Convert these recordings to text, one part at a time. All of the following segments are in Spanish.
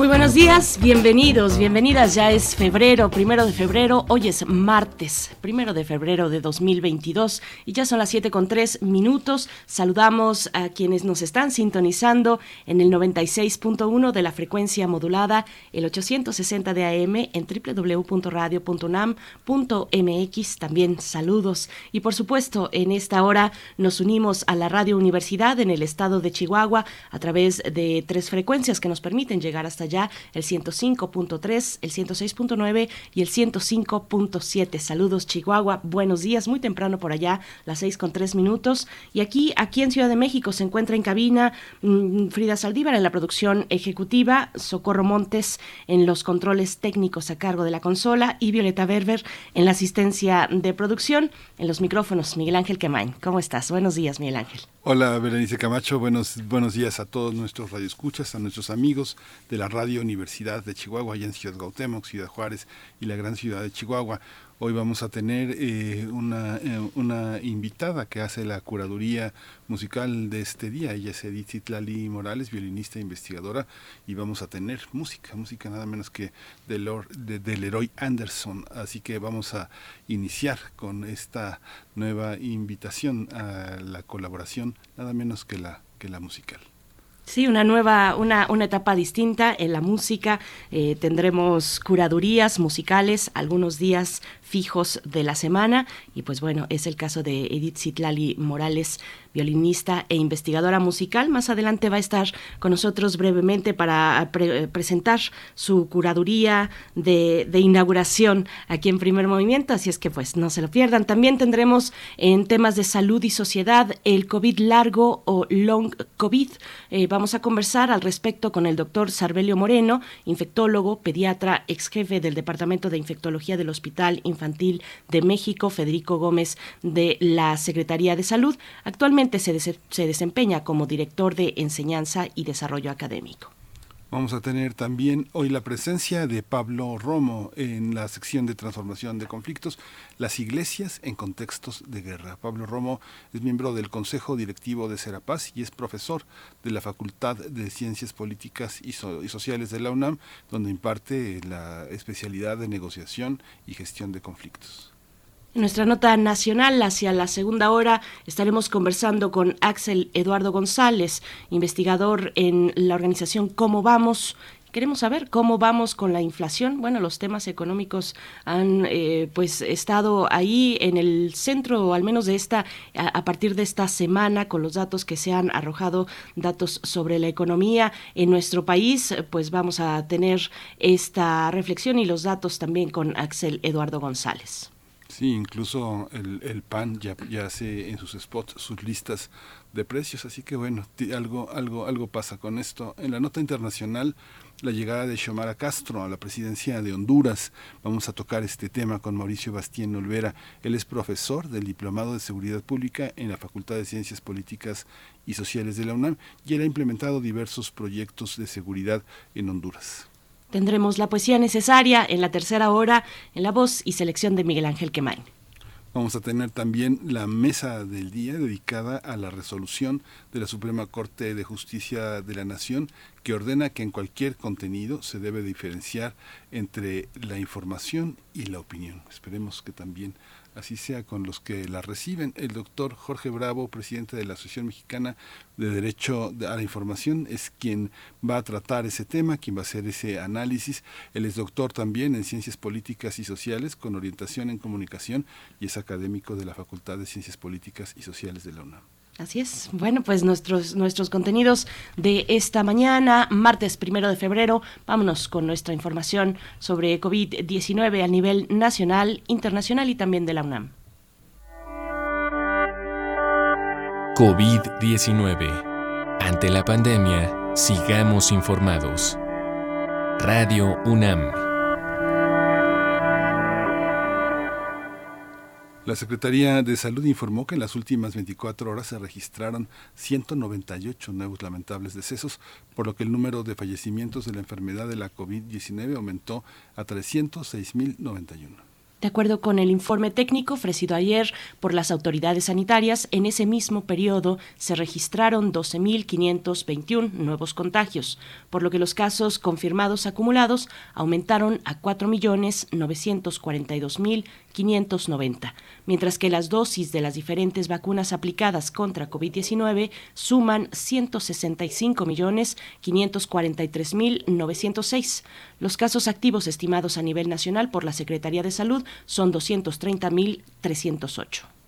Muy buenos días, bienvenidos, bienvenidas. Ya es febrero, primero de febrero, hoy es martes, primero de febrero de 2022 y ya son las 7 con 3 minutos. Saludamos a quienes nos están sintonizando en el 96.1 de la frecuencia modulada, el 860 de AM en www.radio.unam.mx. También saludos y por supuesto en esta hora nos unimos a la Radio Universidad en el estado de Chihuahua a través de tres frecuencias que nos permiten llegar hasta ya el 105.3, el 106.9 y el 105.7. Saludos Chihuahua, buenos días, muy temprano por allá, las 6 con 3 minutos. Y aquí, aquí en Ciudad de México se encuentra en cabina mm, Frida Saldívar en la producción ejecutiva, Socorro Montes en los controles técnicos a cargo de la consola y Violeta Berber en la asistencia de producción. En los micrófonos, Miguel Ángel Quemain. ¿Cómo estás? Buenos días, Miguel Ángel. Hola, Berenice Camacho. Buenos, buenos días a todos nuestros radioescuchas, a nuestros amigos de la Radio Universidad de Chihuahua, allá en Ciudad Gautemoc, Ciudad Juárez y la gran ciudad de Chihuahua. Hoy vamos a tener eh, una, eh, una, invitada que hace la curaduría musical de este día. Ella es Edith Zitlali Morales, violinista e investigadora, y vamos a tener música, música nada menos que de, Lord, de, Leroy Anderson. Así que vamos a iniciar con esta nueva invitación a la colaboración, nada menos que la, que la musical. Sí, una nueva, una, una etapa distinta en la música. Eh, tendremos curadurías musicales algunos días fijos de la semana y pues bueno, es el caso de Edith Zitlali Morales, violinista e investigadora musical. Más adelante va a estar con nosotros brevemente para presentar su curaduría de, inauguración aquí en Primer Movimiento, así es que pues no se lo pierdan. También tendremos en temas de salud y sociedad el COVID largo o long COVID. Eh, vamos a conversar al respecto con el doctor Sarbelio Moreno, infectólogo, pediatra, ex jefe del Departamento de Infectología del Hospital Infantil de México, Federico Gómez, de la Secretaría de Salud. Actualmente se, se desempeña como director de Enseñanza y Desarrollo Académico. Vamos a tener también hoy la presencia de Pablo Romo en la sección de transformación de conflictos, las iglesias en contextos de guerra. Pablo Romo es miembro del Consejo Directivo de Serapaz y es profesor de la Facultad de Ciencias Políticas y, Sociales de la UNAM, donde imparte la especialidad de negociación y gestión de conflictos. Nuestra nota nacional, hacia la segunda hora, estaremos conversando con Axel Eduardo González, investigador en la organización Cómo Vamos, Queremos saber cómo vamos con la inflación. Bueno, los temas económicos han eh, pues estado ahí en el centro, al menos de esta, a, partir de esta semana, con los datos que se han arrojado, datos sobre la economía en nuestro país. Pues vamos a tener esta reflexión y los datos también con Axel Eduardo González. Sí, incluso el, el PAN ya, ya hace en sus spots sus listas de precios, así que bueno, algo, algo, algo pasa con esto. En la nota internacional, la llegada de Xiomara Castro a la presidencia de Honduras. Vamos a tocar este tema con Mauricio Bastien Olvera. Él es profesor del Diplomado de Seguridad Pública en la Facultad de Ciencias Políticas y Sociales de la UNAM y él ha implementado diversos proyectos de seguridad en Honduras. Tendremos la poesía necesaria en la tercera hora en la voz y selección de Miguel Ángel Quemain. Vamos a tener también la mesa del día dedicada a la resolución de la Suprema Corte de Justicia de la Nación que ordena que en cualquier contenido se debe diferenciar entre la información y la opinión. Esperemos que también así sea con los que la reciben. El doctor Jorge Bravo, presidente de la Asociación Mexicana de Derecho a la Información, es quien va a tratar ese tema, quien va a hacer ese análisis. Él es doctor también en Ciencias Políticas y Sociales, con orientación en comunicación, y es académico de la Facultad de Ciencias Políticas y Sociales de la UNAM. Así es. Bueno, pues nuestros, nuestros contenidos de esta mañana, martes primero de febrero, vámonos con nuestra información sobre COVID-19 a nivel nacional, internacional y también de la UNAM. COVID-19. Ante la pandemia, sigamos informados. Radio UNAM. La Secretaría de Salud informó que en las últimas 24 horas se registraron 198 nuevos lamentables decesos, por lo que el número de fallecimientos de la enfermedad de la COVID-19 aumentó a 306.091. De acuerdo con el informe técnico ofrecido ayer por las autoridades sanitarias, en ese mismo periodo se registraron 12.521 nuevos contagios, por lo que los casos confirmados acumulados aumentaron a 4.942.590, mientras que las dosis de las diferentes vacunas aplicadas contra COVID-19 suman 165.543.906. Los casos activos estimados a nivel nacional por la Secretaría de Salud son 230.308.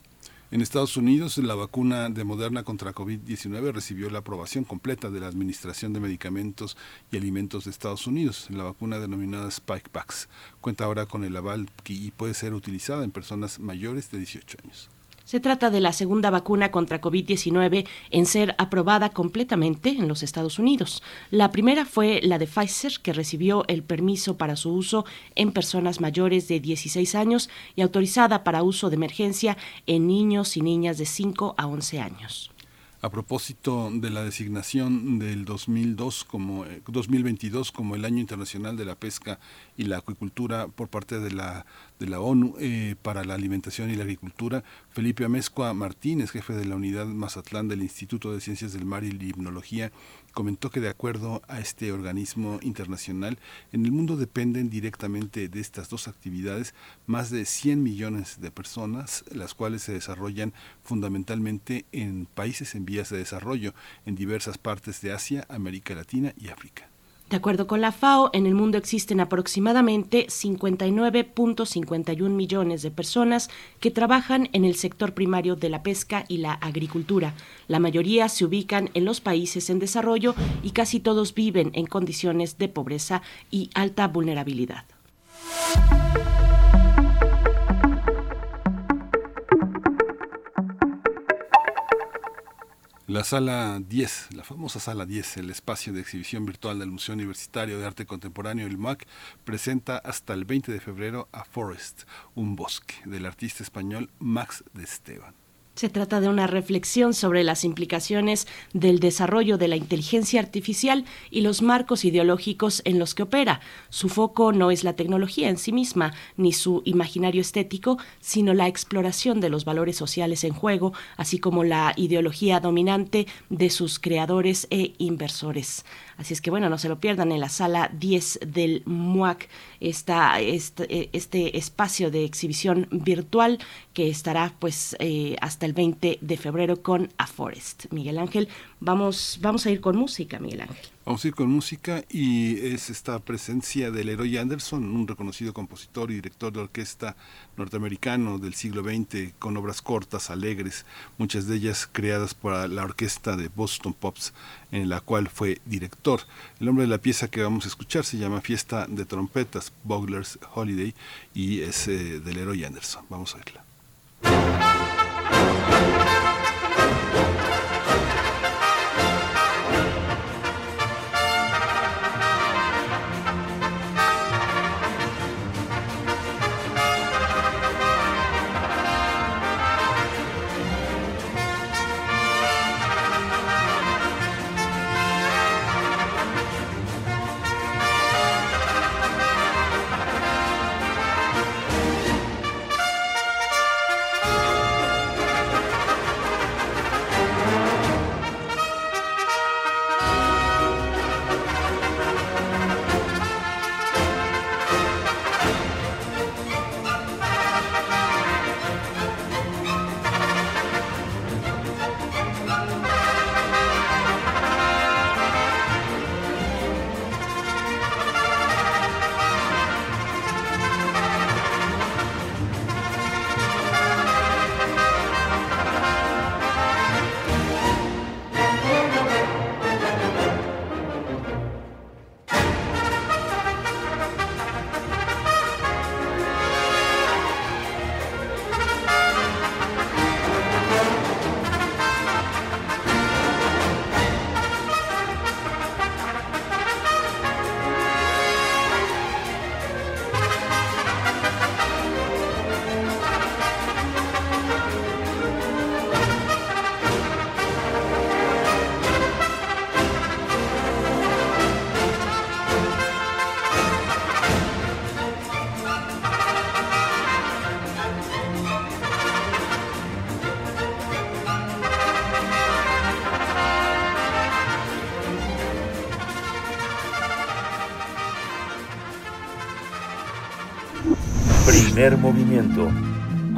En Estados Unidos, la vacuna de Moderna contra COVID-19 recibió la aprobación completa de la Administración de Medicamentos y Alimentos de Estados Unidos. La vacuna denominada Spikevax cuenta ahora con el aval y puede ser utilizada en personas mayores de 18 años. Se trata de la segunda vacuna contra COVID-19 en ser aprobada completamente en los Estados Unidos. La primera fue la de Pfizer, que recibió el permiso para su uso en personas mayores de 16 años y autorizada para uso de emergencia en niños y niñas de 5 a 11 años a propósito de la designación del 2002 como 2022 eh, como el año internacional de la pesca y la acuicultura por parte de la de la ONU eh, para la alimentación y la agricultura Felipe Amezcua Martínez jefe de la unidad Mazatlán del Instituto de Ciencias del Mar y Limnología comentó que de acuerdo a este organismo internacional, en el mundo dependen directamente de estas dos actividades más de 100 millones de personas, las cuales se desarrollan fundamentalmente en países en vías de desarrollo, en diversas partes de Asia, América Latina y África. De acuerdo con la FAO, en el mundo existen aproximadamente 59.51 millones de personas que trabajan en el sector primario de la pesca y la agricultura. La mayoría se ubican en los países en desarrollo y casi todos viven en condiciones de pobreza y alta vulnerabilidad. La sala 10, la famosa sala 10, el espacio de exhibición virtual del Museo Universitario de Arte Contemporáneo, el MAC, presenta hasta el 20 de febrero a Forest, un bosque, del artista español Max de Esteban. Se trata de una reflexión sobre las implicaciones del desarrollo de la inteligencia artificial y los marcos ideológicos en los que opera. Su foco no es la tecnología en sí misma, ni su imaginario estético, sino la exploración de los valores sociales en juego, así como la ideología dominante de sus creadores e inversores. Así es que bueno, no se lo pierdan en la sala 10 del MUAC, esta, este, este espacio de exhibición virtual que estará pues eh, hasta el 20 de febrero con A Forest. Miguel Ángel, vamos, vamos a ir con música, Miguel Ángel. Vamos a ir con música y es esta presencia del Leroy Anderson, un reconocido compositor y director de orquesta norteamericano del siglo XX, con obras cortas, alegres, muchas de ellas creadas por la orquesta de Boston Pops, en la cual fue director. El nombre de la pieza que vamos a escuchar se llama Fiesta de Trompetas, Bogler's Holiday, y es eh, del Leroy Anderson. Vamos a verla.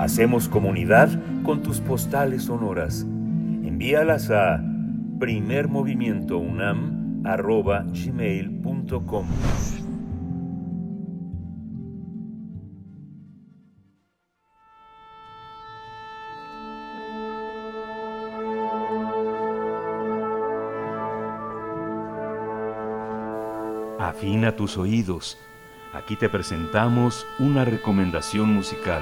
Hacemos comunidad con tus postales sonoras. Envíalas a primermovimientounam.gmail.com Afina tus oídos. Aquí te presentamos una recomendación musical.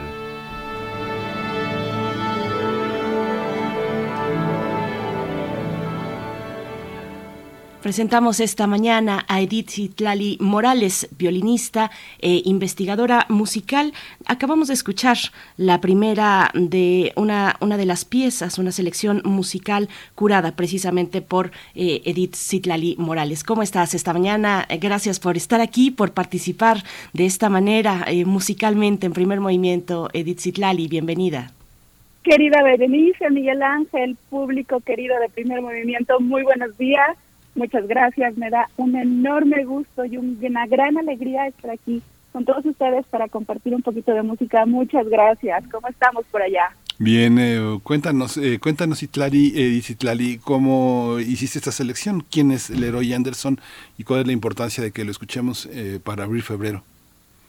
Presentamos esta mañana a Edith Zitlali Morales, violinista e investigadora musical. Acabamos de escuchar la primera de una, una de las piezas, una selección musical curada precisamente por eh, Edith Zitlali Morales. ¿Cómo estás esta mañana? Gracias por estar aquí, por participar de esta manera eh, musicalmente en primer movimiento. Edith Zitlali, bienvenida. Querida Berenice, Miguel Ángel, público querido de primer movimiento, muy buenos días. Muchas gracias, me da un enorme gusto y una gran alegría estar aquí con todos ustedes para compartir un poquito de música. Muchas gracias. ¿Cómo estamos por allá? Bien, eh, cuéntanos, eh, cuéntanos Itlali, eh, Itlali, cómo hiciste esta selección, quién es Leroy Anderson y cuál es la importancia de que lo escuchemos eh, para abrir febrero.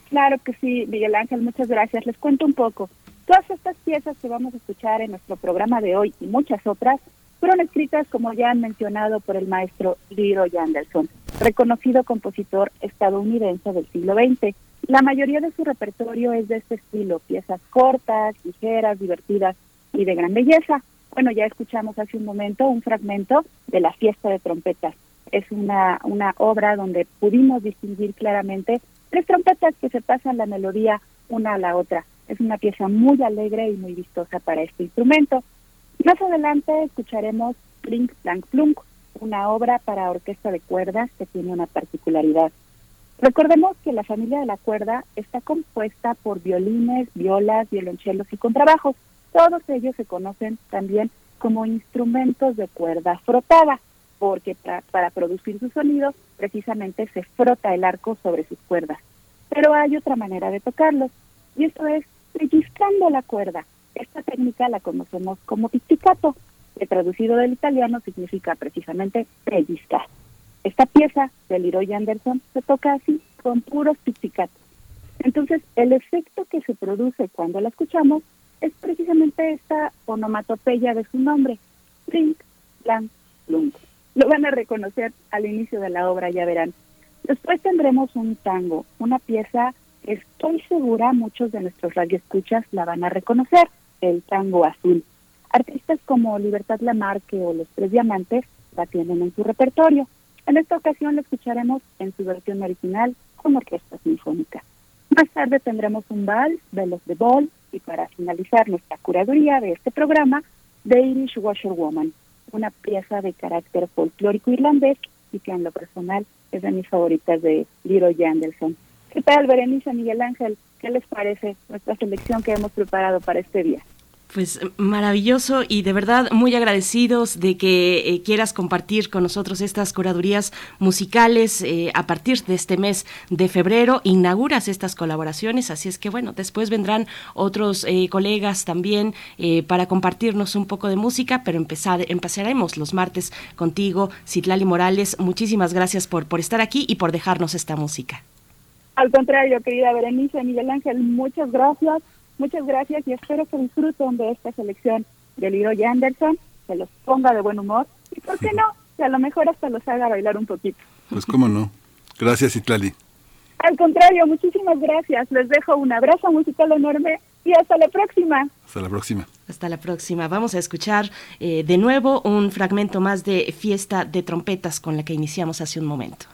Claro que sí, Miguel Ángel, muchas gracias. Les cuento un poco. Todas estas piezas que vamos a escuchar en nuestro programa de hoy y muchas otras fueron escritas, como ya han mencionado, por el maestro Leroy Anderson, reconocido compositor estadounidense del siglo XX. La mayoría de su repertorio es de este estilo, piezas cortas, ligeras, divertidas y de gran belleza. Bueno, ya escuchamos hace un momento un fragmento de La fiesta de trompetas. Es una, una obra donde pudimos distinguir claramente tres trompetas que se pasan la melodía una a la otra. Es una pieza muy alegre y muy vistosa para este instrumento. Más adelante escucharemos Plink Plank Plunk, una obra para orquesta de cuerdas que tiene una particularidad. Recordemos que la familia de la cuerda está compuesta por violines, violas, violonchelos y contrabajos. Todos ellos se conocen también como instrumentos de cuerda frotada, porque para, producir su sonido precisamente se frota el arco sobre sus cuerdas. Pero hay otra manera de tocarlos, y esto es pellizcando la cuerda. Esta técnica la conocemos como pizzicato, que traducido del italiano significa precisamente pellizcar. Esta pieza de Leroy Anderson se toca así, con puros pizzicatos. Entonces, el efecto que se produce cuando la escuchamos es precisamente esta onomatopeya de su nombre, Plink, Plank, Plunk. Lo van a reconocer al inicio de la obra, ya verán. Después tendremos un tango, una pieza que estoy segura muchos de nuestros radioescuchas la van a reconocer el tango azul. Artistas como Libertad Lamarque o Los Tres Diamantes la tienen en su repertorio. En esta ocasión la escucharemos en su versión original con orquesta sinfónica. Más tarde tendremos un vals de los de Ball y para finalizar nuestra curaduría de este programa, The Irish Washerwoman, una pieza de carácter folclórico irlandés y que en lo personal es de mis favoritas de Leroy Anderson. ¿Qué tal, Berenice Miguel Ángel? ¿Qué les parece nuestra selección que hemos preparado para este día? Pues maravilloso y de verdad muy agradecidos de que eh, quieras compartir con nosotros estas curadurías musicales eh, a partir de este mes de febrero. Inauguras estas colaboraciones, así es que bueno, después vendrán otros eh, colegas también para compartirnos un poco de música, pero empezar, empezaremos los martes contigo, Citlali Morales. Muchísimas gracias por, por estar aquí y por dejarnos esta música. Al contrario, querida Berenice, Miguel Ángel, muchas gracias Muchas gracias y espero que disfruten de esta selección de Leroy Anderson, que los ponga de buen humor y, ¿por qué no? Que a lo mejor hasta los haga bailar un poquito. Pues cómo no. Gracias, Itlali. Al contrario, muchísimas gracias. Les dejo un abrazo musical enorme y hasta la próxima. Hasta la próxima. Hasta la próxima. Vamos a escuchar eh, de nuevo un fragmento más de Fiesta de Trompetas con la que iniciamos hace un momento.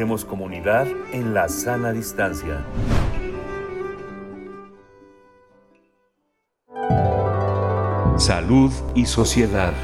Hacemos comunidad en la sana distancia. Salud y sociedad.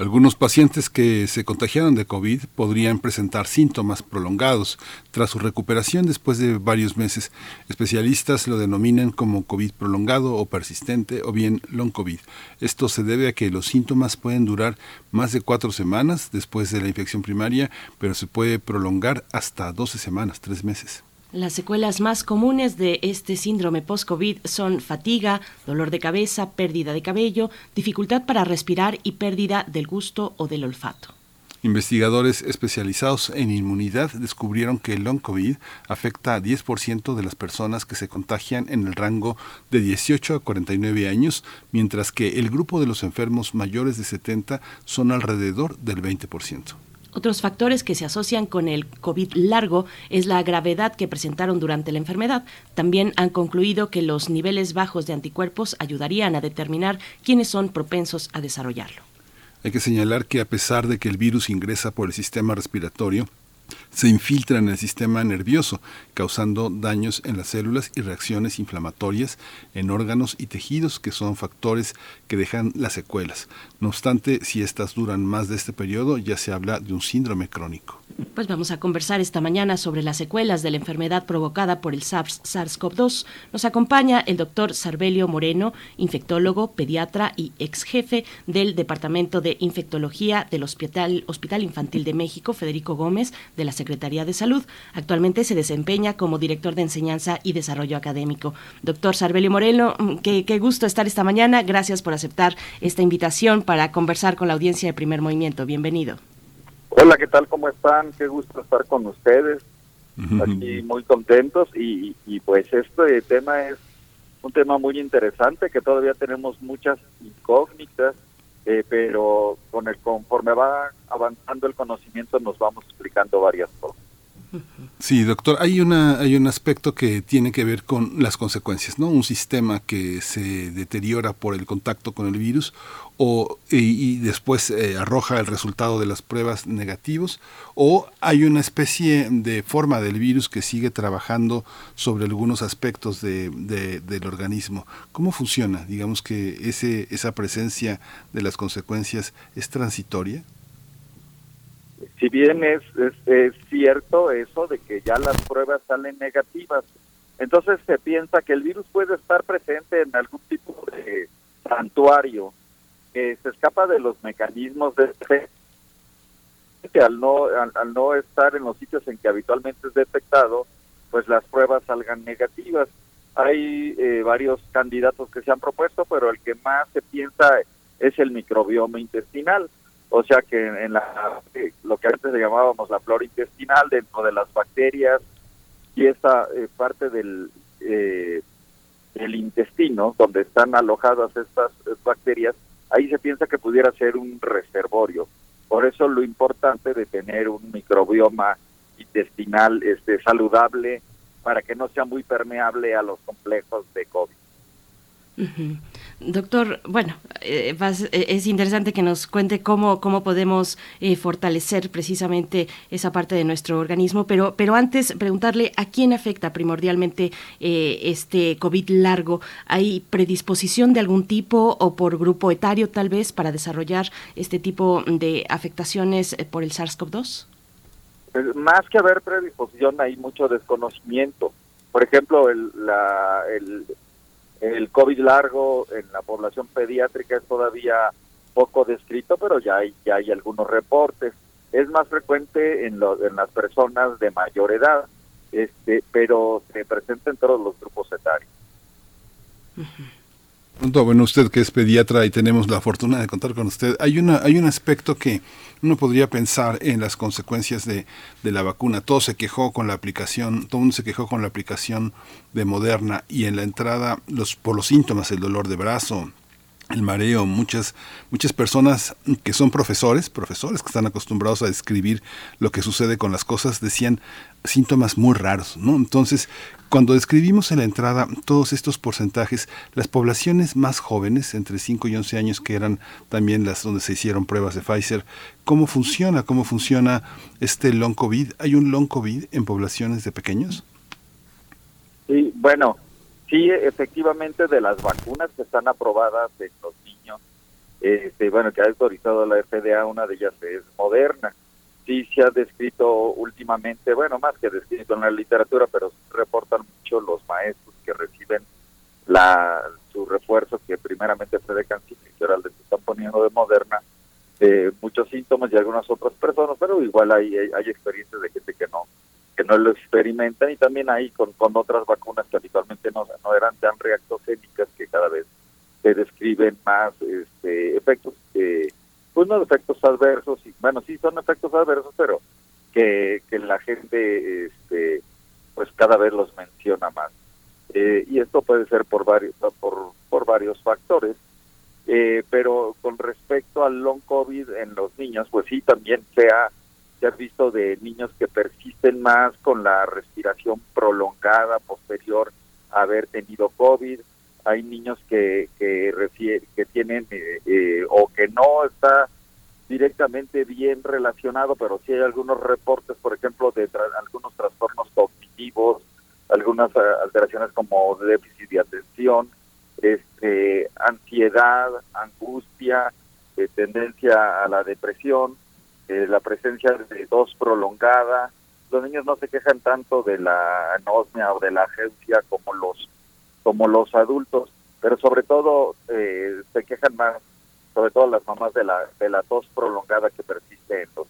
Algunos pacientes que se contagiaron de COVID podrían presentar síntomas prolongados tras su recuperación después de varios meses. Especialistas lo denominan como COVID prolongado o persistente o bien long COVID. Esto se debe a que los síntomas pueden durar más de cuatro semanas después de la infección primaria, pero se puede prolongar hasta 12 semanas, tres meses. Las secuelas más comunes de este síndrome post-COVID son fatiga, dolor de cabeza, pérdida de cabello, dificultad para respirar y pérdida del gusto o del olfato. Investigadores especializados en inmunidad descubrieron que el long COVID afecta a 10% de las personas que se contagian en el rango de 18 a 49 años, mientras que el grupo de los enfermos mayores de 70 son alrededor del 20%. Otros factores que se asocian con el COVID largo es la gravedad que presentaron durante la enfermedad. También han concluido que los niveles bajos de anticuerpos ayudarían a determinar quiénes son propensos a desarrollarlo. Hay que señalar que a pesar de que el virus ingresa por el sistema respiratorio, se infiltra en el sistema nervioso, causando daños en las células y reacciones inflamatorias en órganos y tejidos que son factores que dejan las secuelas. No obstante, si estas duran más de este periodo, ya se habla de un síndrome crónico. Pues vamos a conversar esta mañana sobre las secuelas de la enfermedad provocada por el SARS-CoV-2. Nos acompaña el doctor Sarbelio Moreno, infectólogo, pediatra y ex jefe del Departamento de Infectología del Hospital, Infantil de México, Federico Gómez, de la Secretaría de Salud. Actualmente se desempeña como director de enseñanza y desarrollo académico. Doctor Sarbelio Moreno, mm, qué, qué gusto estar esta mañana. Gracias por aceptar esta invitación para conversar con la audiencia de Primer Movimiento. Bienvenido. Hola, ¿qué tal? ¿Cómo están? Qué gusto estar con ustedes. Aquí muy contentos y, pues este tema es un tema muy interesante que todavía tenemos muchas incógnitas, eh, pero con el conforme va avanzando el conocimiento nos vamos explicando varias cosas. Sí, doctor, hay una hay un aspecto que tiene que ver con las consecuencias, ¿no? Un sistema que se deteriora por el contacto con el virus o y, después eh, arroja el resultado de las pruebas negativos o hay una especie de forma del virus que sigue trabajando sobre algunos aspectos de, del organismo. ¿Cómo funciona? Digamos que ese esa presencia de las consecuencias es transitoria si bien es, es, cierto eso de que ya las pruebas salen negativas, entonces se piensa que el virus puede estar presente en algún tipo de santuario que se escapa de los mecanismos de que al no al, no estar en los sitios en que habitualmente es detectado, pues las pruebas salgan negativas. Hay eh, varios candidatos que se han propuesto, pero el que más se piensa es el microbioma intestinal o sea que en la eh, lo que antes le llamábamos la flora intestinal dentro de las bacterias y esa eh, parte del eh, el intestino donde están alojadas estas bacterias ahí se piensa que pudiera ser un reservorio. Por eso lo importante de tener un microbioma intestinal este saludable para que no sea muy permeable a los complejos de COVID Doctor, bueno, eh, eh, es interesante que nos cuente cómo, cómo podemos eh, fortalecer precisamente esa parte de nuestro organismo, pero, pero antes preguntarle a quién afecta primordialmente este COVID largo. ¿Hay predisposición de algún tipo o por grupo etario tal vez para desarrollar este tipo de afectaciones por el SARS-CoV-2? Pues, más que haber predisposición, hay mucho desconocimiento. Por ejemplo, el, el el COVID largo en la población pediátrica es todavía poco descrito, pero ya hay, ya hay algunos reportes. Es más frecuente en, en las personas de mayor edad, este, pero se presenta en todos los grupos etarios. Bueno, usted que es pediatra y tenemos la fortuna de contar con usted, hay una hay un aspecto que uno podría pensar en las consecuencias de, de la vacuna. Todo se quejó con la aplicación, todo mundo se quejó con la aplicación de Moderna y en la entrada los por los síntomas, el dolor de brazo, el mareo, muchas, muchas personas que son profesores, profesores que están acostumbrados a describir lo que sucede con las cosas, decían síntomas muy raros, ¿no? Entonces, cuando describimos en la entrada todos estos porcentajes, las poblaciones más jóvenes, entre 5 y 11 años, que eran también las donde se hicieron pruebas de Pfizer, ¿cómo funciona? ¿Cómo funciona este long COVID? ¿Hay un long COVID en poblaciones de pequeños? Sí, bueno, Sí, efectivamente, de las vacunas que están aprobadas en los niños, este, bueno, que ha autorizado la FDA, una de ellas es Moderna. Sí se ha descrito últimamente, bueno, más que descrito en la literatura, pero reportan mucho los maestros que reciben la su refuerzo, que primeramente fue de cáncer y ahora les están poniendo de Moderna, eh, muchos síntomas y algunas otras personas, pero igual hay, hay experiencias de gente que no que no lo experimentan y también ahí con, con otras vacunas que habitualmente no, no eran tan reactogénicas que cada vez se describen más este, efectos, eh, pues no efectos adversos, y, bueno, sí son efectos adversos, pero que, que la gente este, pues cada vez los menciona más. Eh, y esto puede ser por varios, por, por varios factores. Eh, pero con respecto al long COVID en los niños, pues sí, también se ha se ha visto de niños que persisten más con la respiración prolongada posterior a haber tenido COVID. Hay niños que que, tienen eh, eh, o que no está directamente bien relacionado, pero sí hay algunos reportes, por ejemplo, de algunos trastornos cognitivos, algunas eh, alteraciones como déficit de atención, este, ansiedad, angustia, tendencia a la depresión, eh, la presencia de tos prolongada. Los niños no se quejan tanto de la anosmia o de la agencia como los como los adultos, pero sobre todo eh, se quejan más, sobre todo las mamás de la de la tos prolongada que persiste en los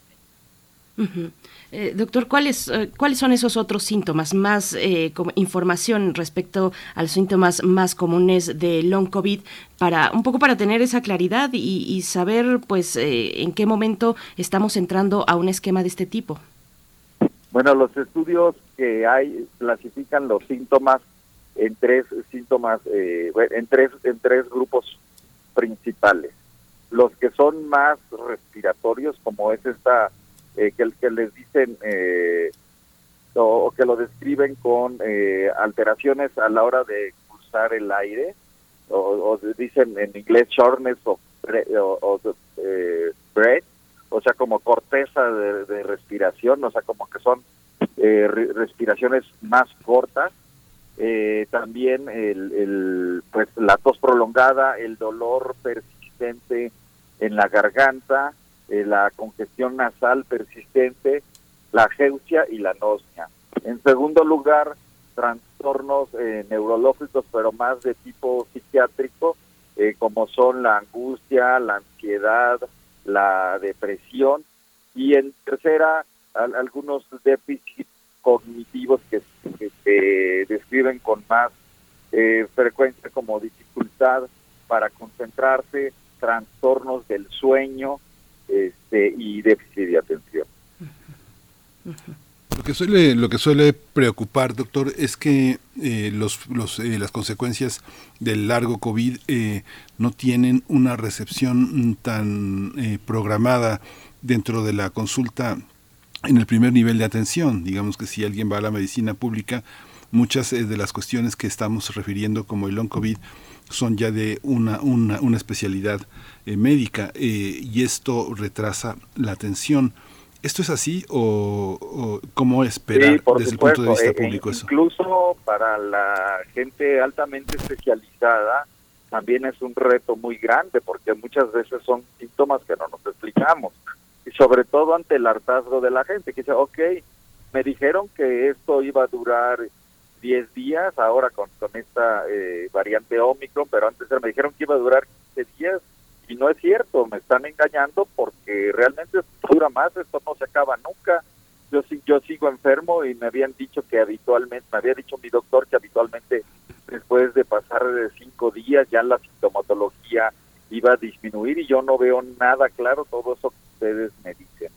eh, doctor, ¿cuáles, eh, ¿cuáles son esos otros síntomas? Más eh, como información respecto a los síntomas más comunes de long COVID, para un poco para tener esa claridad y, saber, pues, en qué momento estamos entrando a un esquema de este tipo. Bueno, los estudios que hay clasifican los síntomas en tres síntomas, en tres en tres grupos principales. Los que son más respiratorios, como es esta eh, que, que les dicen eh, o, que lo describen con eh, alteraciones a la hora de cruzar el aire, o, dicen en inglés shortness of o, breath, o sea, como corteza de, respiración, o sea, como que son respiraciones más cortas. También el, pues la tos prolongada, el dolor persistente en la garganta, eh, la congestión nasal persistente, la geusia y la anosmia. En segundo lugar, trastornos eh, neurológicos, pero más de tipo psiquiátrico, eh, como son la angustia, la ansiedad, la depresión. Y en tercera, algunos déficits cognitivos que, se describen con más frecuencia como dificultad para concentrarse, trastornos del sueño, este, y déficit de atención. Lo que suele, lo que suele preocupar, doctor, es que eh, los, los, eh, las consecuencias del largo COVID eh, no tienen una recepción tan programada dentro de la consulta en el primer nivel de atención. Digamos que si alguien va a la medicina pública, muchas de las cuestiones que estamos refiriendo como el long COVID son ya de una, una, una especialidad eh, médica eh, y esto retrasa la atención. ¿Esto es así o, cómo esperar desde el punto de vista eh, público eso? Incluso para la gente altamente especializada también es un reto muy grande porque muchas veces son síntomas que no nos explicamos y sobre todo ante el hartazgo de la gente que dice, ok, me dijeron que esto iba a durar 10 días, ahora con, con esta eh, variante Omicron, pero antes me dijeron que iba a durar 15 días y no es cierto, me están engañando porque realmente dura más, esto no se acaba nunca. Yo, yo sigo enfermo y me habían dicho que habitualmente, me había dicho mi doctor que habitualmente después de pasar de cinco días ya la sintomatología iba a disminuir y yo no veo nada claro todo eso que ustedes me dicen.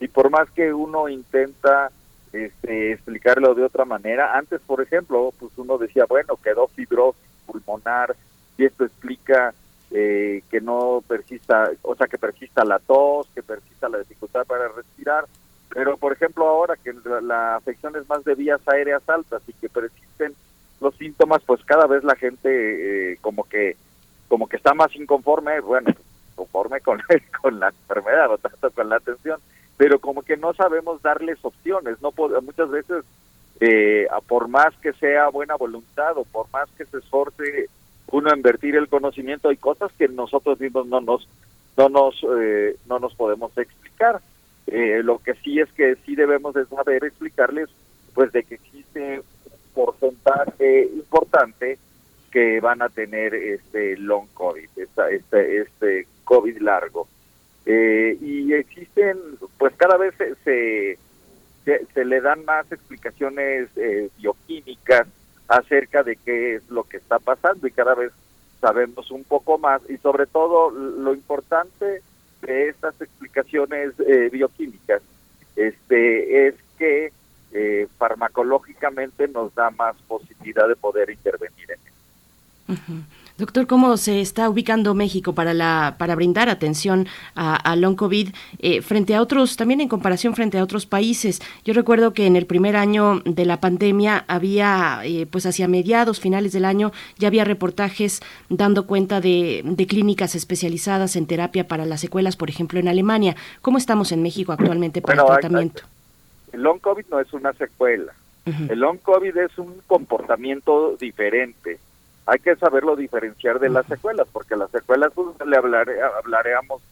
Y por más que uno intenta este, explicarlo de otra manera. Antes, por ejemplo, pues uno decía, bueno, quedó fibrosis pulmonar y esto explica eh, que no persista, o sea, que persista la tos, que persista la dificultad para respirar, pero por ejemplo ahora que la, afección es más de vías aéreas altas y que persisten los síntomas, pues cada vez la gente eh, como que como que está más inconforme, bueno, conforme con, con la enfermedad, o tanto con la atención, pero como que no sabemos darles opciones, no muchas veces eh, por más que sea buena voluntad o por más que se esforce uno a invertir el conocimiento, hay cosas que nosotros mismos no nos no nos eh, no nos podemos explicar. Eh, lo que sí es que sí debemos de saber explicarles, pues de que existe un porcentaje importante que van a tener este long COVID, este este COVID largo. Eh, y existen, pues cada vez se, se, le dan más explicaciones eh, bioquímicas acerca de qué es lo que está pasando y cada vez sabemos un poco más y sobre todo lo importante de estas explicaciones eh, bioquímicas este es que farmacológicamente nos da más posibilidad de poder intervenir en Doctor, ¿cómo se está ubicando México para la para brindar atención a, long COVID eh, frente a otros, también en comparación frente a otros países? Yo recuerdo que en el primer año de la pandemia había, eh, pues hacia mediados, finales del año, ya había reportajes dando cuenta de, clínicas especializadas en terapia para las secuelas, por ejemplo, en Alemania. ¿Cómo estamos en México actualmente para el tratamiento? el long COVID no es una secuela. El long COVID es un comportamiento diferente hay que saberlo diferenciar de las secuelas, porque las secuelas pues, le hablaré, hablaremos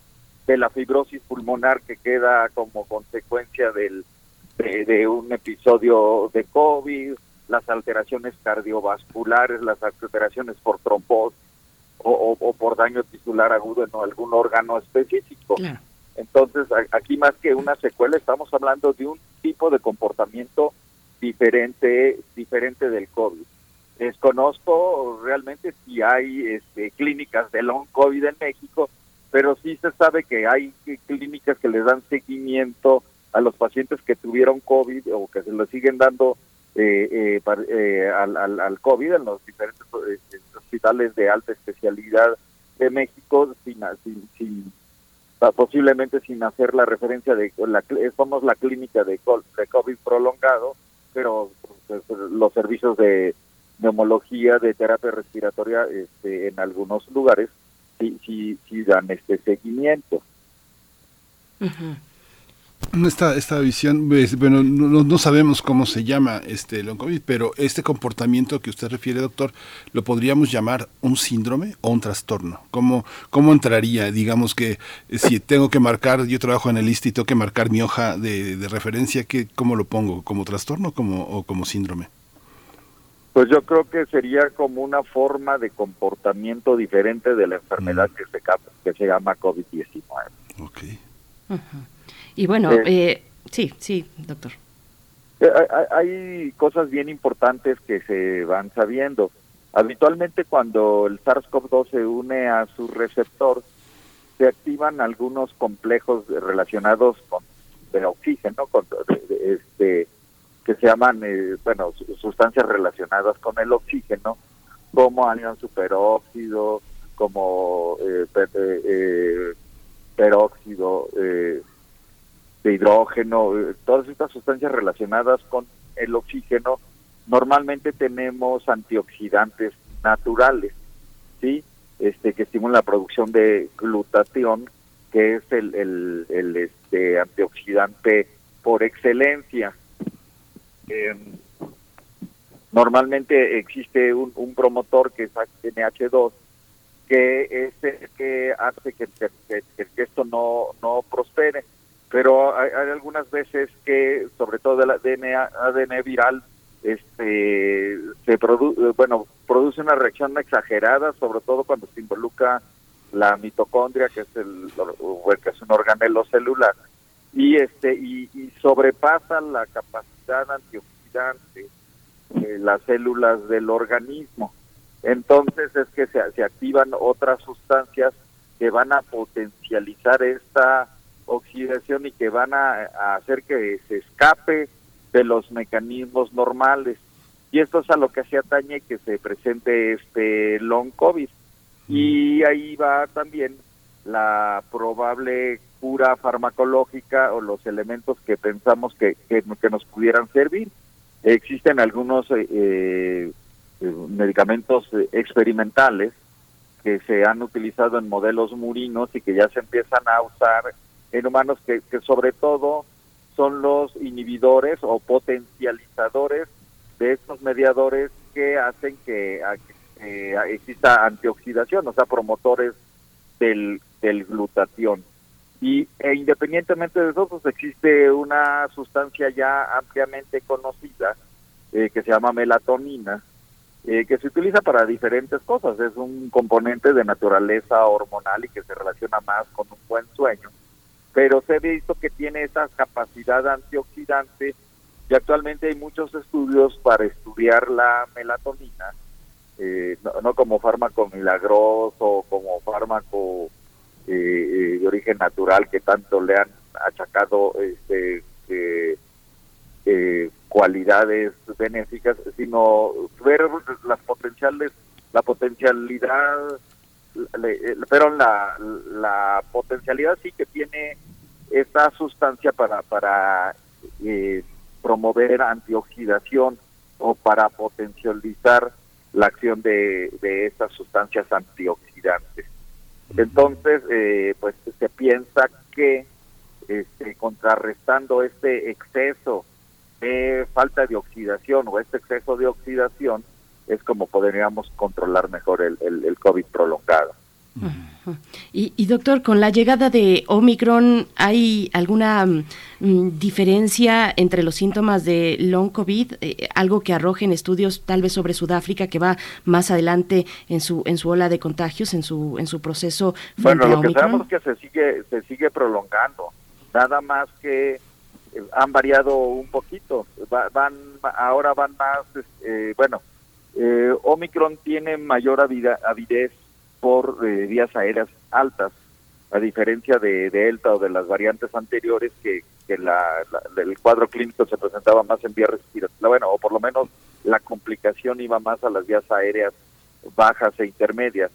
de la fibrosis pulmonar que queda como consecuencia del, de, un episodio de COVID, las alteraciones cardiovasculares, las alteraciones por trombosis o, por daño tisular agudo en algún órgano específico. Entonces, aquí más que una secuela, estamos hablando de un tipo de comportamiento diferente, diferente del COVID. Desconozco realmente si hay este, clínicas de long COVID en México, pero sí se sabe que hay clínicas que les dan seguimiento a los pacientes que tuvieron COVID o que se le siguen dando eh, eh, eh, al, al, COVID en los diferentes hospitales de alta especialidad de México, sin, sin, posiblemente sin hacer la referencia de la somos la clínica de, de COVID prolongado, pero pues, los servicios de neumología de terapia respiratoria este, en algunos lugares sí, sí, sí dan este seguimiento. Esta, esta visión, pues, bueno, no, sabemos cómo se llama este long COVID, pero este comportamiento que usted refiere, doctor, ¿lo podríamos llamar un síndrome o un trastorno? ¿Cómo, cómo entraría? Digamos que eh, si tengo que marcar, yo trabajo en el ISTE y tengo que marcar mi hoja de, de referencia, ¿qué, ¿cómo lo pongo? ¿Como trastorno como, o como síndrome? Pues yo creo que sería como una forma de comportamiento diferente de la enfermedad mm. que, se, que se llama COVID-19. Ok. Y bueno, eh, eh, sí, sí, doctor. Eh, hay cosas bien importantes que se van sabiendo. Habitualmente cuando el SARS-CoV-2 se une a su receptor, se activan algunos complejos relacionados con el oxígeno, con este que se llaman, eh, bueno, sustancias relacionadas con el oxígeno, como anión superóxido, como eh, eh, peróxido de hidrógeno, todas estas sustancias relacionadas con el oxígeno, normalmente tenemos antioxidantes naturales, ¿sí? Este, que estimulan la producción de glutatión, que es el, el, el este, antioxidante por excelencia. Eh, normalmente existe un, promotor que es NH2 que es el que hace que, esto no, no prospere. Pero hay, algunas veces que, sobre todo el ADN, ADN viral, este se produce bueno produce una reacción exagerada sobre todo cuando se involucra la mitocondria que es el que es un organelo celular y este y, y sobrepasa la capacidad antioxidante de las células del organismo. Entonces es que se, activan otras sustancias que van a potencializar esta oxidación y que van a, hacer que se escape de los mecanismos normales. Y esto es a lo que se atañe que se presente este long COVID. Y ahí va también la probable cura farmacológica o los elementos que pensamos que, que, nos pudieran servir. Existen algunos eh, eh, medicamentos experimentales que se han utilizado en modelos murinos y que ya se empiezan a usar en humanos que, que sobre todo son los inhibidores o potencializadores de estos mediadores que hacen que, exista antioxidación, o sea, promotores del, del glutatión. Y e independientemente de eso, pues existe una sustancia ya ampliamente conocida eh, que se llama melatonina, eh, que se utiliza para diferentes cosas. Es un componente de naturaleza hormonal y que se relaciona más con un buen sueño. Pero se ha visto que tiene esa capacidad antioxidante y actualmente hay muchos estudios para estudiar la melatonina, eh, no, como fármaco milagroso, como fármaco eh, eh, de origen natural que tanto le han achacado este, cualidades benéficas, sino ver las potenciales, la potencialidad, pero la, la potencialidad sí que tiene esta sustancia para, para eh, promover antioxidación o para potencializar la acción de, de estas sustancias antioxidantes. Entonces, eh, pues se piensa que este, contrarrestando este exceso de falta de oxidación o este exceso de oxidación es como podríamos controlar mejor el, el, el COVID prolongado. Y, doctor, con la llegada de Omicron, ¿hay alguna mm, diferencia entre los síntomas de long COVID? Eh, algo que arrojen estudios tal vez sobre Sudáfrica que va más adelante en su en su ola de contagios, en su en su proceso frente bueno, lo que sabemos es que se sigue se sigue prolongando. Nada más que eh, han variado un poquito. van ahora van más, eh, bueno, Omicron tiene mayor avidez por eh, vías aéreas altas, a diferencia de, Delta o de las variantes anteriores que, que la, el cuadro clínico se presentaba más en vías respiratorias, bueno, o por lo menos la complicación iba más a las vías aéreas bajas e intermedias,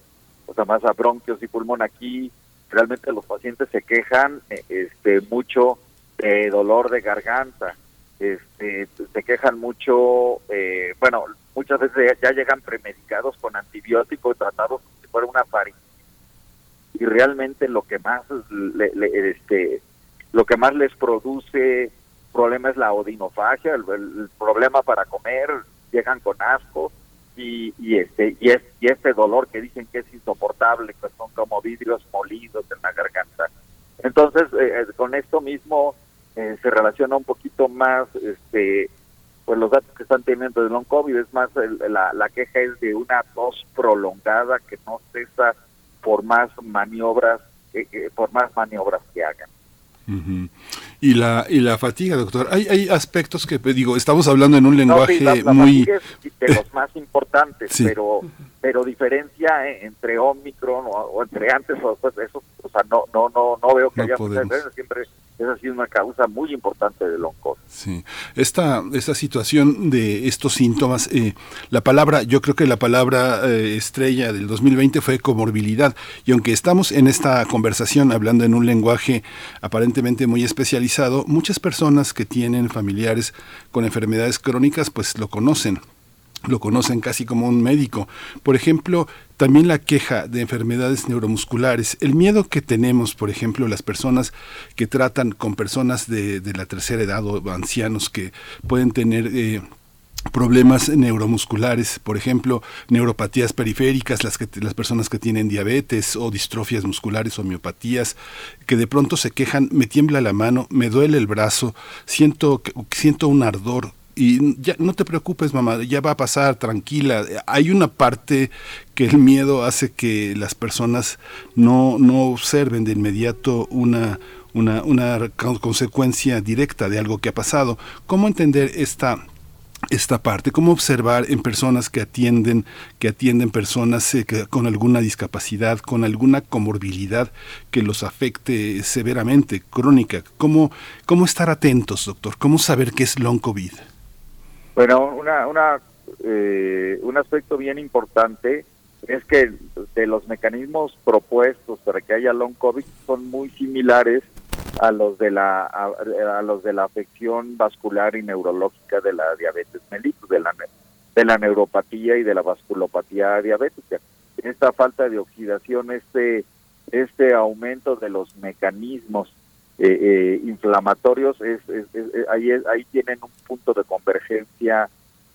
o sea, más a bronquios y pulmón. Aquí realmente los pacientes se quejan eh, este mucho de dolor de garganta, este, se quejan mucho, eh, bueno, muchas veces ya llegan premedicados con antibióticos tratados fuera una faringitis y realmente lo que más le, este lo que más les produce problema es la odinofagia el, problema para comer llegan con asco y, y este y, es, y este dolor que dicen que es insoportable que son como vidrios molidos en la garganta. Entonces eh, eh, con esto mismo eh, se relaciona un poquito más este pues los datos que están teniendo de long COVID es más la, la queja es de una tos prolongada que no cesa por más maniobras por más maniobras que hagan. Y la y la fatiga doctor hay hay aspectos que digo estamos hablando en un lenguaje muy de los más importantes pero pero diferencia entre Omicron o, entre antes o después eso o sea no no no no veo que haya mucha siempre esa ha sido una causa muy importante del oncología. Sí, esta, esta situación de estos síntomas, eh, la palabra, yo creo que la palabra eh, estrella del 2020 fue comorbilidad. Y aunque estamos en esta conversación hablando en un lenguaje aparentemente muy especializado, muchas personas que tienen familiares con enfermedades crónicas, pues lo conocen lo conocen casi como un médico. Por ejemplo, también la queja de enfermedades neuromusculares, el miedo que tenemos, por ejemplo, las personas que tratan con personas de, la tercera edad o ancianos que pueden tener... Eh, problemas neuromusculares, por ejemplo, neuropatías periféricas, las, que, las personas que tienen diabetes o distrofias musculares o miopatías, que de pronto se quejan, me tiembla la mano, me duele el brazo, siento, siento un ardor, y ya no te preocupes mamá, ya va a pasar, tranquila. Hay una parte que el miedo hace que las personas no, no observen de inmediato una, una, una consecuencia directa de algo que ha pasado. ¿Cómo entender esta esta parte, cómo observar en personas que atienden, que atienden personas eh, con alguna discapacidad, con alguna comorbilidad que los afecte severamente, crónica, cómo, cómo estar atentos, doctor, cómo saber qué es long COVID. Bueno, una, una, eh, un aspecto bien importante es que de los mecanismos propuestos para que haya long COVID son muy similares a los de la a, los de la afección vascular y neurológica de la diabetes mellitus, de la de la neuropatía y de la vasculopatía diabética. Esta falta de oxidación, este este aumento de los mecanismos eh, eh, inflamatorios, es, ahí, ahí tienen un punto de convergencia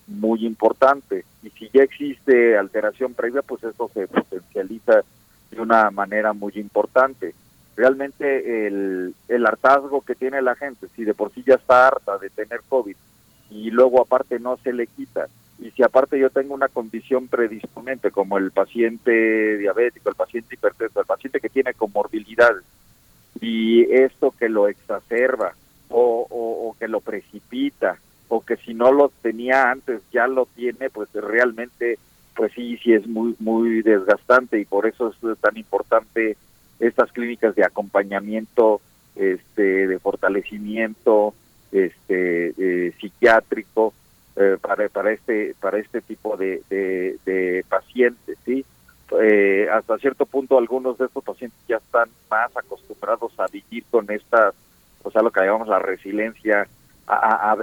muy importante. Y si ya existe alteración previa, pues eso se potencializa de una manera muy importante. Realmente el, el hartazgo que tiene la gente, si de por sí ya está harta de tener COVID y luego aparte no se le quita, y si aparte yo tengo una condición predisponente como el paciente diabético, el paciente hipertenso, el paciente que tiene comorbilidades, y esto que lo exacerba o, que lo precipita o que si no lo tenía antes ya lo tiene, pues realmente, pues sí, sí es muy, muy desgastante y por eso es tan importante estas clínicas de acompañamiento, este, de fortalecimiento, este, eh, psiquiátrico eh, para para este para este tipo de, de, pacientes, sí. Eh, hasta cierto punto algunos de estos pacientes ya están más acostumbrados a vivir con esta, o sea, lo que llamamos la resiliencia a,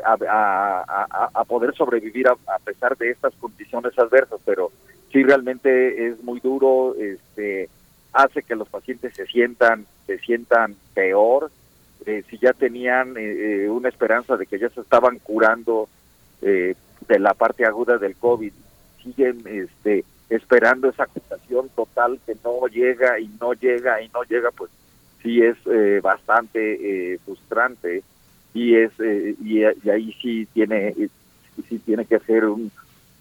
poder sobrevivir a, pesar de estas condiciones adversas, pero sí realmente es muy duro, este hace que los pacientes se sientan se sientan peor, eh, si ya tenían eh, eh, una esperanza de que ya se estaban curando de la parte aguda del COVID, siguen este esperando esa curación total que no llega y no llega y no llega, pues sí es bastante frustrante y es eh, y, ahí sí tiene sí tiene que hacer un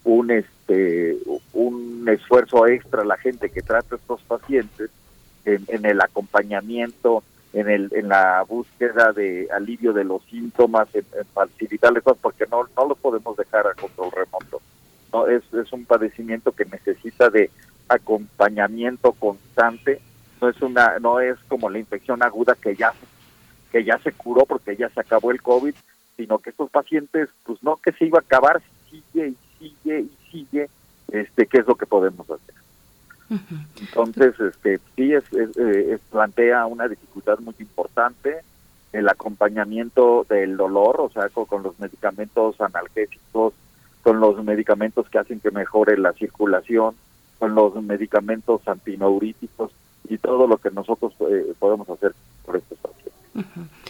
un este un esfuerzo extra la gente que trata a estos pacientes en, el acompañamiento en el en la búsqueda de alivio de los síntomas en, facilitarles cosas porque no no los podemos dejar a control remoto no es es un padecimiento que necesita de acompañamiento constante no es una no es como la infección aguda que ya que ya se curó porque ya se acabó el COVID, sino que estos pacientes, pues no que se iba a acabar, sigue y sigue y sigue, este, ¿qué es lo que podemos hacer? Entonces, este, sí, es, eh, es, plantea una dificultad muy importante el acompañamiento del dolor, o sea, con, los medicamentos analgésicos, con los medicamentos que hacen que mejore la circulación, con los medicamentos antineuríticos y todo lo que nosotros eh, podemos hacer por estos pacientes.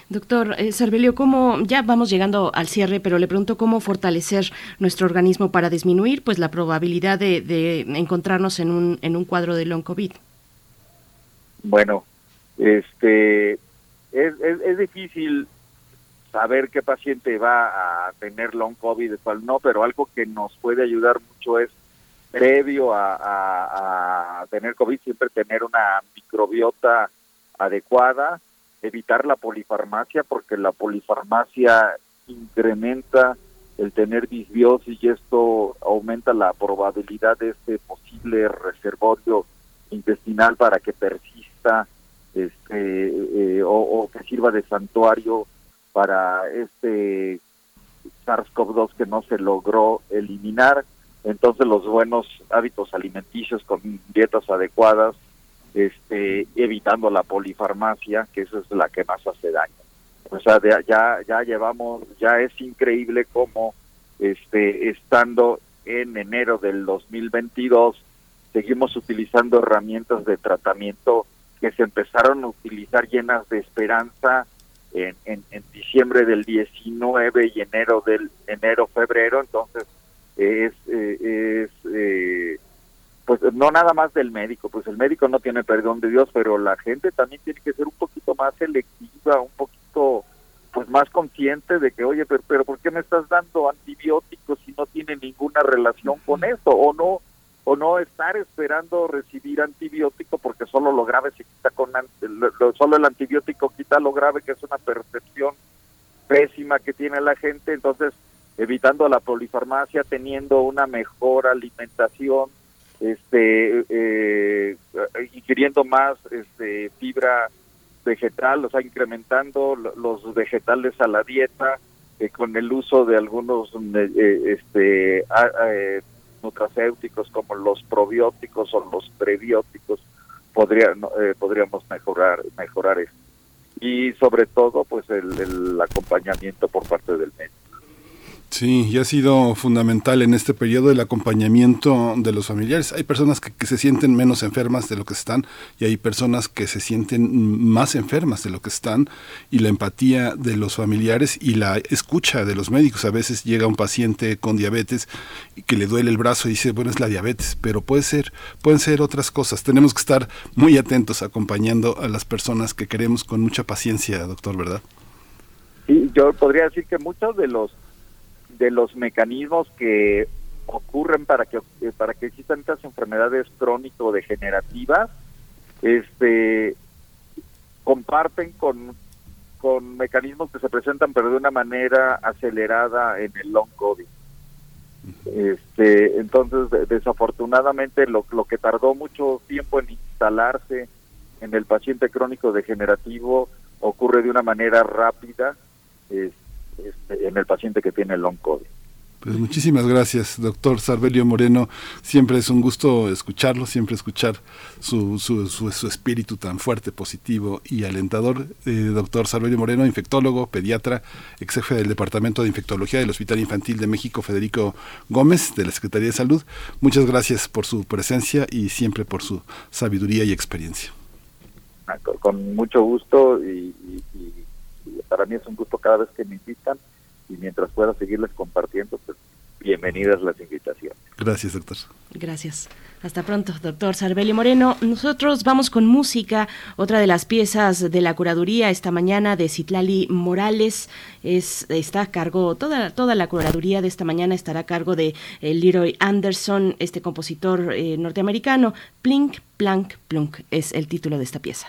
Doctor eh, Cervelio, ¿cómo, ya vamos llegando al cierre, pero le pregunto cómo fortalecer nuestro organismo para disminuir pues la probabilidad de, encontrarnos en un, en un cuadro de long COVID? Bueno, este es, es, difícil saber qué paciente va a tener long COVID cuál no, pero algo que nos puede ayudar mucho es previo a, a tener COVID siempre tener una microbiota adecuada, evitar la polifarmacia porque la polifarmacia incrementa el tener disbiosis y esto aumenta la probabilidad de este posible reservorio intestinal para que persista este eh, o, que sirva de santuario para este SARS-CoV-2 que no se logró eliminar. Entonces los buenos hábitos alimenticios con dietas adecuadas, este, evitando la polifarmacia, que esa es la que más hace daño. O sea, ya, ya llevamos, ya es increíble cómo este, estando en enero del 2022, seguimos utilizando herramientas de tratamiento que se empezaron a utilizar llenas de esperanza en, en, en diciembre del 19 y enero del enero febrero entonces es, eh, es eh, pues no nada más del médico, pues el médico no tiene perdón de Dios, pero la gente también tiene que ser un poquito más selectiva, un poquito pues más consciente de que, oye, pero, pero ¿por qué me estás dando antibióticos si no tiene ninguna relación con eso? O no o no estar esperando recibir antibiótico porque solo lo grave se quita con solo el antibiótico quita lo grave que es una percepción pésima que tiene la gente entonces evitando la polifarmacia teniendo una mejor alimentación este eh, ingiriendo más este fibra vegetal, o sea, incrementando los vegetales a la dieta eh, con el uso de algunos eh, este nutracéuticos como los probióticos o los prebióticos podría, eh, podríamos mejorar mejorar esto. Y sobre todo pues el acompañamiento por parte del médico Sí, y ha sido fundamental en este periodo el acompañamiento de los familiares. Hay personas que, se sienten menos enfermas de lo que están y hay personas que se sienten más enfermas de lo que están y la empatía de los familiares y la escucha de los médicos. A veces llega un paciente con diabetes y que le duele el brazo y dice, bueno, es la diabetes, pero puede ser, pueden ser otras cosas. Tenemos que estar muy atentos acompañando a las personas que queremos con mucha paciencia, doctor, ¿verdad? Sí, yo podría decir que muchos de los de los mecanismos que ocurren para que eh, para que existan estas enfermedades crónico degenerativas este comparten con con mecanismos que se presentan pero de una manera acelerada en el long covid. Este entonces desafortunadamente lo, lo que tardó mucho tiempo en instalarse en el paciente crónico degenerativo ocurre de una manera rápida este, este, en el paciente que tiene el long COVID. Pues muchísimas gracias, doctor Sarbelio Moreno. Siempre es un gusto escucharlo, siempre escuchar su, su, su, espíritu tan fuerte, positivo y alentador. Eh, doctor Sarbelio Moreno, infectólogo, pediatra, ex jefe del Departamento de Infectología del Hospital Infantil de México, Federico Gómez, de la Secretaría de Salud. Muchas gracias por su presencia y siempre por su sabiduría y experiencia. Con mucho gusto y para mí es un gusto cada vez que me invitan y mientras pueda seguirles compartiendo, pues bienvenidas las invitaciones. Gracias, doctor. Gracias. Hasta pronto, doctor Sarbeli Moreno. Nosotros vamos con música. Otra de las piezas de la curaduría esta mañana de Citlali Morales es, está a cargo, toda, toda la curaduría de esta mañana estará a cargo de eh, Leroy Anderson, este compositor eh, norteamericano. Plink, plank, plunk es el título de esta pieza.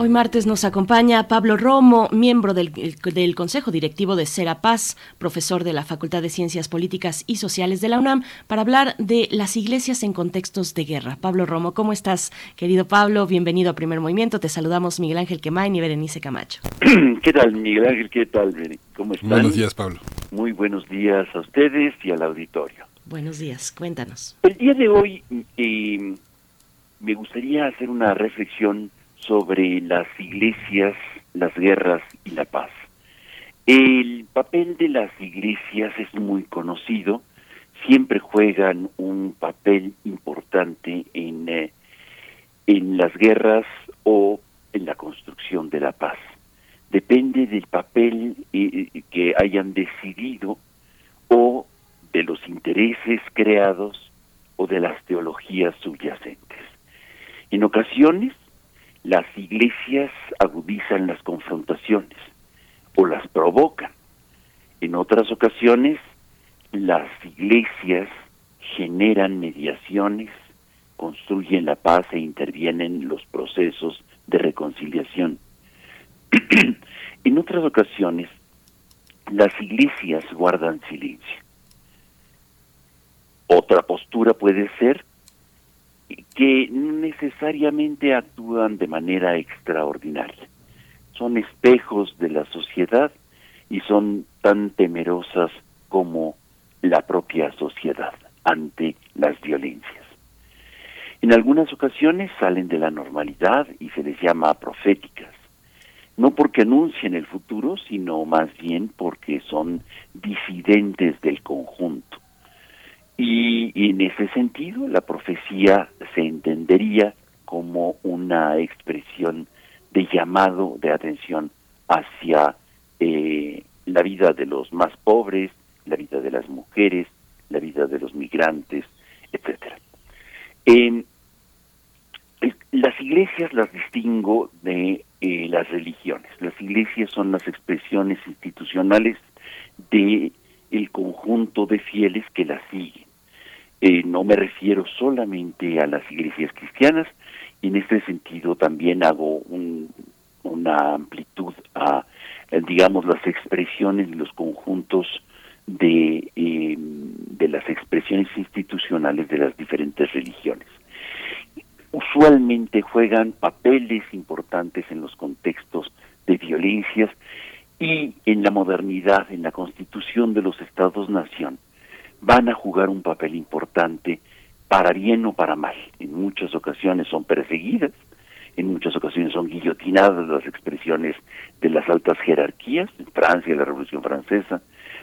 Hoy martes nos acompaña Pablo Romo, miembro del, Consejo Directivo de Serapaz, profesor de la Facultad de Ciencias Políticas y Sociales de la UNAM, para hablar de las iglesias en contextos de guerra. Pablo Romo, ¿cómo estás, querido Pablo? Bienvenido a Primer Movimiento. Te saludamos Miguel Ángel Quemain y Berenice Camacho. ¿Qué tal, Miguel Ángel? ¿Qué tal, ¿Cómo están? Buenos días, Pablo. Muy buenos días a ustedes y al auditorio. Buenos días, cuéntanos. El día de hoy eh, me gustaría hacer una reflexión sobre las iglesias, las guerras y la paz. El papel de las iglesias es muy conocido, siempre juegan un papel importante en, eh, en las guerras o en la construcción de la paz. Depende del papel eh, eh, que hayan decidido o de los intereses creados o de las teologías subyacentes. En ocasiones, las iglesias agudizan las confrontaciones o las provocan. En otras ocasiones, las iglesias generan mediaciones, construyen la paz e intervienen en los procesos de reconciliación. en otras ocasiones, las iglesias guardan silencio. Otra postura puede ser que necesariamente actúan de manera extraordinaria. Son espejos de la sociedad y son tan temerosas como la propia sociedad ante las violencias. En algunas ocasiones salen de la normalidad y se les llama proféticas, no porque anuncien el futuro, sino más bien porque son disidentes del conjunto. Y, en ese sentido, la profecía se entendería como una expresión de llamado de atención hacia eh, la vida de los más pobres, la vida de las mujeres, la vida de los migrantes, etcétera. las iglesias las distingo de eh, las religiones. Las iglesias son las expresiones institucionales de el conjunto de fieles que las siguen. Eh, no me refiero solamente a las iglesias cristianas, y en este sentido también hago una amplitud a, eh, digamos, las expresiones de los conjuntos de, em, de las expresiones institucionales de las diferentes religiones. Usualmente juegan papeles importantes en los contextos de violencias y en la modernidad, en la constitución de los estados-nación, van a jugar un papel importante para bien o para mal. En muchas ocasiones son perseguidas, en muchas ocasiones son guillotinadas las expresiones de las altas jerarquías, en Francia, la Revolución Francesa,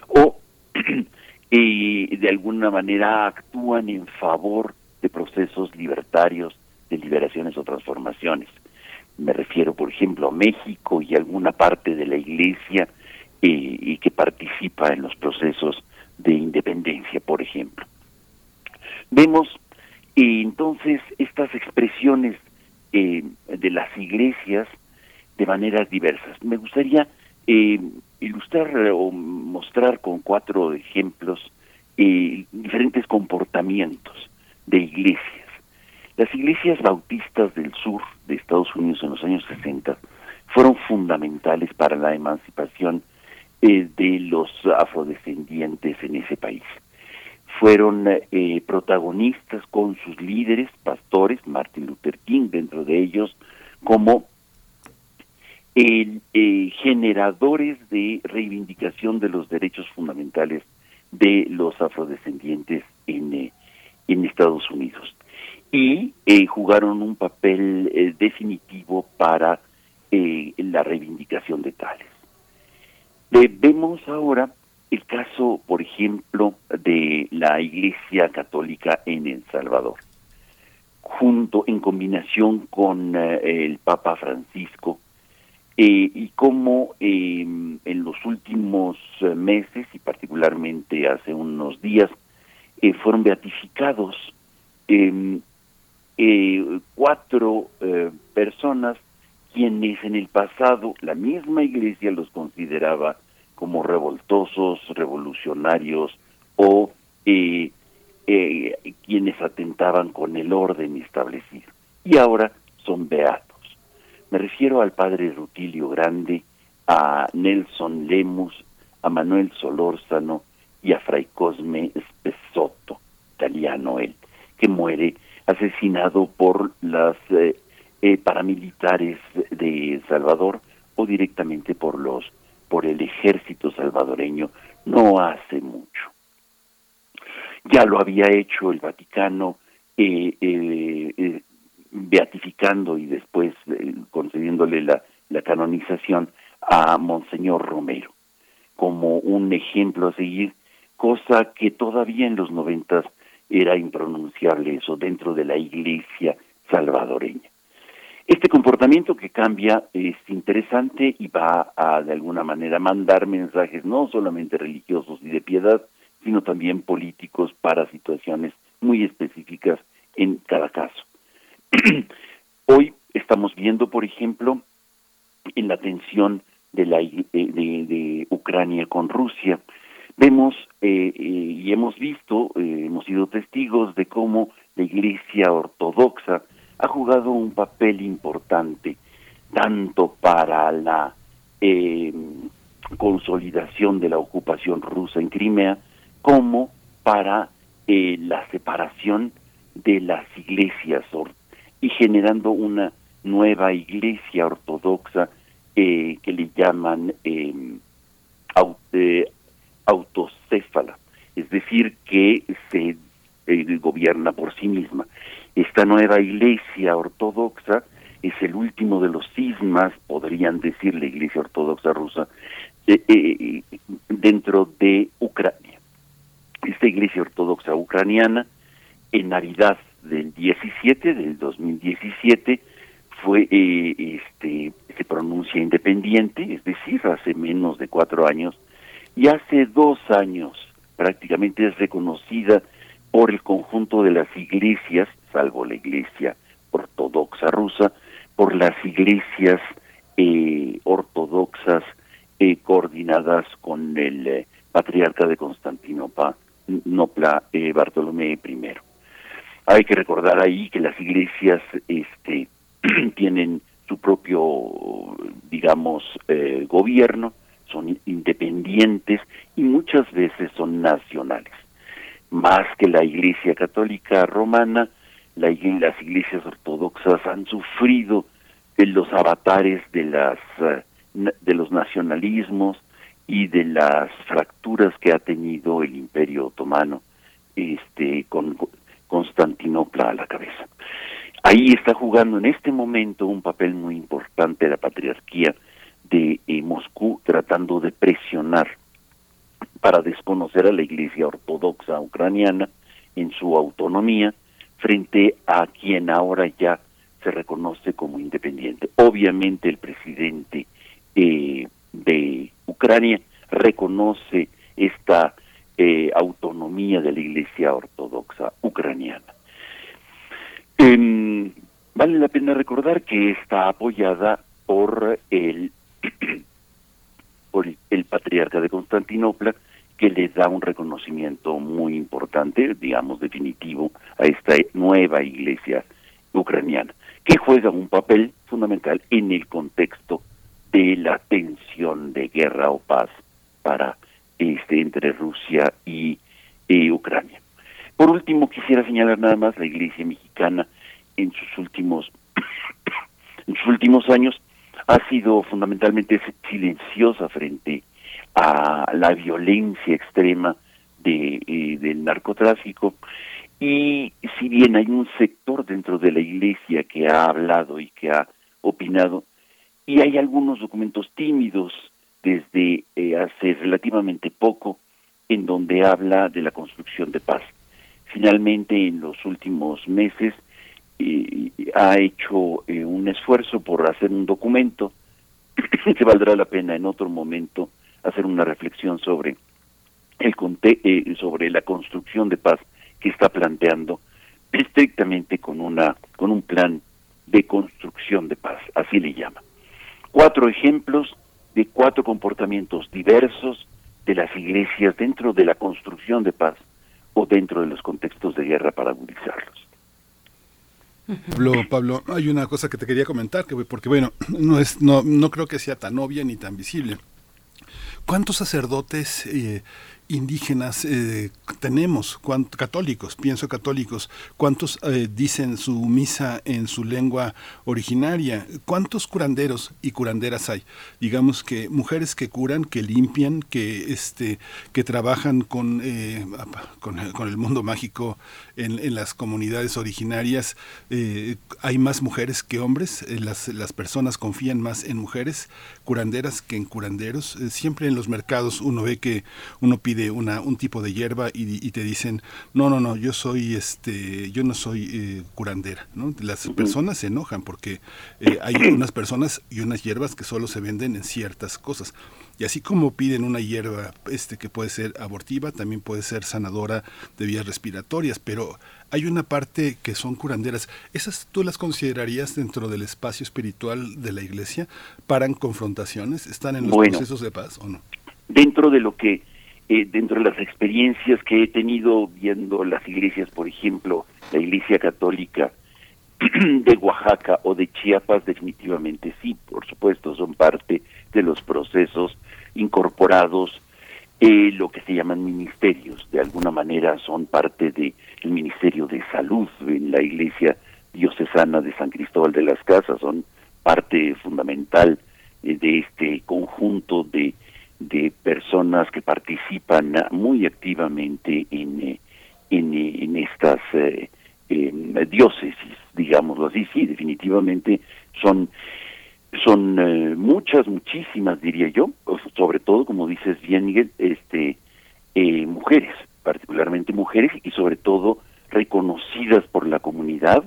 o y de alguna manera actúan en favor de procesos libertarios, de liberaciones o transformaciones. Me refiero, por ejemplo, a México y alguna parte de la Iglesia eh, y que participa en los procesos de independencia, por ejemplo. Vemos eh, entonces estas expresiones eh, de las iglesias de maneras diversas. Me gustaría eh, ilustrar o mostrar con cuatro ejemplos diferentes comportamientos de iglesias. Las iglesias bautistas del sur de Estados Unidos en los años 60 fueron fundamentales para la emancipación eh, de los afrodescendientes en ese país. Fueron eh, protagonistas con sus líderes, pastores, Martin Luther King dentro de ellos, como eh, generadores de reivindicación de los derechos fundamentales de los afrodescendientes en, en Estados Unidos. Y jugaron un papel definitivo para la reivindicación de tales vemos ahora el caso, por ejemplo, de la Iglesia Católica en El Salvador, junto en combinación con eh, el Papa Francisco, eh, y cómo em, en los últimos eh, meses y particularmente hace unos días fueron beatificados em, cuatro personas quienes en el pasado la misma iglesia los consideraba como revoltosos, revolucionarios o eh, eh, quienes atentaban con el orden establecido. Y ahora son beatos. Me refiero al padre Rutilio Grande, a Nelson Lemus, a Manuel Solórzano y a Fray Cosme Spesotto, italiano él, que muere asesinado por las eh, eh, paramilitares de Salvador o directamente por los por el ejército salvadoreño no hace mucho. Ya lo había hecho el Vaticano eh, eh, beatificando y después concediéndole la, la canonización a Monseñor Romero como un ejemplo a seguir, cosa que todavía en los noventas era impronunciable eso dentro de la iglesia salvadoreña. Este comportamiento que cambia es interesante y va a de alguna manera mandar mensajes no solamente religiosos y de piedad, sino también políticos para situaciones muy específicas en cada caso. Hoy estamos viendo, por ejemplo, en la tensión de, la, de, Ucrania con Rusia, vemos eh, eh, y hemos visto, eh, hemos sido testigos de cómo la Iglesia Ortodoxa ha jugado un papel importante tanto para la consolidación de la ocupación rusa en Crimea como para la separación de las iglesias y generando una nueva iglesia ortodoxa eh, que le llaman eh, autocéfala, es decir, que se eh, gobierna por sí misma. Esta nueva iglesia ortodoxa es el último de los cismas, podrían decir la iglesia ortodoxa rusa, eh, dentro de Ucrania. Esta iglesia ortodoxa ucraniana, en Navidad del 17, del 2017, fue eh, este se pronuncia independiente, es decir, hace menos de cuatro años, y hace dos años prácticamente es reconocida por el conjunto de las iglesias, salvo la iglesia ortodoxa rusa, por las iglesias eh, ortodoxas eh, coordinadas con el eh, patriarca de Constantinopla, Nopla, Bartolomé I. Hay que recordar ahí que las iglesias este, tienen su propio, digamos, gobierno, son independientes y muchas veces son nacionales. Más que la Iglesia Católica Romana, la, las iglesias ortodoxas han sufrido de los avatares de las eh, de los nacionalismos y de las fracturas que ha tenido el Imperio Otomano, este, con Constantinopla a la cabeza. Ahí está jugando en este momento un papel muy importante la patriarquía de eh, Moscú tratando de presionar para desconocer a la Iglesia Ortodoxa ucraniana en su autonomía frente a quien ahora ya se reconoce como independiente. Obviamente el presidente eh, de Ucrania reconoce esta eh, autonomía de la Iglesia Ortodoxa ucraniana. Em, vale la pena recordar que está apoyada por el, por el patriarca de Constantinopla, que le da un reconocimiento muy importante, digamos definitivo, a esta nueva iglesia ucraniana, que juega un papel fundamental en el contexto de la tensión de guerra o paz para este entre Rusia y Ucrania. Por último, quisiera señalar nada más la Iglesia mexicana en sus últimos en sus últimos años ha sido fundamentalmente silenciosa frente a la violencia extrema de, eh, del narcotráfico. Y si bien hay un sector dentro de la iglesia que ha hablado y que ha opinado y hay algunos documentos tímidos desde eh, hace relativamente poco en donde habla de la construcción de paz. Finalmente en los últimos meses eh, ha hecho un esfuerzo por hacer un documento que valdrá la pena en otro momento hacer una reflexión sobre el eh, sobre la construcción de paz que está planteando estrictamente con una con un plan de construcción de paz, así le llama. Cuatro ejemplos de cuatro comportamientos diversos de las iglesias dentro de la construcción de paz o dentro de los contextos de guerra para agudizarlos. Pablo, Pablo, hay una cosa que te quería comentar, que porque bueno, no es, no, no creo que sea tan obvia ni tan visible. ¿Cuántos sacerdotes eh, indígenas eh, tenemos, católicos, pienso católicos, cuántos eh, dicen su misa en su lengua originaria, cuántos curanderos y curanderas hay, digamos que mujeres que curan, que limpian, que este, que trabajan con, con, el mundo mágico en, en las comunidades originarias, hay más mujeres que hombres, las, las personas confían más en mujeres curanderas que en curanderos, siempre en los mercados uno ve que uno pide de una, un tipo de hierba y, te dicen, no, no, no, yo soy, este, yo no soy eh, curandera, ¿no? Las personas se enojan porque eh, hay unas personas y unas hierbas que solo se venden en ciertas cosas. Y así como piden una hierba este que puede ser abortiva, también puede ser sanadora de vías respiratorias, pero hay una parte que son curanderas. ¿Esas tú las considerarías dentro del espacio espiritual de la iglesia? ¿Paran confrontaciones? ¿Están en los procesos de paz o no? Dentro de lo que, eh, dentro de las experiencias que he tenido viendo las iglesias, por ejemplo, la iglesia católica de Oaxaca o de Chiapas, definitivamente sí, por supuesto, son parte de los procesos incorporados eh, lo que se llaman ministerios, de alguna manera son parte del el Ministerio de Salud en la Iglesia Diocesana de San Cristóbal de las Casas, son parte fundamental eh, de este conjunto de, de personas que participan muy activamente en, eh, en, en, estas diócesis, digámoslo así, sí, definitivamente son son eh, muchas, muchísimas, diría yo, sobre todo, como dices bien, Miguel, este, eh, mujeres, particularmente mujeres, y sobre todo reconocidas por la comunidad,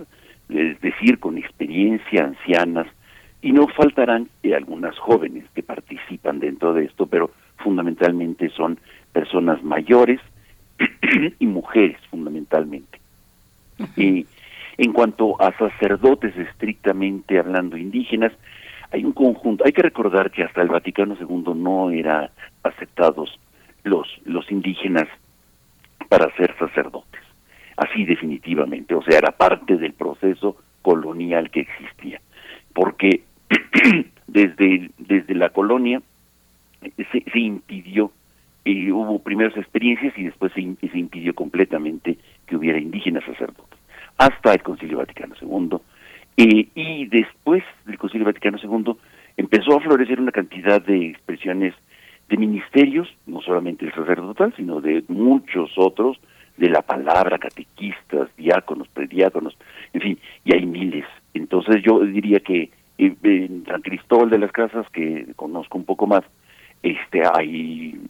es decir, con experiencia, ancianas, y no faltarán eh, algunas jóvenes que participan dentro de esto, pero fundamentalmente son personas mayores y mujeres, fundamentalmente. Y en cuanto a sacerdotes estrictamente hablando indígenas, hay un conjunto, hay que recordar que hasta el Vaticano II no era aceptados los, los indígenas para ser sacerdotes, así definitivamente, o sea, era parte del proceso colonial que existía, porque desde, desde la colonia se, se impidió, y hubo primeras experiencias y después se, impidió completamente que hubiera indígenas sacerdotes, hasta el Concilio Vaticano II, y después del Concilio Vaticano II empezó a florecer una cantidad de expresiones de ministerios, no solamente el sacerdotal, sino de muchos otros, de la palabra, catequistas, diáconos, prediáconos, en fin, y hay miles. Entonces yo diría que eh, en San Cristóbal de las Casas, que conozco un poco más, este hay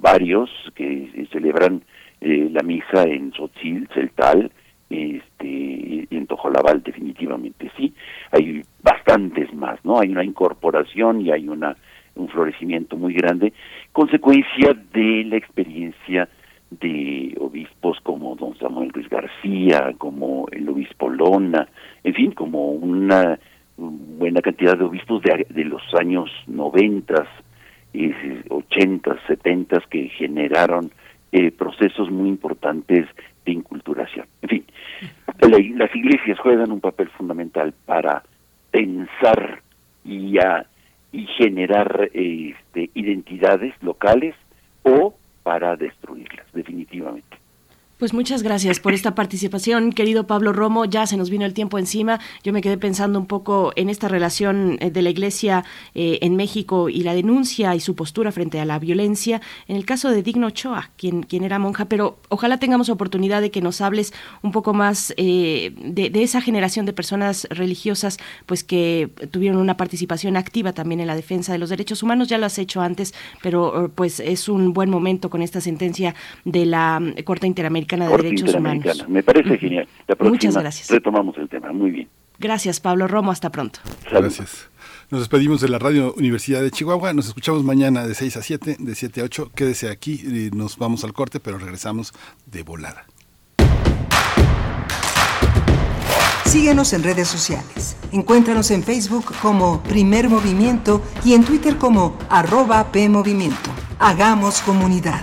varios que celebran eh, la misa en Sotzil, Celtal, este en Tojolabal definitivamente sí. Hay bastantes más no hay una incorporación y hay una un florecimiento muy grande consecuencia de la experiencia de obispos como don Samuel Luis García como el obispo Lona en fin como una buena cantidad de obispos de, de los años noventas ochentas setentas que generaron eh, procesos muy importantes de inculturación. En fin, las iglesias juegan un papel fundamental para pensar y, y generar este, identidades locales o para destruirlas, definitivamente. Pues muchas gracias por esta participación, querido Pablo Romo. Ya se nos vino el tiempo encima. Yo me quedé pensando un poco en esta relación eh, de la Iglesia eh, en México y la denuncia y su postura frente a la violencia. En el caso de Digno Ochoa, quien, quien era monja, pero ojalá tengamos oportunidad de que nos hables un poco más eh, de, esa generación de personas religiosas, pues que tuvieron una participación activa también en la defensa de los derechos humanos. Ya lo has hecho antes, pero pues es un buen momento con esta sentencia de la Corte Interamericana de Derechos Humanos. Me parece genial. Muchas gracias. Retomamos el tema. Muy bien. Gracias, Pablo Romo. Hasta pronto. Gracias. Nos despedimos de la Radio Universidad de Chihuahua. Nos escuchamos mañana de 6 a 7, de 7 a 8. Quédese aquí y nos vamos al corte, pero regresamos de volada. Síguenos en redes sociales. Encuéntranos en Facebook como Primer Movimiento y en Twitter como arroba PMovimiento. Hagamos comunidad.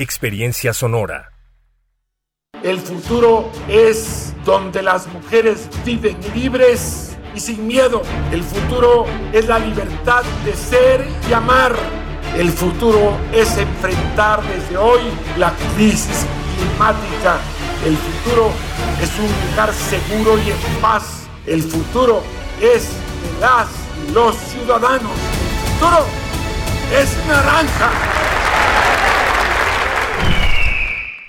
Experiencia Sonora. El futuro es donde las mujeres viven libres y sin miedo. El futuro es la libertad de ser y amar. El futuro es enfrentar desde hoy la crisis climática. El futuro es un lugar seguro y en paz. El futuro es de las los ciudadanos. El futuro es naranja.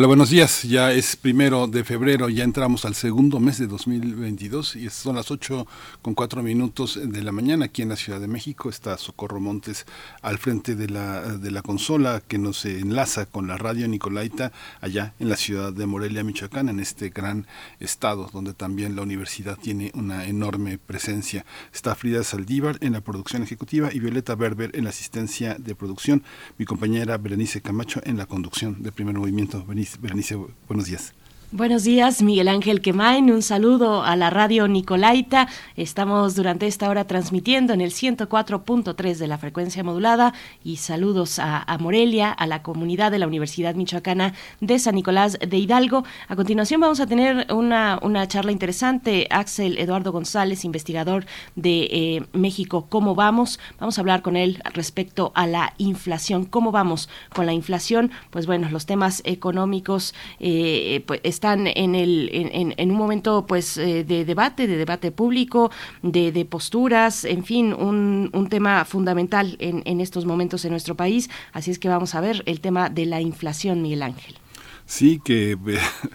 Hola, buenos días. Ya es primero de febrero, ya entramos al segundo mes de 2022 y son las 8 con 4 minutos de la mañana aquí en la Ciudad de México. Está Socorro Montes al frente de la, de la consola que nos enlaza con la radio Nicolaita allá en la ciudad de Morelia, Michoacán, en este gran estado donde también la universidad tiene una enorme presencia. Está Frida Saldívar en la producción ejecutiva y Violeta Berber en la asistencia de producción. Mi compañera Berenice Camacho en la conducción de primer movimiento. Berenice, buenos días. Buenos días, Miguel Ángel Quemain. Un saludo a la radio Nicolaita. Estamos durante esta hora transmitiendo en el 104.3 de la frecuencia modulada y saludos a, Morelia, a la comunidad de la Universidad Michoacana de San Nicolás de Hidalgo. A continuación vamos a tener una, una charla interesante. Axel Eduardo González, investigador de eh, México, ¿cómo vamos? Vamos a hablar con él respecto a la inflación. ¿Cómo vamos con la inflación? Pues bueno, los temas económicos eh, pues, están en, el, en, un momento pues eh, de debate, de debate público, de, de posturas, en fin, un, un tema fundamental en, en estos momentos en nuestro país. Así es que vamos a ver el tema de la inflación, Miguel Ángel. Sí, que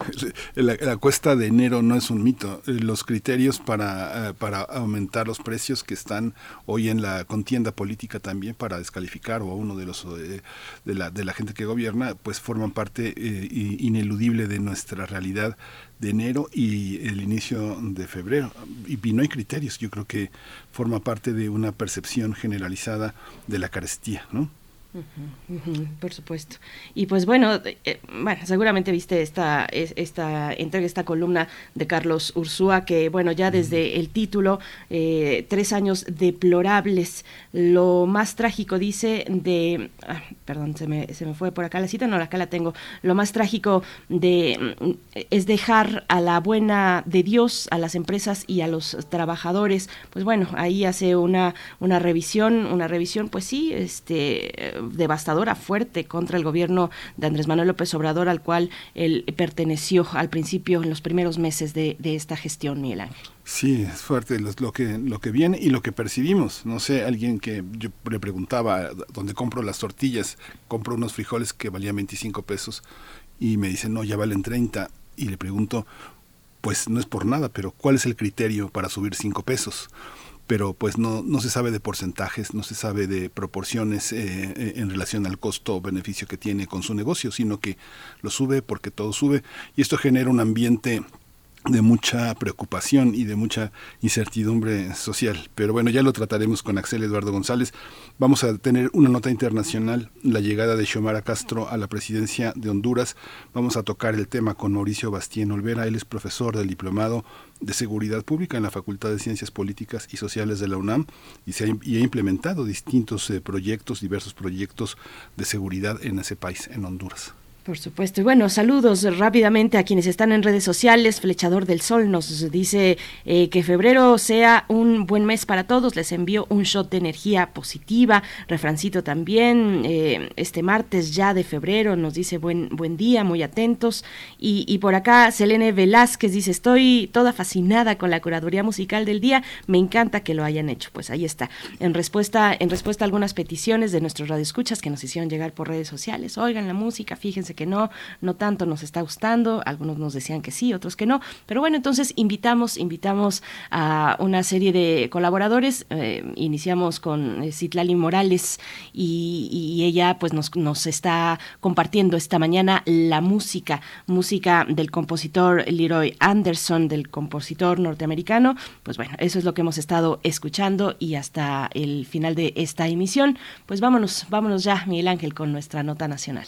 la, la, cuesta de enero no es un mito. Los criterios para, para aumentar los precios que están hoy en la contienda política también para descalificar o a uno de los de la, de la gente que gobierna, pues forman parte eh, ineludible de nuestra realidad de enero y el inicio de febrero. Y, y no hay criterios, yo creo que forma parte de una percepción generalizada de la carestía, ¿no? Uh -huh, uh -huh, por supuesto. Y pues bueno, eh, bueno, seguramente viste esta, esta entrega, esta columna de Carlos Ursúa, que bueno, ya desde el título, eh, tres años deplorables, lo más trágico dice de, ah, perdón, se me, se me fue por acá la cita, no, acá la tengo, lo más trágico de es dejar a la buena de Dios, a las empresas y a los trabajadores, pues bueno, ahí hace una, una revisión, una revisión, pues sí, este devastadora, fuerte contra el gobierno de Andrés Manuel López Obrador, al cual él perteneció al principio, en los primeros meses de, esta gestión, Miguel Ángel. Sí, es fuerte lo, lo, que, lo que viene y lo que percibimos. No sé, alguien que yo le preguntaba dónde compro las tortillas, compro unos frijoles que valían 25 pesos y me dice, no, ya valen 30. Y le pregunto, pues no es por nada, pero ¿cuál es el criterio para subir 5 pesos? Pero pues no, no se sabe de porcentajes, no se sabe de proporciones eh, en relación al costo-beneficio que tiene con su negocio, sino que lo sube porque todo sube. Y esto genera un ambiente de mucha preocupación y de mucha incertidumbre social. Pero bueno, ya lo trataremos con Axel Eduardo González. Vamos a tener una nota internacional, la llegada de Xiomara Castro a la presidencia de Honduras. Vamos a tocar el tema con Mauricio Bastien Olvera. Él es profesor del diplomado de Seguridad Pública en la Facultad de Ciencias Políticas y Sociales de la UNAM y, se ha, y ha implementado distintos eh, proyectos, diversos proyectos de seguridad en ese país, en Honduras. Por supuesto. Y bueno, saludos rápidamente a quienes están en redes sociales. Flechador del Sol nos dice eh, que febrero sea un buen mes para todos. Les envío un shot de energía positiva. Refrancito también. Eh, este martes ya de febrero nos dice buen, buen día, muy atentos. Y, y por acá, Selene Velázquez dice: Estoy toda fascinada con la curaduría musical del día. Me encanta que lo hayan hecho. Pues ahí está. En respuesta, en respuesta a algunas peticiones de nuestros radioescuchas que nos hicieron llegar por redes sociales. Oigan la música, fíjense que no, no tanto nos está gustando, algunos nos decían que sí, otros que no, pero bueno, entonces invitamos, invitamos a una serie de colaboradores, eh, iniciamos con eh, Citlali Morales y, y, ella pues nos, nos está compartiendo esta mañana la música, música del compositor Leroy Anderson, del compositor norteamericano, pues bueno, eso es lo que hemos estado escuchando y hasta el final de esta emisión, pues vámonos, vámonos ya, Miguel Ángel, con nuestra nota nacional.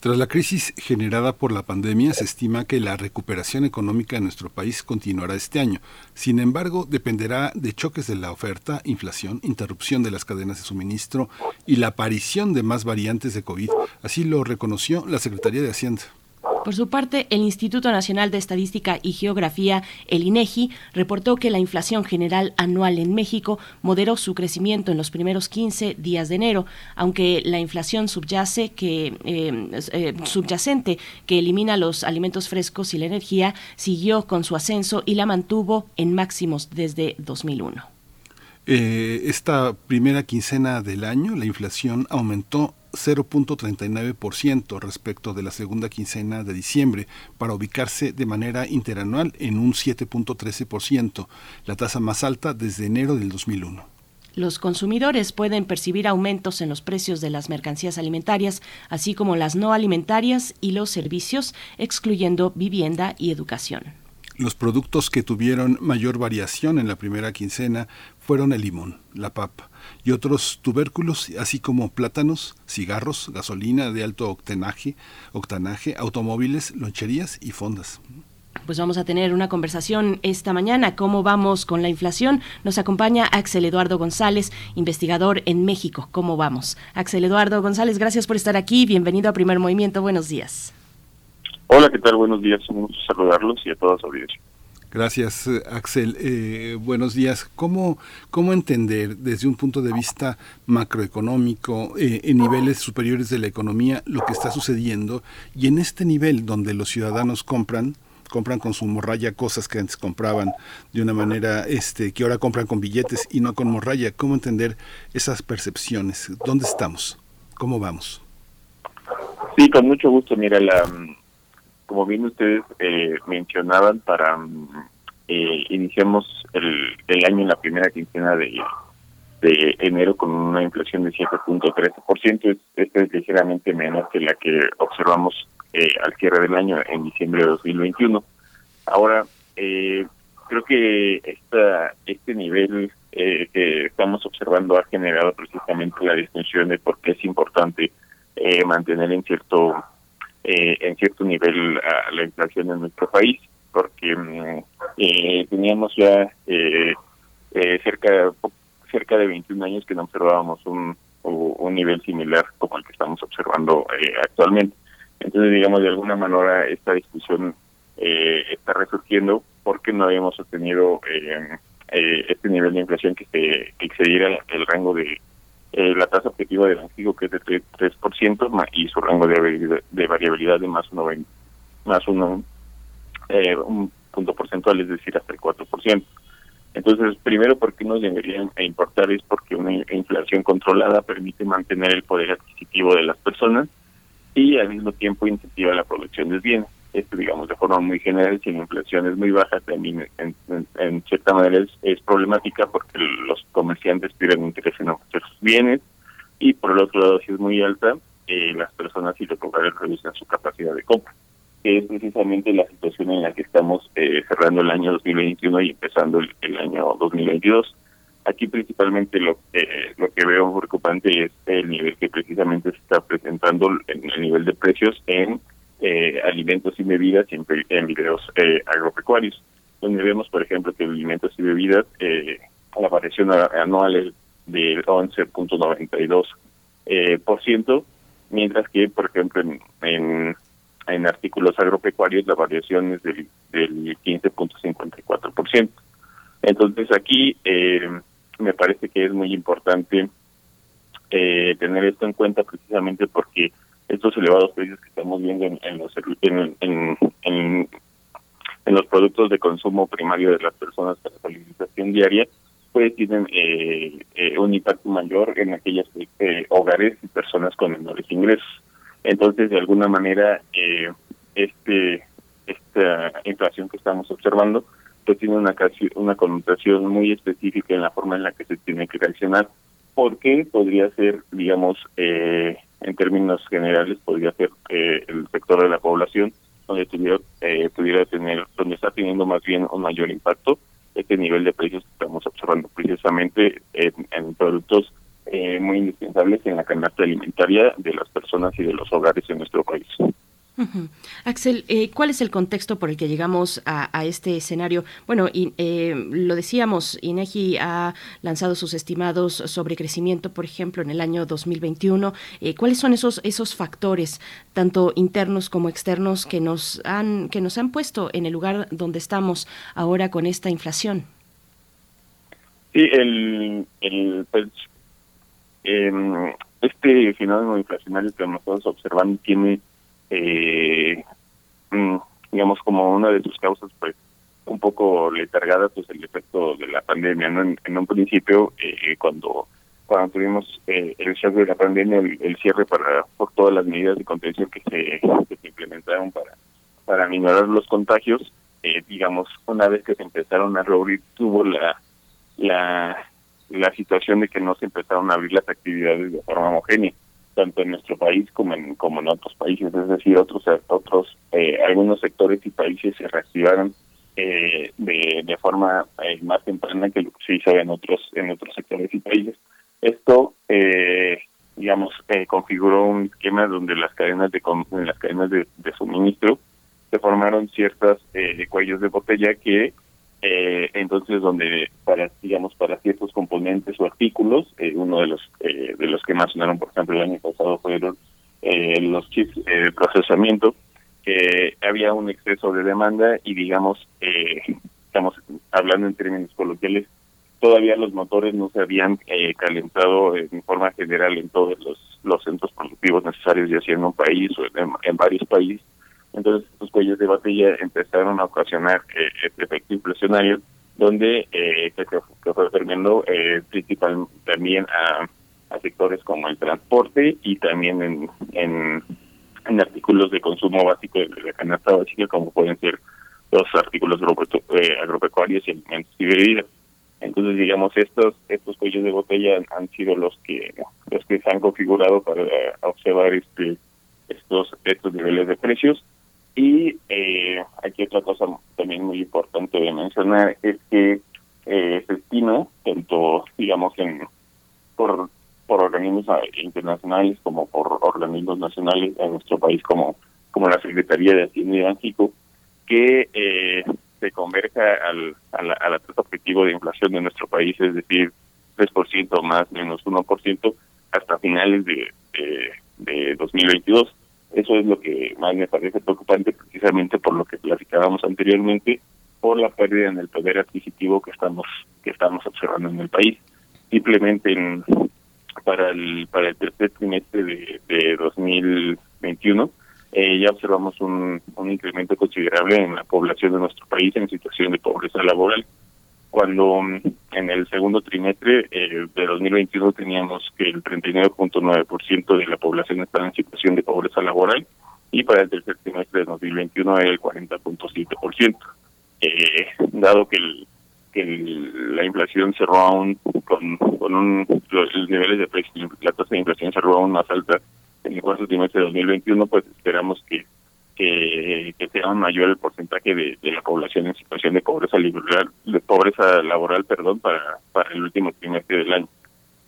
tras la crisis generada por la pandemia, se estima que la recuperación económica en nuestro país continuará este año. Sin embargo, dependerá de choques de la oferta, inflación, interrupción de las cadenas de suministro y la aparición de más variantes de COVID. Así lo reconoció la Secretaría de Hacienda. Por su parte, el Instituto Nacional de Estadística y Geografía, el INEGI, reportó que la inflación general anual en México moderó su crecimiento en los primeros 15 días de enero, aunque la inflación eh, eh, subyacente que elimina los alimentos frescos y la energía siguió con su ascenso y la mantuvo en máximos desde 2001. Eh, esta primera quincena del año, la inflación aumentó 0.39% respecto de la segunda quincena de diciembre, para ubicarse de manera interanual en un 7.13%, la tasa más alta desde enero del 2001. Los consumidores pueden percibir aumentos en los precios de las mercancías alimentarias, así como las no alimentarias y los servicios, excluyendo vivienda y educación. Los productos que tuvieron mayor variación en la primera quincena fueron el limón, la papa, y otros tubérculos, así como plátanos, cigarros, gasolina de alto octanaje, octanaje automóviles, loncherías y fondas. Pues vamos a tener una conversación esta mañana. ¿Cómo vamos con la inflación? Nos acompaña Axel Eduardo González, investigador en México. ¿Cómo vamos? Axel Eduardo González, gracias por estar aquí. Bienvenido a Primer Movimiento. Buenos días. Hola, ¿qué tal? Buenos días. Un gusto saludarlos y a toda su audiencia. Gracias, Axel. Eh, buenos días. ¿Cómo, ¿Cómo entender desde un punto de vista macroeconómico, eh, en niveles superiores de la economía, lo que está sucediendo y en este nivel donde los ciudadanos compran, compran con su morralla cosas que antes compraban de una manera este que ahora compran con billetes y no con morralla? ¿Cómo entender esas percepciones? ¿Dónde estamos? ¿Cómo vamos? Sí, con mucho gusto. Mira, la como bien ustedes eh, mencionaban, para eh, iniciamos el, el, año en la primera quincena de, enero con una inflación de 7.13%. Esta es ligeramente menos que la que observamos eh, al cierre del año en diciembre de 2021. Ahora, eh, creo que esta, este nivel eh, que estamos observando ha generado precisamente la distinción de por qué es importante eh, mantener en cierto eh, en cierto nivel a la inflación en nuestro país, porque mm, eh, teníamos ya eh, eh, cerca cerca de 21 años que no observábamos un, un nivel similar como el que estamos observando eh, actualmente. Entonces, digamos, de alguna manera esta discusión eh, está resurgiendo porque no habíamos sostenido eh, este nivel de inflación que, se, que excediera el rango de eh, la tasa objetiva del antiguo que es de 3%, y su rango de, de variabilidad de más uno, más uno eh, un punto porcentual, es decir, hasta el 4%. Entonces, primero, ¿por qué nos debería importar? Es porque una inflación controlada permite mantener el poder adquisitivo de las personas y al mismo tiempo incentiva la producción de bienes esto digamos de forma muy general, si la inflación es muy baja, también en, cierta manera es, problemática porque los comerciantes pierden interés en ofrecer sus bienes y por el otro lado, si es muy alta, eh, las personas y los hogares reducen su capacidad de compra, que es precisamente la situación en la que estamos eh, cerrando el año 2021 y empezando el, año 2022. Aquí principalmente lo, eh, lo que veo preocupante es el nivel que precisamente se está presentando en el nivel de precios en eh, alimentos y bebidas en, en videos eh, agropecuarios, donde vemos, por ejemplo, que alimentos y bebidas, eh, la variación anual es de 11.92%, eh, por ciento, mientras que, por ejemplo, en, en, en, artículos agropecuarios la variación es del, del 15.54%. Entonces aquí eh, me parece que es muy importante eh, tener esto en cuenta precisamente porque estos elevados precios que estamos viendo en, los en, en, en, los productos de consumo primario de las personas para la alimentación diaria pues tienen eh, eh, un impacto mayor en aquellos eh, hogares y personas con menores ingresos. Entonces de alguna manera eh, este esta inflación que estamos observando pues tiene una una connotación muy específica en la forma en la que se tiene que reaccionar porque podría ser digamos eh, en términos generales podría ser eh, el sector de la población donde tuviera, eh, pudiera tener, donde está teniendo más bien un mayor impacto este nivel de precios que estamos observando precisamente en, en productos eh, muy indispensables en la canasta alimentaria de las personas y de los hogares en nuestro país. Axel, eh, ¿cuál es el contexto por el que llegamos a, este escenario? Bueno, y, eh, lo decíamos, INEGI ha lanzado sus estimados sobre crecimiento, por ejemplo, en el año 2021. Eh, ¿Cuáles son esos esos factores, tanto internos como externos, que nos han que nos han puesto en el lugar donde estamos ahora con esta inflación? Sí, el, pues, em, este fenómeno inflacionario que estamos observando tiene eh, mm, digamos como una de sus causas pues un poco letargada pues el efecto de la pandemia no en, un principio eh, cuando cuando tuvimos eh, el shock de la pandemia el, cierre para por todas las medidas de contención que se, que se implementaron para para minorar los contagios eh, digamos una vez que se empezaron a reabrir tuvo la la la situación de que no se empezaron a abrir las actividades de forma homogénea tanto en nuestro país como en como en otros países. Es decir otros otros eh, algunos sectores y países se reactivaron eh, de, de forma eh, más temprana que lo que se hizo en otros en otros sectores y países. Esto eh, digamos eh, configuró un esquema donde las cadenas de en las cadenas de, de suministro se formaron ciertas eh, cuellos de botella que eh, entonces donde para digamos para ciertos componentes o artículos eh, uno de los eh, de los que más sonaron por ejemplo el año pasado fueron eh, los chips de procesamiento que había un exceso de demanda y digamos eh, estamos hablando en términos coloquiales todavía los motores no se habían eh, calentado en forma general en todos los los centros productivos necesarios ya sea en un país o en varios países entonces, estos cuellos de batalla empezaron a ocasionar eh, este efecto inflacionario, donde eh, que, que, fue permeando eh, principal también a, sectores como el transporte y también en, en, artículos de consumo básico de la canasta básica, como pueden ser los artículos eh, agropecuarios y alimentos y bebidas. Entonces, digamos, estos estos cuellos de botella han, han sido los que los que se han configurado para observar este estos estos niveles de precios y eh, aquí otra cosa también muy importante de mencionar es que eh, se estima, tanto digamos en por por organismos internacionales como por organismos nacionales en nuestro país como como la Secretaría de Hacienda y Banco, que eh, se converja al, a, la, a la objetivo de inflación de nuestro país, es decir, 3% más menos 1% hasta finales de, de, de 2022 eso es lo que más me parece preocupante precisamente por lo que platicábamos anteriormente, por la pérdida en el poder adquisitivo que estamos que estamos observando en el país. Simplemente en, para el para el tercer trimestre de, de 2021 eh, ya observamos un, un incremento considerable en la población de nuestro país en situación de pobreza laboral cuando mm, en el segundo trimestre eh, de 2021 teníamos que el 39.9% de la población estaba en situación de pobreza laboral y para el tercer trimestre de 2021 era el 40.7%. Eh, dado que el, que el, la inflación cerró aún con, un, los, los niveles de precio, la tasa de inflación cerró aún más alta en el cuarto trimestre de 2021, pues esperamos que que, que sea mayor el porcentaje de, la población en situación de pobreza laboral, de pobreza laboral, perdón, para, para el último trimestre del año.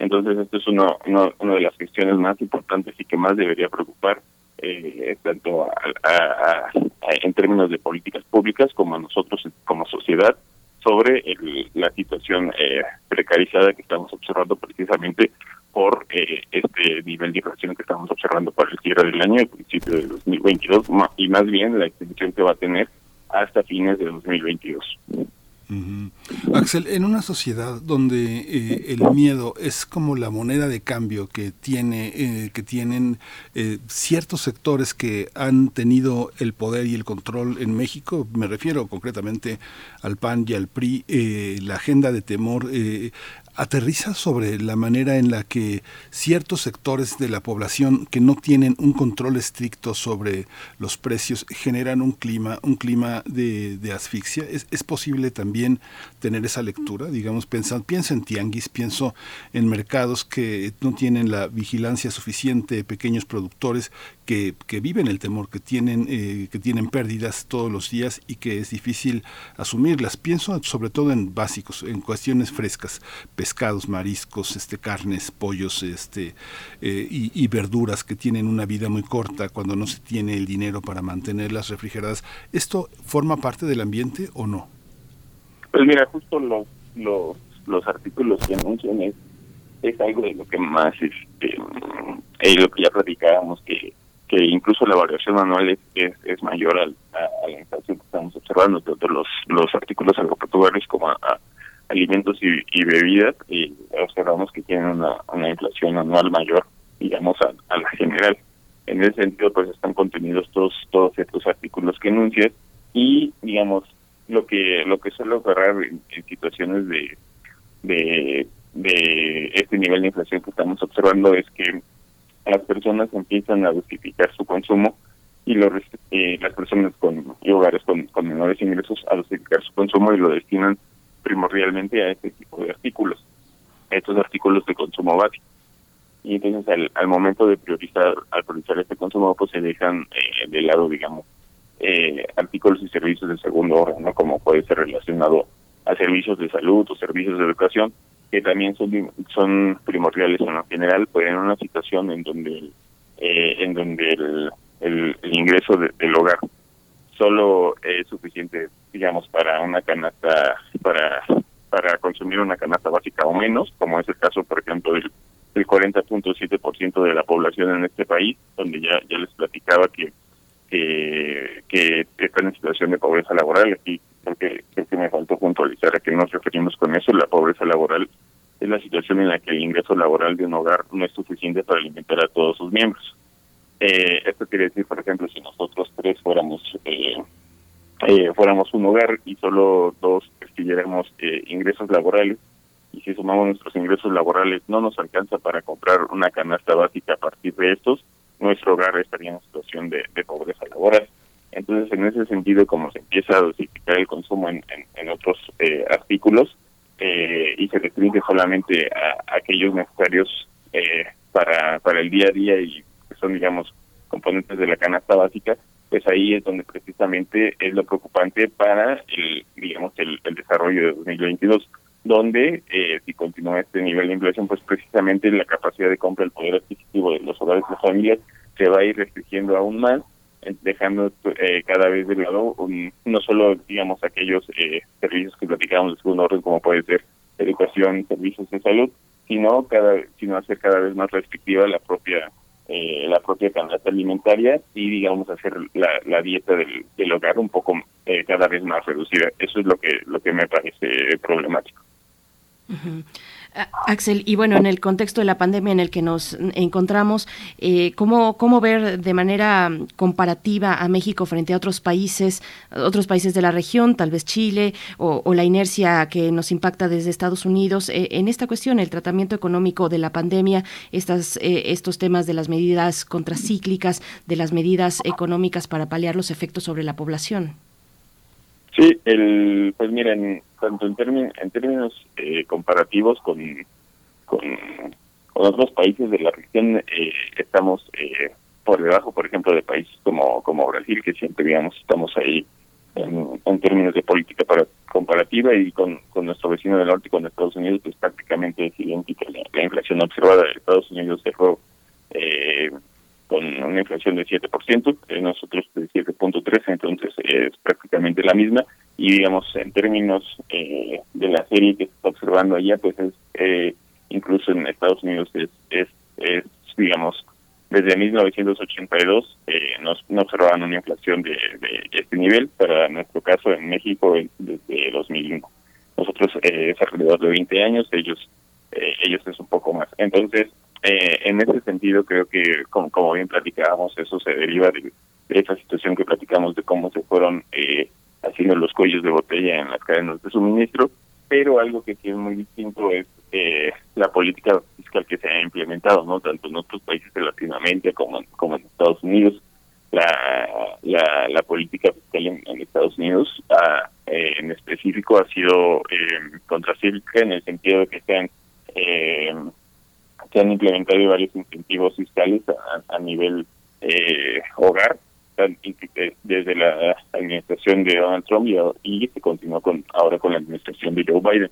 Entonces, esto es uno, una de las cuestiones más importantes y que más debería preocupar eh, tanto a, en términos de políticas públicas como a nosotros como sociedad sobre el, la situación eh, precarizada que estamos observando precisamente por eh, este nivel de inflación que estamos observando para el cierre del año, el principio de 2022, y más bien la extensión que va a tener hasta fines de 2022. Uh. Axel, en una sociedad donde eh, el miedo es como la moneda de cambio que tiene, eh, que tienen eh, ciertos sectores que han tenido el poder y el control en México, me refiero concretamente al PAN y al PRI, la agenda de temor aterriza sobre la manera en la que ciertos sectores de la población que no tienen un control estricto sobre los precios generan un clima, un clima de, asfixia. ¿Es, ¿Es, posible también tener esa lectura? Digamos, pienso en tianguis, pienso en mercados que no tienen la vigilancia suficiente, pequeños productores que, que viven el temor, que tienen, eh, que tienen pérdidas todos los días y que es difícil asumirlas. Pienso sobre todo en básicos, en cuestiones frescas, pescados, mariscos, este, carnes, pollos este, eh, y, verduras que tienen una vida muy corta cuando no se tiene el dinero para mantenerlas refrigeradas. ¿Esto forma parte del ambiente o no? Pues mira, justo los, los, los artículos que anuncian es, es algo de lo que más, este, es lo que ya platicábamos, que, que incluso la variación anual es, es, mayor al, a, la inflación que estamos observando, tanto los, los artículos agropecuarios como a alimentos y, bebidas, y observamos que tienen una, una inflación anual mayor, digamos, a, la general. En ese sentido, pues están contenidos todos todos estos artículos que enuncias y, digamos, lo que lo que suele ocurrir en, situaciones de, de, este nivel de inflación que estamos observando es que las personas empiezan a justificar su consumo y lo, eh, las personas con hogares con, con menores ingresos a justificar su consumo y lo destinan primordialmente a este tipo de artículos, estos artículos de consumo básico. Y entonces al, momento de priorizar, al priorizar este consumo, pues se dejan eh, de lado, digamos, eh, artículos y servicios de segundo orden, ¿no? como puede ser relacionado a servicios de salud o servicios de educación, que también son, son primordiales en lo general, pues en una situación en donde eh, en donde el, el, ingreso del hogar solo es suficiente, digamos, para una canasta, para, para consumir una canasta básica o menos, como es el caso, por ejemplo, del, del 40.7% de la población en este país, donde ya, ya les platicaba que, que, están en situación de pobreza laboral. Aquí creo que, creo que me faltó puntualizar a qué nos referimos con eso. La pobreza laboral es la situación en la que el ingreso laboral de un hogar no es suficiente para alimentar a todos sus miembros. Eh, esto quiere decir, por ejemplo, si nosotros tres fuéramos eh, eh, fuéramos un hogar y solo dos percibiéramos eh, ingresos laborales, y si sumamos nuestros ingresos laborales no nos alcanza para comprar una canasta básica a partir de estos, nuestro hogar estaría en situación de, pobreza laboral. Entonces, en ese sentido, como se empieza a dosificar el consumo en, en, otros eh, artículos eh, y se restringe solamente a, aquellos necesarios eh, para, para el día a día y son, digamos, componentes de la canasta básica, pues ahí es donde precisamente es lo preocupante para el, digamos, el, desarrollo de 2022, donde eh, si continúa este nivel de inflación, pues precisamente la capacidad de compra, el poder adquisitivo de los hogares y las familias se va a ir restringiendo aún más, eh, dejando eh, cada vez de lado no solo, digamos, aquellos servicios que platicábamos de segundo orden, como puede ser educación, servicios de salud, sino cada sino hacer cada vez más restrictiva la propia eh, la propia canasta alimentaria y digamos hacer la, dieta del, hogar un poco eh, cada vez más reducida. Eso es lo que lo que me parece problemático. Axel, y bueno, en el contexto de la pandemia en el que nos encontramos, eh, ¿cómo, ¿cómo ver de manera comparativa a México frente a otros países, otros países de la región, tal vez Chile, o, la inercia que nos impacta desde Estados Unidos eh, en esta cuestión, el tratamiento económico de la pandemia, estas, eh, estos temas de las medidas contracíclicas, de las medidas económicas para paliar los efectos sobre la población? Sí, el, pues miren, tanto en, términos en términos eh, comparativos con, con, otros países de la región, eh, estamos eh, por debajo, por ejemplo, de países como, como Brasil, que siempre, digamos, estamos ahí en, términos de política para, comparativa y con, con nuestro vecino del norte, con Estados Unidos, pues prácticamente es idéntica la, inflación observada de Estados Unidos cerró eh, con una inflación de 7%, eh, nosotros de 7.3, entonces es prácticamente la misma. Y digamos, en términos eh, de la serie que se está observando allá, pues es eh, incluso en Estados Unidos es, es, es digamos, desde 1982 eh, nos, no observaban una inflación de, de, este nivel. Para nuestro caso en México, desde 2001. Nosotros nosotros eh, es alrededor de 20 años, ellos eh, ellos es un poco más. Entonces, eh, en ese sentido, creo que, como, como bien platicábamos, eso se deriva de, esa situación que platicamos de cómo se fueron haciendo los cuellos de botella en las cadenas de suministro, pero algo que sí es muy distinto es la política fiscal que se ha implementado, no tanto en otros países de Latinoamérica como, como en Estados Unidos. La, la, la política fiscal en, Estados Unidos ah, eh, en específico ha sido eh, contracíclica en el sentido de que se han, eh, se han implementado varios incentivos fiscales a, nivel eh, hogar desde la administración de Donald Trump y se continúa con ahora con la administración de Joe Biden.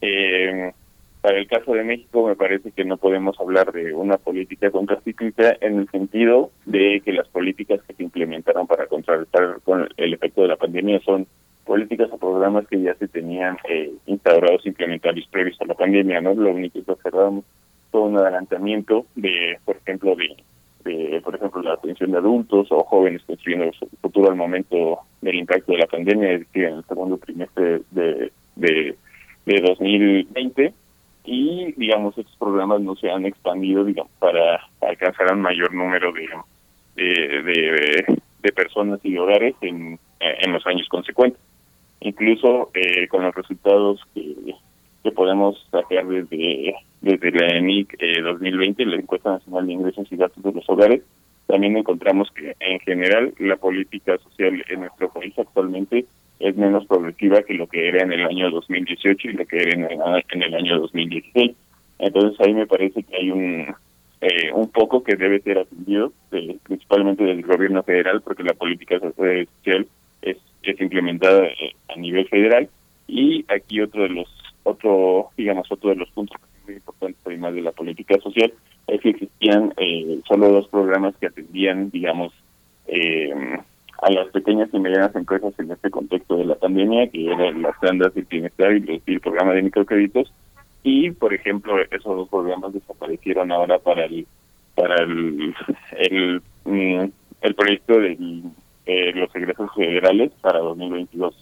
Eh, para el caso de México me parece que no podemos hablar de una política contracíclica en el sentido de que las políticas que se implementaron para contrarrestar con el efecto de la pandemia son políticas o programas que ya se tenían eh, instaurados implementarios previos a la pandemia, ¿no? Lo único que observamos fue un adelantamiento de, por ejemplo, de, de, por ejemplo, la atención de adultos o jóvenes construyendo su futuro al momento del impacto de la pandemia, es decir, en el segundo trimestre de, de, de 2020 y digamos estos programas no se han expandido digamos para alcanzar un mayor número de de, de, personas y hogares en, en los años consecuentes. Incluso eh, con los resultados que, que podemos sacar desde desde la ENIC eh, 2020 la encuesta nacional de ingresos y gastos de los hogares también encontramos que en general la política social en nuestro país actualmente es menos progresiva que lo que era en el año 2018 y lo que era en el, en el año 2016. Entonces ahí me parece que hay un eh, un poco que debe ser atendido, eh, principalmente del gobierno federal, porque la política social es, es implementada eh, a nivel federal. Y aquí otro de los, otro, digamos, otro de los puntos muy importantes, además de la política social, es que existían eh, solo dos programas que atendían, digamos, eh, a las pequeñas y medianas empresas en este contexto de la pandemia, que eran las tandas del bienestar y el programa de microcréditos. Y, por ejemplo, esos dos programas desaparecieron ahora para el para el el, mm, el proyecto de eh, los egresos federales para 2022.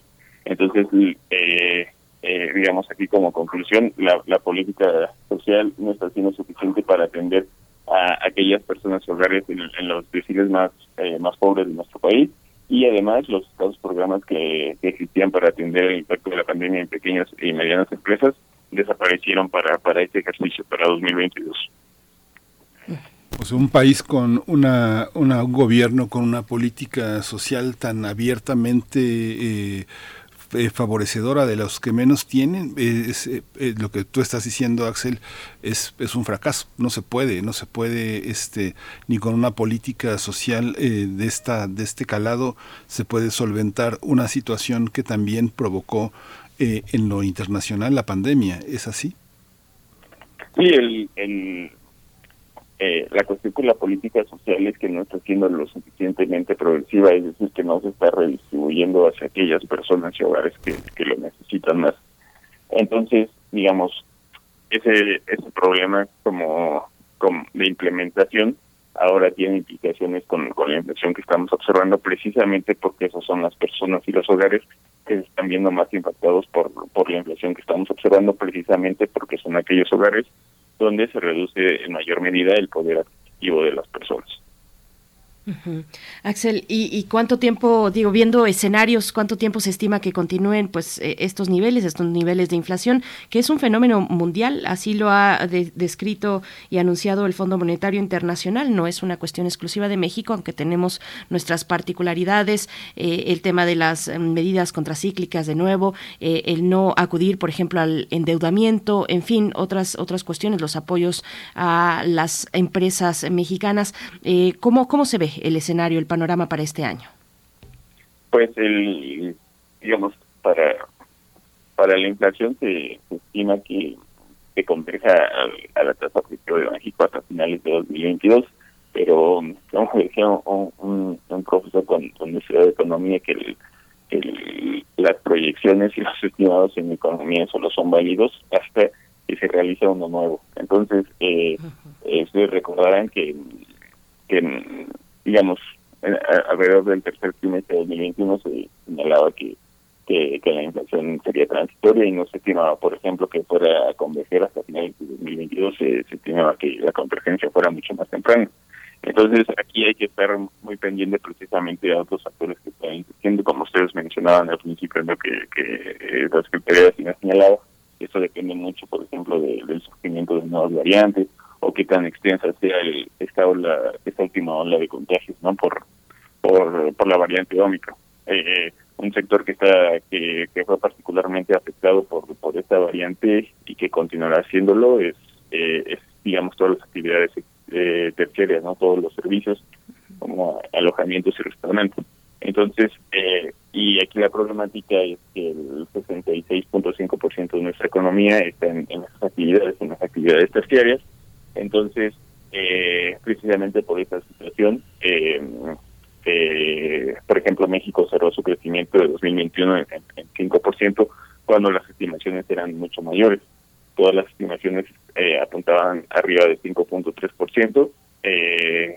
Entonces, eh, eh, digamos aquí como conclusión, la, política social no está siendo suficiente para atender a aquellas personas hogares en, en los deciles más eh, más pobres de nuestro país y además los, programas que, existían para atender el impacto de la pandemia en pequeñas y medianas empresas desaparecieron para, para este ejercicio, para 2022. Pues un país con una, una, un gobierno con una política social tan abiertamente eh, eh, favorecedora de los que menos tienen. Es, eh, eh, lo que tú estás diciendo, Axel, es, es un fracaso. No se puede, no se puede, este, ni con una política social de esta, de este calado se puede solventar una situación que también provocó en lo internacional la pandemia. ¿Es así? Sí, el, eh, la cuestión con la política social es que no está siendo lo suficientemente progresiva, es decir, que no se está redistribuyendo hacia aquellas personas y hogares que, que lo necesitan más. Entonces, digamos, ese, ese problema como, como de implementación ahora tiene implicaciones con, con la inflación que estamos observando precisamente porque esas son las personas y los hogares que se están viendo más impactados por, por la inflación que estamos observando precisamente porque son aquellos hogares donde se reduce en mayor medida el poder adquisitivo de las personas. Axel, ¿y, cuánto tiempo, digo, viendo escenarios, cuánto tiempo se estima que continúen pues eh, estos niveles, estos niveles de inflación, que es un fenómeno mundial, así lo ha descrito y anunciado el Fondo Monetario Internacional, no es una cuestión exclusiva de México, aunque tenemos nuestras particularidades, eh, el tema de las mm, medidas contracíclicas de nuevo, eh, el no acudir, por ejemplo, al endeudamiento, en fin, otras otras cuestiones, los apoyos a las empresas mexicanas, ¿cómo, ¿cómo se ve? El escenario, el panorama para este año? Pues el, digamos, para, para la inflación se, estima que se converja a, la tasa objetiva de México hasta finales de 2022, pero como decía un, un, profesor con, con Universidad de Economía que las proyecciones y los estimados en economía solo son válidos hasta que se realiza uno nuevo. Entonces, eh, uh recordarán que, que digamos, alrededor del tercer trimestre de 2021 se señalaba que que, que la inflación sería transitoria y no se estimaba, por ejemplo, que fuera a converger hasta finales de 2022, se, se estimaba que la convergencia fuera mucho más temprana. Entonces, aquí hay que estar muy pendiente precisamente de otros factores que están insistiendo, como ustedes mencionaban al principio, ¿no? que, que eh, las criterios han señalado, esto depende mucho, por ejemplo, del surgimiento de nuevas variantes o qué tan extensa sea el, esta ola, esta última ola de contagios, ¿no? Por por, la variante Omicron. Eh, un sector que está que, que fue particularmente afectado por por esta variante y que continuará haciéndolo es, eh, es digamos todas las actividades eh, terciarias, no todos los servicios como alojamientos y restaurantes. Entonces, eh, y aquí la problemática es que el 66.5% de nuestra economía está en, en esas actividades, en las actividades terciarias. Entonces, eh, precisamente por esta situación, eh, eh, por ejemplo, México cerró su crecimiento de 2021 en, en 5%, cuando las estimaciones eran mucho mayores. Todas las estimaciones eh, apuntaban arriba de 5.3%, eh,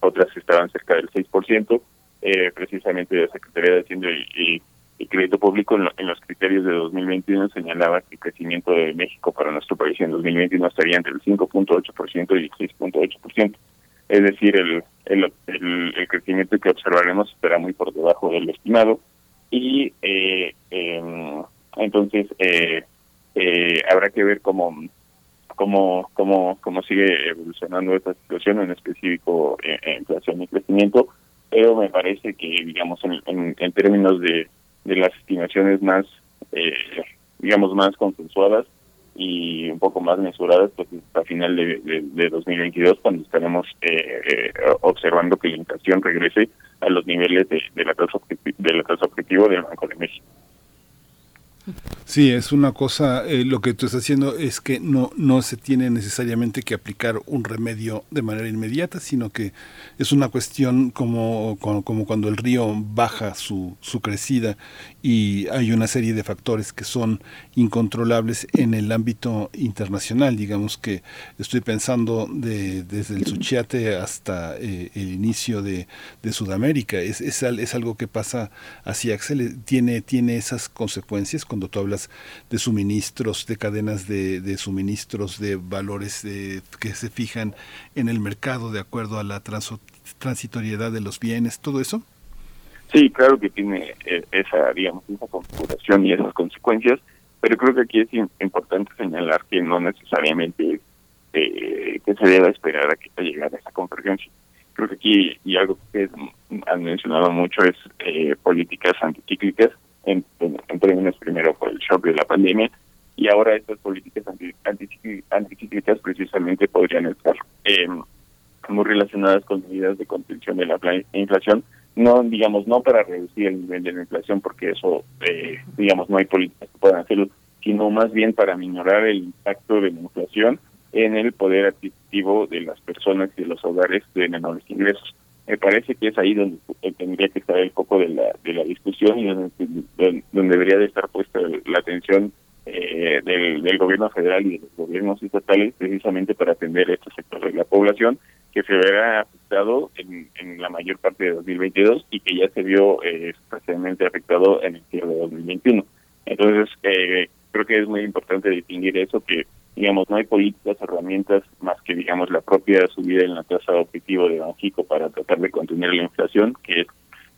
otras estaban cerca del 6%, eh, precisamente la Secretaría de Hacienda y, y Crédito Público en, en, los criterios de 2021 señalaba que el crecimiento de México para nuestro país en 2021 estaría entre el 5.8% y el 6.8%. Es decir, el, el, el, el, crecimiento que observaremos estará muy por debajo del estimado y eh, eh, entonces eh, eh, habrá que ver cómo cómo cómo cómo sigue evolucionando esta situación en específico en, en inflación y crecimiento pero me parece que digamos en, en términos de, de las estimaciones más eh, digamos más consensuadas y un poco más mesuradas pues a final de, de, de 2022 cuando estaremos eh, eh, observando que la inflación regrese a los niveles de, de la tasa objetivo del Banco de México. Sí, es una cosa, eh, lo que tú estás haciendo es que no, no se tiene necesariamente que aplicar un remedio de manera inmediata, sino que es una cuestión como, como, cuando el río baja su, su crecida y hay una serie de factores que son incontrolables en el ámbito internacional. Digamos que estoy pensando de, desde el Suchiate hasta eh, el inicio de, de Sudamérica. Es, es, algo que pasa hacia Axel, tiene, tiene esas consecuencias cuando tú hablas de suministros, de cadenas de, de suministros, de valores de, que se fijan en el mercado de acuerdo a la trans, transitoriedad de los bienes, todo eso. Sí, claro que tiene eh, esa, digamos, esa configuración y esas consecuencias, pero creo que aquí es importante señalar que no necesariamente eh, que se deba esperar a que se llegue a esa convergencia. Creo que aquí, y algo que han mencionado mucho, es eh, políticas anticíclicas, en, términos primero por el shock de la pandemia, y ahora estas políticas anti, anticíclicas precisamente podrían estar eh, muy relacionadas con medidas de contención de la inflación, no digamos no para reducir el nivel de la inflación porque eso eh, digamos no hay políticas que puedan hacerlo sino más bien para minorar el impacto de la inflación en el poder adquisitivo de las personas y de los hogares de menores ingresos me parece que es ahí donde tendría que estar el foco de la de la discusión y donde, donde, debería de estar puesta la atención eh, del, del gobierno federal y de los gobiernos estatales precisamente para atender este sector de la población que se verá afectado en, en la mayor parte de 2022 y que ya se vio eh, especialmente afectado en el cierre de 2021. Entonces, eh, creo que es muy importante distinguir eso, que, digamos, no hay políticas, herramientas más que, digamos, la propia subida en la tasa de objetivo de Banjico para tratar de contener la inflación, que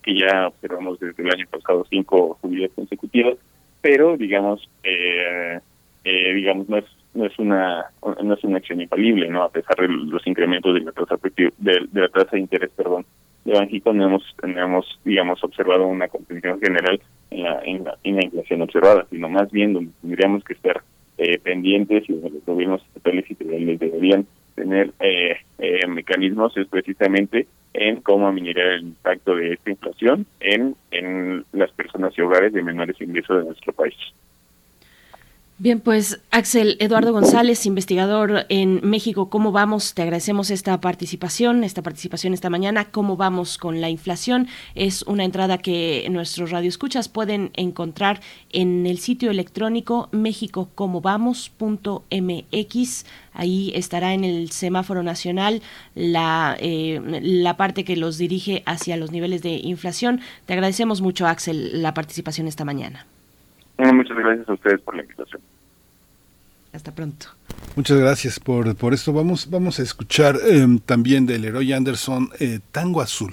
que ya observamos desde el año pasado cinco subidas consecutivas, pero, digamos, eh, eh, digamos, no es no es una no es una acción infalible no a pesar de los incrementos de la tasa de, de la tasa de interés perdón de hemos no hemos digamos observado una contención general en la, en la, en la inflación observada sino más bien donde tendríamos que estar eh, pendientes y donde los gobiernos estatales y federales deberían tener eh, eh, mecanismos es precisamente en cómo minorar el impacto de esta inflación en en las personas y hogares de menores ingresos de nuestro país Bien, pues Axel Eduardo González, investigador en México, ¿cómo vamos? Te agradecemos esta participación, esta participación esta mañana. ¿Cómo vamos con la inflación? Es una entrada que nuestros radioescuchas pueden encontrar en el sitio electrónico mexicocomovamos.mx. Ahí estará en el semáforo nacional la, eh, la parte que los dirige hacia los niveles de inflación. Te agradecemos mucho, Axel, la participación esta mañana. Muchas gracias a ustedes por la invitación. Hasta pronto. Muchas gracias por, por esto. Vamos, vamos a escuchar eh, también del Leroy Anderson eh, Tango Azul.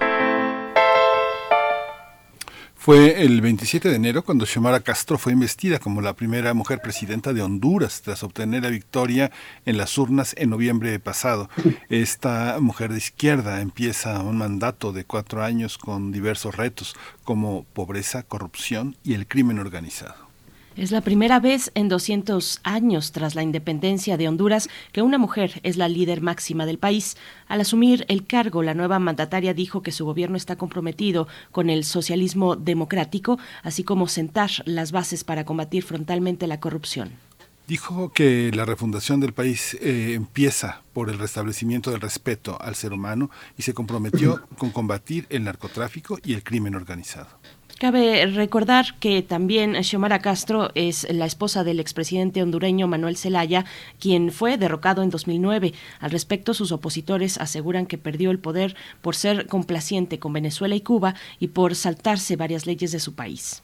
Fue el 27 de enero cuando Xiomara Castro fue investida como la primera mujer presidenta de Honduras tras obtener la victoria en las urnas en noviembre pasado. Esta mujer de izquierda empieza un mandato de cuatro años con diversos retos como pobreza, corrupción y el crimen organizado. Es la primera vez en 200 años tras la independencia de Honduras que una mujer es la líder máxima del país. Al asumir el cargo, la nueva mandataria dijo que su gobierno está comprometido con el socialismo democrático, así como sentar las bases para combatir frontalmente la corrupción. Dijo que la refundación del país eh, empieza por el restablecimiento del respeto al ser humano y se comprometió con combatir el narcotráfico y el crimen organizado. Cabe recordar que también Xiomara Castro es la esposa del expresidente hondureño Manuel Zelaya, quien fue derrocado en 2009. Al respecto, sus opositores aseguran que perdió el poder por ser complaciente con Venezuela y Cuba y por saltarse varias leyes de su país.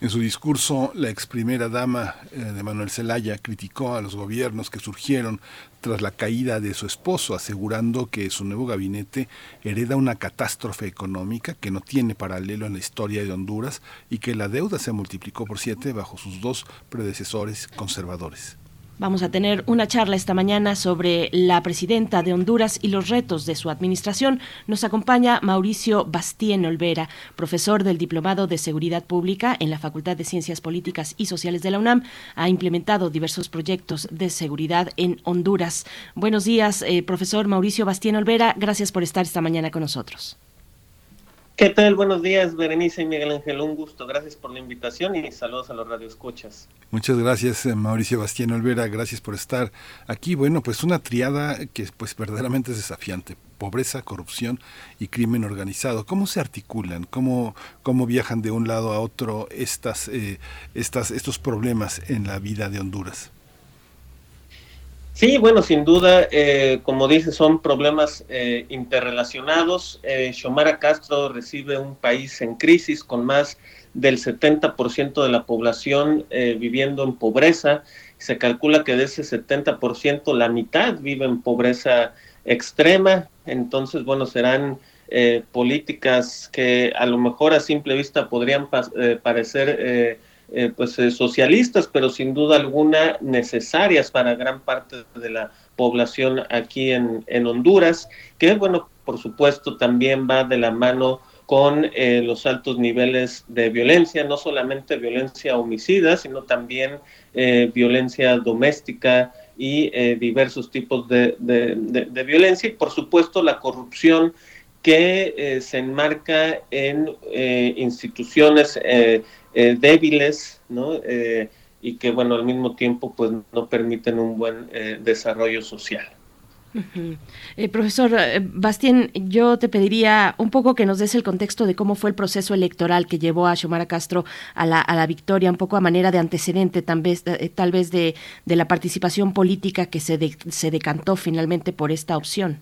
En su discurso, la ex primera dama eh, de Manuel Zelaya criticó a los gobiernos que surgieron tras la caída de su esposo, asegurando que su nuevo gabinete hereda una catástrofe económica que no tiene paralelo en la historia de Honduras y que la deuda se multiplicó por siete bajo sus dos predecesores conservadores. Vamos a tener una charla esta mañana sobre la presidenta de Honduras y los retos de su administración. Nos acompaña Mauricio Bastien Olvera, profesor del Diplomado de Seguridad Pública en la Facultad de Ciencias Políticas y Sociales de la UNAM. Ha implementado diversos proyectos de seguridad en Honduras. Buenos días, eh, profesor Mauricio Bastien Olvera. Gracias por estar esta mañana con nosotros. ¿Qué tal? Buenos días, Berenice y Miguel Ángel. Un gusto. Gracias por la invitación y saludos a los radioescuchas. Muchas gracias, eh, Mauricio Bastián Olvera. Gracias por estar aquí. Bueno, pues una triada que pues verdaderamente es desafiante. Pobreza, corrupción y crimen organizado. ¿Cómo se articulan? ¿Cómo, cómo viajan de un lado a otro estas, eh, estas, estos problemas en la vida de Honduras? Sí, bueno, sin duda, eh, como dice, son problemas eh, interrelacionados. Eh, Xiomara Castro recibe un país en crisis con más del 70% de la población eh, viviendo en pobreza. Se calcula que de ese 70% la mitad vive en pobreza extrema. Entonces, bueno, serán políticas que a lo mejor a simple vista podrían parecer eh, pues eh, socialistas, pero sin duda alguna necesarias para gran parte de la población aquí en, en Honduras, que bueno, por supuesto también va de la mano con eh, los altos niveles de violencia, no solamente violencia homicida, sino también violencia doméstica y diversos tipos de, de, violencia y por supuesto la corrupción que se enmarca en instituciones eh, débiles, ¿no? Eh, y que, bueno, al mismo tiempo, pues no permiten un buen eh, desarrollo social. profesor Bastien, yo te pediría un poco que nos des el contexto de cómo fue el proceso electoral que llevó a Xiomara Castro a la, a la victoria, un poco a manera de antecedente, tal vez, vez de, de la participación política que se, se decantó finalmente por esta opción.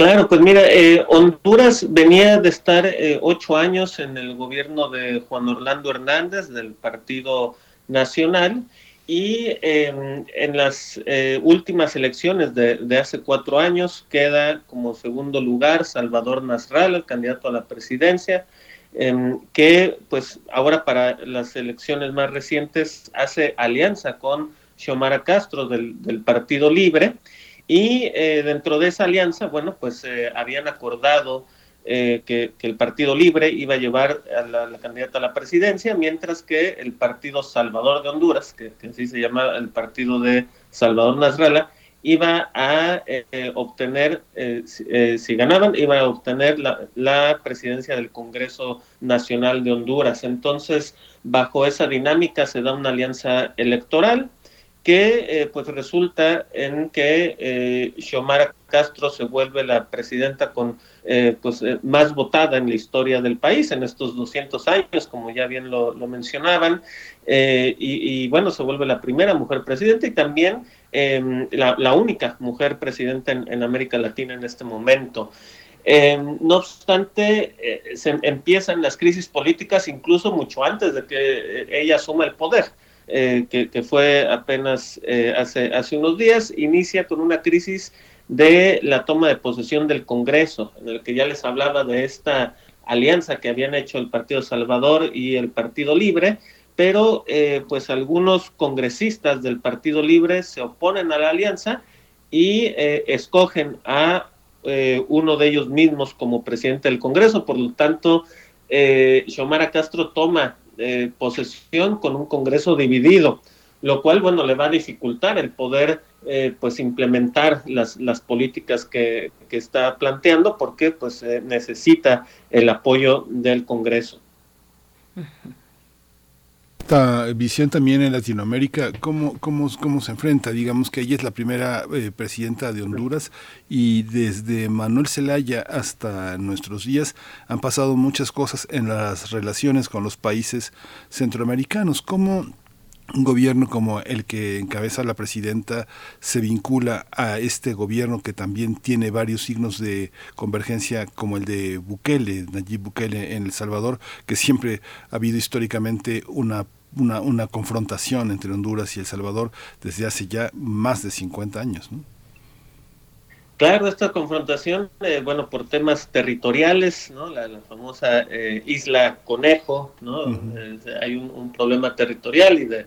Claro, pues mira, eh, Honduras venía de estar eh, ocho años en el gobierno de Juan Orlando Hernández del Partido Nacional y em, en las eh, últimas elecciones de, hace cuatro años queda como segundo lugar Salvador Nasral, el candidato a la presidencia, em, que pues ahora para las elecciones más recientes hace alianza con Xiomara Castro del Partido Libre y eh, dentro de esa alianza, bueno, pues eh, habían acordado eh, que, el Partido Libre iba a llevar a la, candidata a la presidencia, mientras que el Partido Salvador de Honduras, que, así se llama el Partido de Salvador Nasralla, iba a obtener, si, ganaban, iba a obtener la, presidencia del Congreso Nacional de Honduras. Entonces, bajo esa dinámica se da una alianza electoral que eh, pues resulta en que eh, Xiomara Castro se vuelve la presidenta con eh, pues eh, más votada en la historia del país en estos 200 años, como ya bien lo, mencionaban, y, bueno, se vuelve la primera mujer presidenta y también em, la, única mujer presidenta en, América Latina en este momento. Em, no obstante, se empiezan las crisis políticas incluso mucho antes de que ella asuma el poder. Eh, que, fue apenas eh, hace, hace unos días, inicia con una crisis de la toma de posesión del Congreso, en el que ya les hablaba de esta alianza que habían hecho el Partido Salvador y el Partido Libre, pero eh, pues algunos congresistas del Partido Libre se oponen a la alianza y escogen a uno de ellos mismos como presidente del Congreso, por lo tanto, Xiomara Castro toma eh, posesión con un Congreso dividido, lo cual, bueno, le va a dificultar el poder, eh, pues, implementar las, las políticas que, está planteando, porque, pues, necesita el apoyo del Congreso esta visión también en Latinoamérica, ¿cómo, cómo, cómo se enfrenta? Digamos que ella es la primera eh, presidenta de Honduras y desde Manuel Zelaya hasta nuestros días han pasado muchas cosas en las relaciones con los países centroamericanos. ¿Cómo un gobierno como el que encabeza la presidenta se vincula a este gobierno que también tiene varios signos de convergencia como el de Bukele, Nayib Bukele en El Salvador, que siempre ha habido históricamente una una, una confrontación entre Honduras y El Salvador desde hace ya más de 50 años. ¿no? Claro, esta confrontación, eh, bueno, por temas territoriales, ¿no? La, famosa eh, isla Conejo, ¿no? hay un, problema territorial y de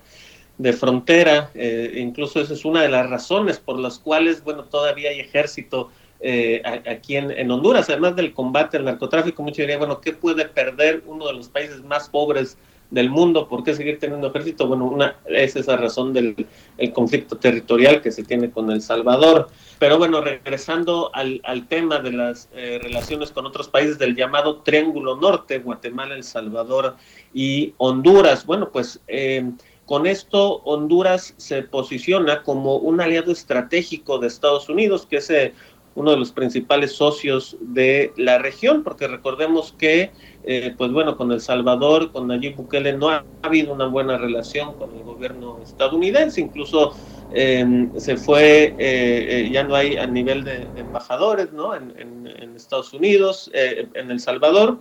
de frontera, eh, incluso esa es una de las razones por las cuales, bueno, todavía hay ejército eh, aquí en, Honduras, además del combate al narcotráfico, muchos dirían, bueno, ¿qué puede perder uno de los países más pobres del mundo? ¿Por qué seguir teniendo ejército? Bueno, una es esa razón del conflicto territorial que se tiene con El Salvador. Pero bueno, regresando al, tema de las eh, relaciones con otros países del llamado Triángulo Norte, Guatemala, El Salvador y Honduras, bueno, pues... Eh, con esto, Honduras se posiciona como un aliado estratégico de Estados Unidos, que es uno de los principales socios de la región, porque recordemos que, eh, pues bueno, con El Salvador, con Nayib Bukele, no ha, habido una buena relación con el gobierno estadounidense, incluso em, se fue, eh, eh, ya no hay a nivel de, embajadores, ¿no? En, Estados Unidos, en El Salvador.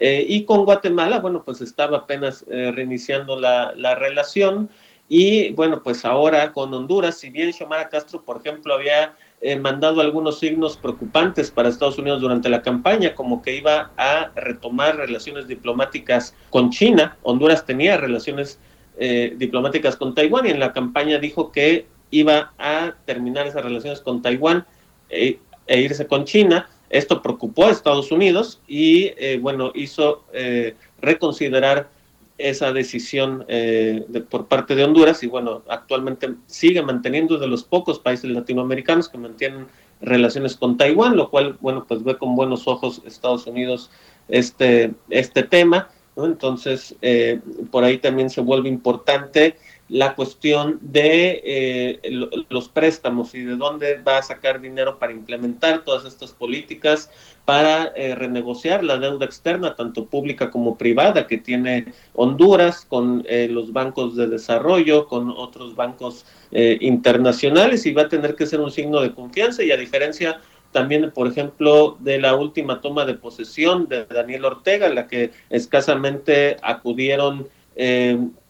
y con Guatemala, bueno, pues estaba apenas reiniciando la, la relación. Y bueno, pues ahora con Honduras, si bien Xiomara Castro, por ejemplo, había eh, mandado algunos signos preocupantes para Estados Unidos durante la campaña, como que iba a retomar relaciones diplomáticas con China. Honduras tenía relaciones eh, diplomáticas con Taiwán y en la campaña dijo que iba a terminar esas relaciones con Taiwán eh, e irse con China. Esto preocupó a Estados Unidos y, bueno, hizo reconsiderar esa decisión eh, por parte de Honduras y bueno, actualmente sigue manteniendo de los pocos países latinoamericanos que mantienen relaciones con Taiwán, lo cual, bueno, pues ve con buenos ojos Estados Unidos este, este tema, Entonces, eh, por ahí también se vuelve importante la cuestión de eh, los préstamos y de dónde va a sacar dinero para implementar todas estas políticas, para eh, renegociar la deuda externa, tanto pública como privada, que tiene Honduras con eh, los bancos de desarrollo, con otros bancos internacionales, y va a tener que ser un signo de confianza, y a diferencia también, por ejemplo, de la última toma de posesión de Daniel Ortega, la que escasamente acudieron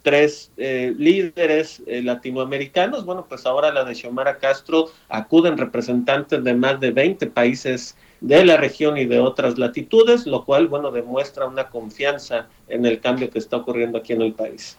tres eh, líderes eh, latinoamericanos. Bueno, pues ahora la de Xiomara Castro acuden representantes de más de 20 países de la región y de otras latitudes, lo cual, bueno, demuestra una confianza en el cambio que está ocurriendo aquí en el país.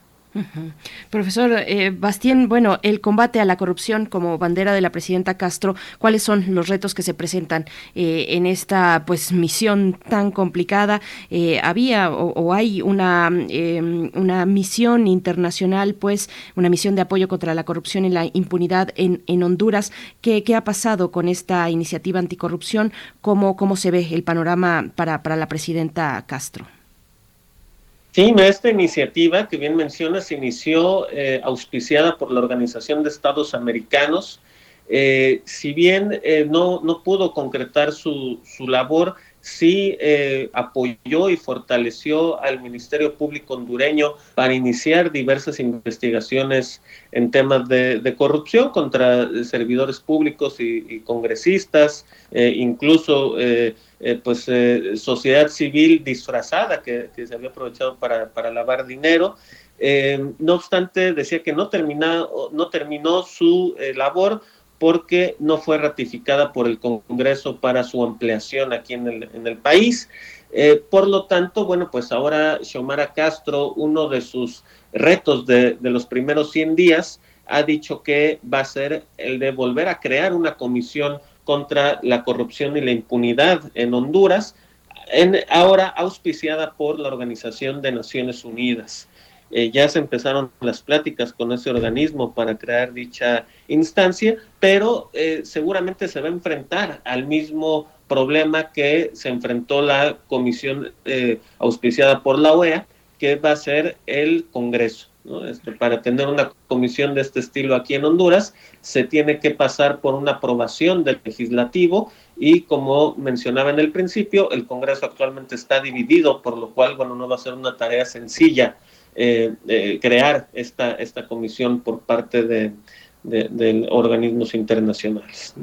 Profesor eh, Bastien, bueno, el combate a la corrupción como bandera de la presidenta Castro, ¿cuáles son los retos que se presentan eh, en esta pues misión tan complicada? Eh, había o, hay una, em, una misión internacional, pues una misión de apoyo contra la corrupción y la impunidad en, en Honduras. ¿Qué, ¿Qué, ha pasado con esta iniciativa anticorrupción? ¿Cómo, cómo se ve el panorama para, para la presidenta Castro? Sí, esta iniciativa que bien mencionas inició eh, auspiciada por la Organización de Estados Americanos. Eh, si bien eh, no, no pudo concretar su, su labor, sí eh, apoyó y fortaleció al Ministerio Público hondureño para iniciar diversas investigaciones en temas de, corrupción contra servidores públicos y, congresistas, eh, incluso eh, pues sociedad civil disfrazada que, se había aprovechado para, para lavar dinero. no obstante, decía que no, no terminó su labor porque no fue ratificada por el Congreso para su ampliación aquí en el, país. Eh, por lo tanto, bueno, pues ahora Xiomara Castro, uno de sus retos de, los primeros 100 días, ha dicho que va a ser el de volver a crear una comisión contra la corrupción y la impunidad en Honduras, ahora auspiciada por la Organización de Naciones Unidas. Eh, ya se empezaron las pláticas con ese organismo para crear dicha instancia, pero eh, seguramente se va a enfrentar al mismo problema que se enfrentó la comisión eh, auspiciada por la OEA, que va a ser el Congreso. Este, para tener una comisión de este estilo aquí en Honduras, se tiene que pasar por una aprobación del legislativo y como mencionaba en el principio, el Congreso actualmente está dividido, por lo cual, bueno, no va a ser una tarea sencilla eh, crear esta, esta comisión por parte de, de, organismos internacionales.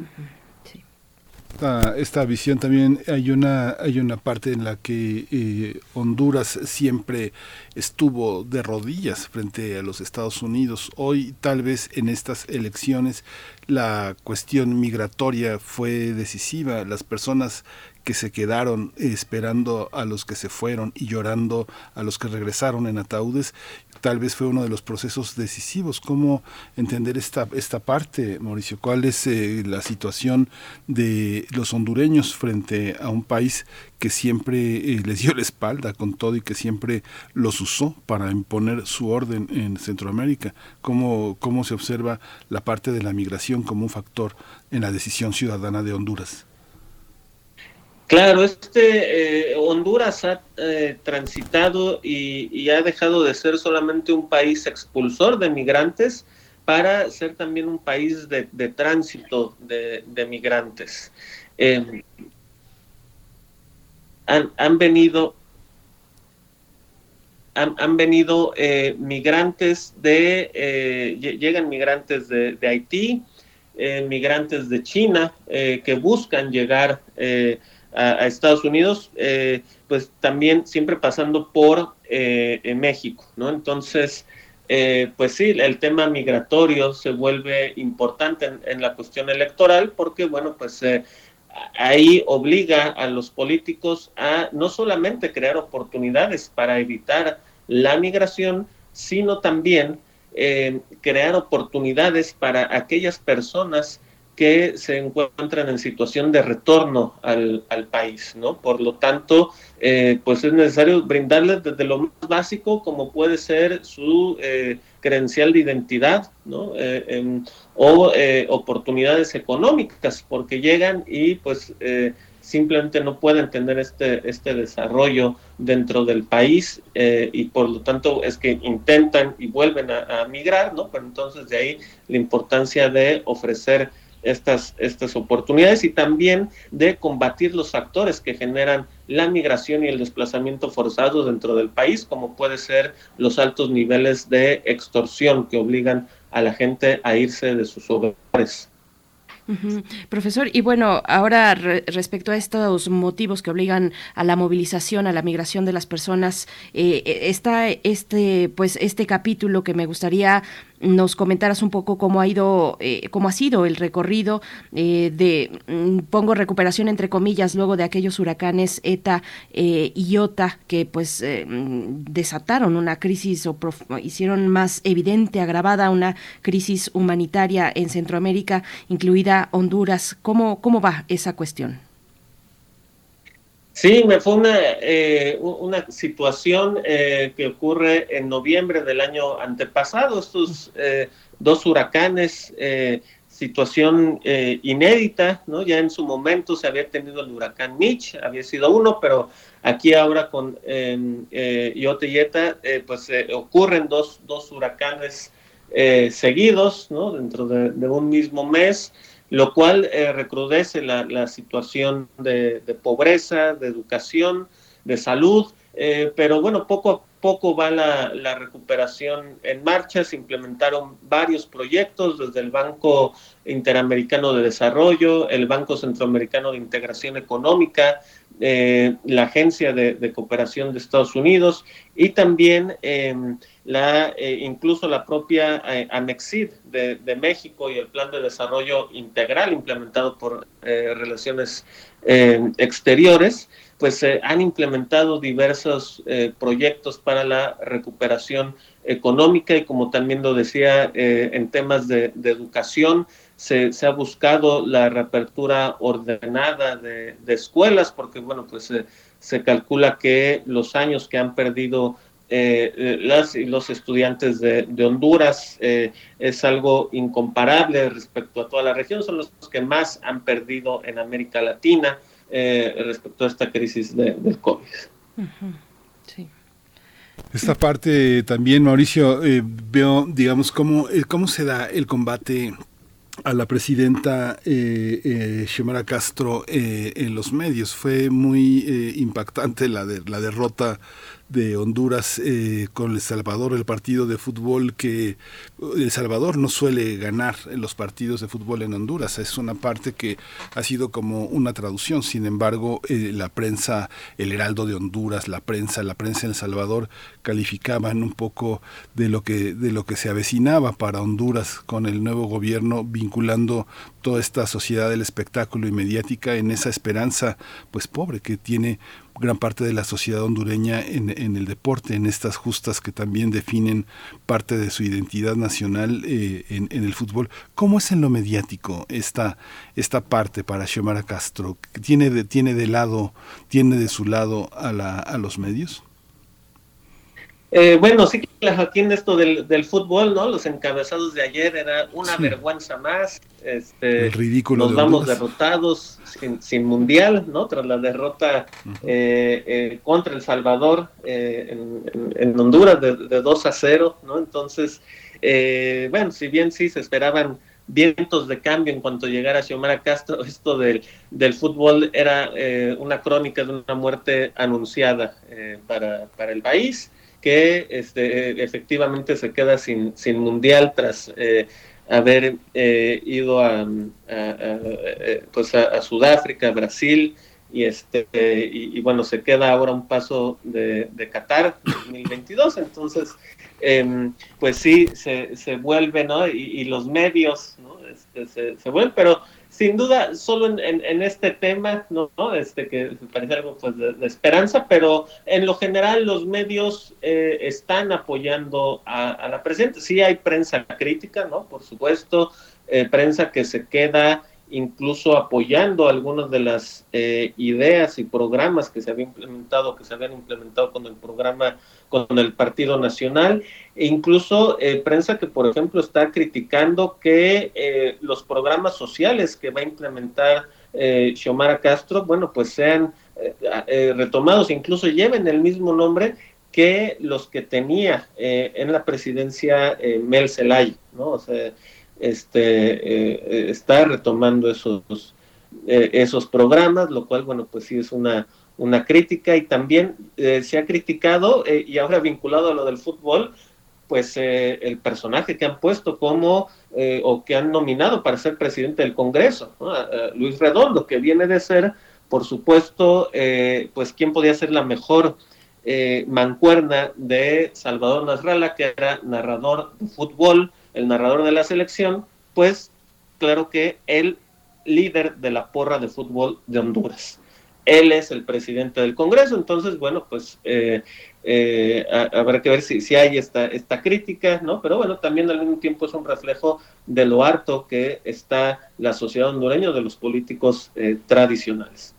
Esta, visión también hay una hay una parte en la que eh, Honduras siempre estuvo de rodillas frente a los Estados Unidos. Hoy tal vez en estas elecciones la cuestión migratoria fue decisiva. Las personas que se quedaron esperando a los que se fueron y llorando a los que regresaron en ataúdes, tal vez fue uno de los procesos decisivos. ¿Cómo entender esta, esta parte, Mauricio? ¿Cuál es eh, la situación de los hondureños frente a un país que siempre eh, les dio la espalda con todo y que siempre los usó para imponer su orden en Centroamérica? ¿Cómo, cómo se observa la parte de la migración como un factor en la decisión ciudadana de Honduras? Claro, este eh, Honduras ha eh, transitado y, ha dejado de ser solamente un país expulsor de migrantes para ser también un país de, tránsito de, migrantes. Em, han, venido han, venido eh, migrantes de llegan migrantes de, Haití, migrantes de China que buscan llegar a, Estados Unidos, eh, pues también siempre pasando por eh, México, ¿no? Entonces, eh, pues sí, el tema migratorio se vuelve importante en, la cuestión electoral porque, bueno, pues ahí obliga a los políticos a no solamente crear oportunidades para evitar la migración, sino también crear oportunidades para aquellas personas que se encuentran en situación de retorno al, país, ¿no? Por lo tanto, eh, pues es necesario brindarles desde lo más básico, como puede ser su eh, credencial de identidad, ¿no? Eh, o oportunidades económicas, porque llegan y pues simplemente no pueden tener este, este desarrollo dentro del país y por lo tanto es que intentan y vuelven a migrar, ¿no? Pero entonces de ahí la importancia de ofrecer estas, estas oportunidades y también de combatir los factores que generan la migración y el desplazamiento forzado dentro del país, como puede ser los altos niveles de extorsión que obligan a la gente a irse de sus hogares. Profesor, y bueno, ahora respecto a estos motivos que obligan a la movilización, a la migración de las personas, eh, eh, está este, pues, este capítulo que me gustaría nos comentaras un poco cómo ha ido, eh, cómo ha sido el recorrido eh, de, mm, pongo recuperación entre comillas, luego de aquellos huracanes ETA eh, y IOTA que pues mm, desataron una crisis o hicieron más evidente, agravada una crisis humanitaria en Centroamérica, incluida Honduras. ¿Cómo, cómo va esa cuestión? Sí, me fue una, eh, una situación eh, que ocurre en noviembre del año antepasado, estos eh, dos huracanes, situación inédita, ¿no? Ya en su momento se había tenido el huracán Mitch, había sido uno, pero aquí ahora con Iote y Eta, pues ocurren dos, dos huracanes seguidos, ¿no? Dentro de, de un mismo mes lo cual eh, recrudece la, situación de, pobreza, de educación, de salud, eh, pero bueno, poco a poco va la, la, recuperación en marcha, se implementaron varios proyectos desde el Banco Interamericano de Desarrollo, el Banco Centroamericano de Integración Económica, eh, la Agencia de, Cooperación de Estados Unidos y también em, la, eh, incluso la propia eh, Anexid de, México y el Plan de Desarrollo Integral implementado por Relaciones Exteriores, pues han implementado diversos proyectos para la recuperación económica y como también lo decía en temas de educación, se, ha buscado la reapertura ordenada de, escuelas, porque bueno, pues se calcula que los años que han perdido eh, las y los estudiantes de, Honduras eh, es algo incomparable respecto a toda la región, son los que más han perdido en América Latina eh, respecto a esta crisis de, del COVID. Esta parte también, Mauricio, veo, digamos, cómo, cómo se da el combate a la presidenta eh, eh, Castro eh, en los medios. Fue muy eh, impactante la, de, la derrota de Honduras eh, con El Salvador, el partido de fútbol que El Salvador no suele ganar los partidos de fútbol en Honduras. Es una parte que ha sido como una traducción. Sin embargo, eh, la prensa, el Heraldo de Honduras, la prensa, la prensa en El Salvador calificaban un poco de lo que de lo que se avecinaba para Honduras con el nuevo gobierno vinculando toda esta sociedad del espectáculo y mediática en esa esperanza pues pobre que tiene gran parte de la sociedad hondureña en, el deporte, en estas justas que también definen parte de su identidad nacional eh, en, el fútbol. ¿Cómo es en lo mediático esta, esta parte para Xiomara Castro? ¿Tiene de, tiene de lado, tiene de su lado a, la, a los medios? Eh, bueno, sí que aquí en esto del, del, fútbol, ¿no? Los encabezados de ayer era una vergüenza más. Este, El ridículo nos vamos derrotados sin, mundial, ¿no? Tras la derrota eh, eh, contra El Salvador en, Honduras de, de, 2 a 0, ¿no? Entonces, bueno, si bien sí se esperaban vientos de cambio en cuanto llegara Xiomara Castro, esto del, del fútbol era una crónica de una muerte anunciada para, para el país que este, efectivamente se queda sin, sin mundial tras eh, haber eh, ido a, eh, pues a, Sudáfrica, Brasil, y este y, bueno, se queda ahora un paso de, de Qatar 2022, entonces em, pues sí, se, se vuelve, ¿no? Y, los medios, ¿no? Este, se, se vuelven, pero sin duda, solo en, este tema, ¿no? Este que parece algo pues, de, esperanza, pero en lo general los medios eh, están apoyando a, la presidenta. Sí hay prensa crítica, ¿no? Por supuesto, eh, prensa que se queda incluso apoyando algunas de las eh, ideas y programas que se habían implementado, que se habían implementado con el programa, con el Partido Nacional, e incluso eh, prensa que, por ejemplo, está criticando que eh, los programas sociales que va a implementar Xiomara Castro, bueno, pues sean retomados, incluso lleven el mismo nombre que los que tenía en la presidencia Mel Zelay, ¿no? O sea, este, eh, está retomando esos, eh, esos programas, lo cual, bueno, pues sí es una, una crítica y también eh, se ha criticado, y ahora vinculado a lo del fútbol, pues el personaje que han puesto como o que han nominado para ser presidente del Congreso, Luis Redondo, que viene de ser, por supuesto, pues quién podía ser la mejor mancuerna de Salvador Nasralla, que era narrador de fútbol, el narrador de la selección, pues claro que el líder de la porra de fútbol de Honduras. Él es el presidente del Congreso, entonces, bueno, pues eh, eh, habrá que ver si, si hay esta, esta crítica, ¿no? Pero bueno, también al mismo tiempo es un reflejo de lo harto que está la sociedad hondureña de los políticos eh, tradicionales.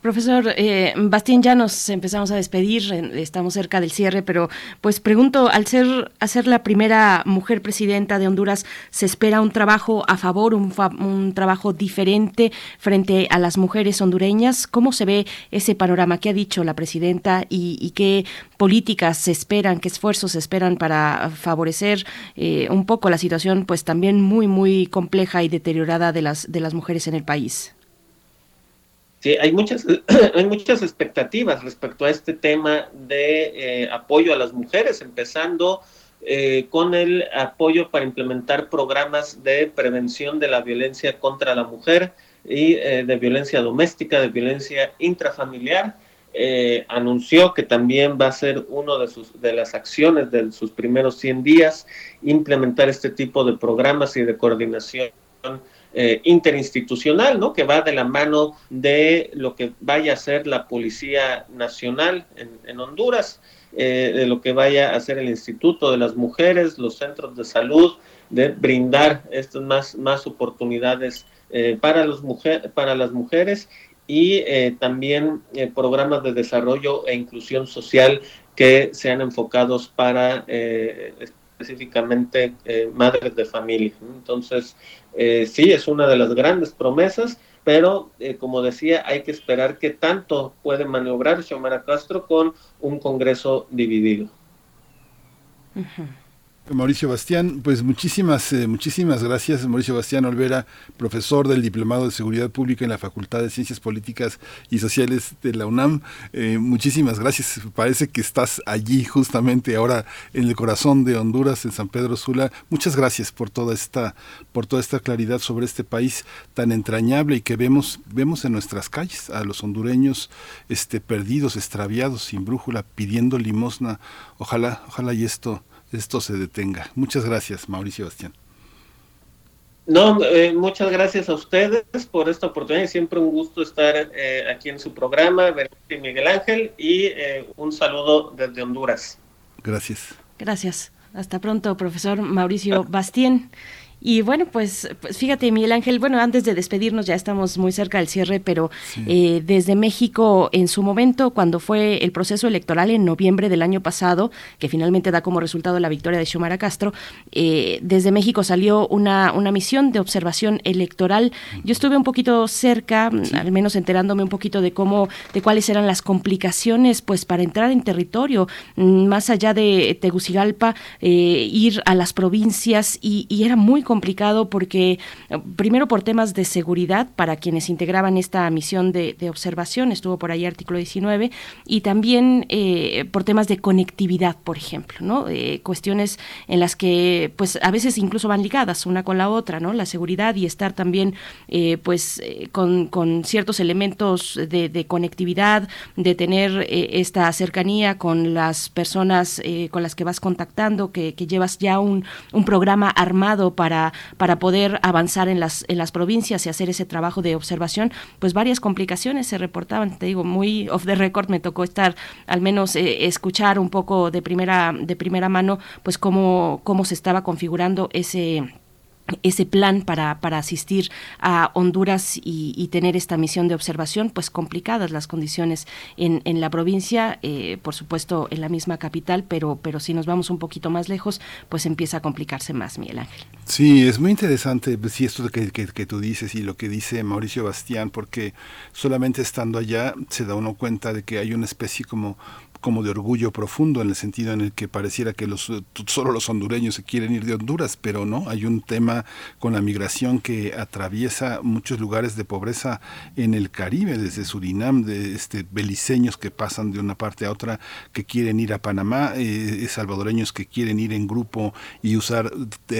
Profesor eh, Bastín, ya nos empezamos a despedir, estamos cerca del cierre, pero pues pregunto, al ser, ser la primera mujer presidenta de Honduras, ¿se espera un trabajo a favor, un, un, trabajo diferente frente a las mujeres hondureñas? ¿Cómo se ve ese panorama? ¿Qué ha dicho la presidenta y, qué políticas se esperan, qué esfuerzos se esperan para favorecer eh, un poco la situación pues también muy, muy compleja y deteriorada de las, de las mujeres en el país? Sí, hay muchas, hay muchas expectativas respecto a este tema de eh, apoyo a las mujeres, empezando eh, con el apoyo para implementar programas de prevención de la violencia contra la mujer y eh, de violencia doméstica, de violencia intrafamiliar. anunció que también va a ser una de, sus, de las acciones de sus primeros 100 días, implementar este tipo de programas y de coordinación eh, interinstitucional, ¿no? Que va de la mano de lo que vaya a ser la Policía Nacional en, Honduras, eh, de lo que vaya a ser el Instituto de las Mujeres, los centros de salud, de brindar estas más, más oportunidades eh, para, para las mujeres y también programas de desarrollo e inclusión social que sean enfocados para específicamente madres de familia. Entonces, eh, sí, es una de las grandes promesas, pero eh, como decía, hay que esperar qué tanto puede maniobrar Xiomara Castro con un Congreso dividido. Mauricio Bastián, pues muchísimas, eh, muchísimas gracias, Mauricio Bastián Olvera, profesor del Diplomado de Seguridad Pública en la Facultad de Ciencias Políticas y Sociales de la UNAM. Eh, muchísimas gracias. Parece que estás allí justamente ahora en el corazón de Honduras, en San Pedro Sula. Muchas gracias por toda esta, por toda esta claridad sobre este país tan entrañable y que vemos, vemos en nuestras calles a los hondureños este, perdidos, extraviados, sin brújula, pidiendo limosna. Ojalá, ojalá y esto esto se detenga. Muchas gracias, Mauricio Bastián. No, eh, muchas gracias a ustedes por esta oportunidad. Siempre un gusto estar eh, aquí en su programa, y Miguel Ángel, y eh, un saludo desde Honduras. Gracias. Gracias. Hasta pronto, profesor Mauricio Bastián. Y bueno, pues, pues, fíjate, Miguel Ángel, bueno, antes de despedirnos, ya estamos muy cerca del cierre, pero eh, desde México, en su momento, cuando fue el proceso electoral en noviembre del año pasado, que finalmente da como resultado la victoria de Xiomara Castro, eh, desde México salió una, una misión de observación electoral. Yo estuve un poquito cerca, al menos enterándome un poquito de cómo, de cuáles eran las complicaciones, pues, para entrar en territorio, mm, más allá de Tegucigalpa, eh, ir a las provincias, y, y era muy complicado complicado porque, eh, primero por temas de seguridad para quienes integraban esta misión de, observación, estuvo por ahí artículo 19, y también eh, por temas de conectividad, por ejemplo, ¿no? Eh, cuestiones en las que, pues, a veces incluso van ligadas una con la otra, ¿no? La seguridad y estar también, pues, con, ciertos elementos de, conectividad, de tener esta cercanía con las personas con las que vas contactando, que, llevas ya un, un programa armado para para, poder avanzar en las, en las provincias y hacer ese trabajo de observación, pues varias complicaciones se reportaban, te digo, muy off the record me tocó estar, al menos eh, escuchar un poco de primera, de primera mano, pues cómo, cómo se estaba configurando ese ese plan para, para asistir a Honduras y, tener esta misión de observación, pues complicadas las condiciones en, en la provincia, eh, por supuesto en la misma capital, pero, pero si nos vamos un poquito más lejos, pues empieza a complicarse más, Miguel Ángel. Sí, es muy interesante, pues, sí, esto que, que, que tú dices y lo que dice Mauricio Bastián, porque solamente estando allá se da uno cuenta de que hay una especie como como de orgullo profundo en el sentido en el que pareciera que los, solo los hondureños se quieren ir de Honduras, pero no, hay un tema con la migración que atraviesa muchos lugares de pobreza en el Caribe, desde Surinam, de este, beliceños que pasan de una parte a otra, que quieren ir a Panamá, eh, salvadoreños que quieren ir en grupo y usar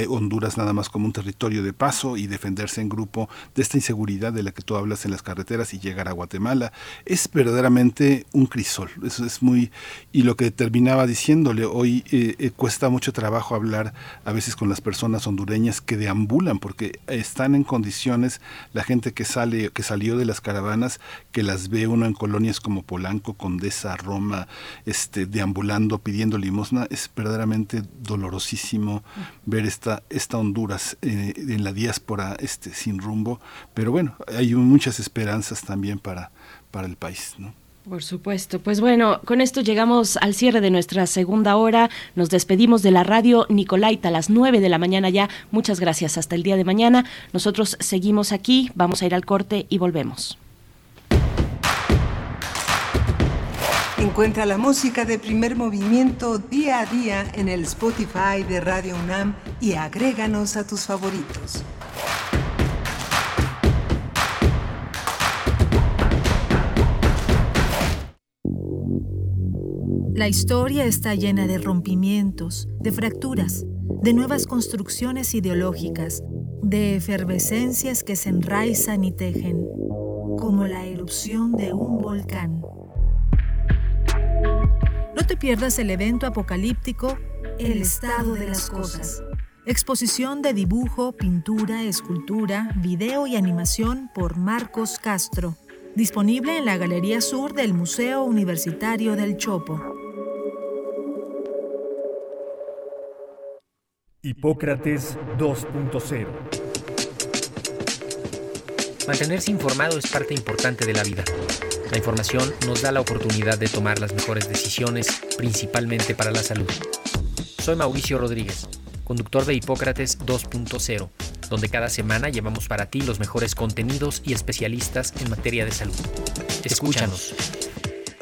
Honduras nada más como un territorio de paso y defenderse en grupo de esta inseguridad de la que tú hablas en las carreteras y llegar a Guatemala. Es verdaderamente un crisol, eso es muy y lo que terminaba diciéndole, hoy eh, eh, cuesta mucho trabajo hablar a veces con las personas hondureñas que deambulan porque están en condiciones, la gente que sale, que salió de las caravanas, que las ve uno en colonias como Polanco, Condesa, Roma, este, deambulando, pidiendo limosna, es verdaderamente dolorosísimo ver esta, esta Honduras eh, en la diáspora este, sin rumbo, pero bueno, hay muchas esperanzas también para, para el país, ¿no? Por supuesto. Pues bueno, con esto llegamos al cierre de nuestra segunda hora. Nos despedimos de la radio Nicolaita a las 9 de la mañana ya. Muchas gracias. Hasta el día de mañana. Nosotros seguimos aquí. Vamos a ir al corte y volvemos. Encuentra la música de primer movimiento día a día en el Spotify de Radio UNAM y agréganos a tus favoritos. La historia está llena de rompimientos, de fracturas, de nuevas construcciones ideológicas, de efervescencias que se enraizan y tejen, como la erupción de un volcán. No te pierdas el evento apocalíptico El estado de las cosas. Exposición de dibujo, pintura, escultura, video y animación por Marcos Castro. Disponible en la Galería Sur del Museo Universitario del Chopo. Hipócrates 2.0 Mantenerse informado es parte importante de la vida. La información nos da la oportunidad de tomar las mejores decisiones, principalmente para la salud. Soy Mauricio Rodríguez, conductor de Hipócrates 2.0, donde cada semana llevamos para ti los mejores contenidos y especialistas en materia de salud. Escúchanos.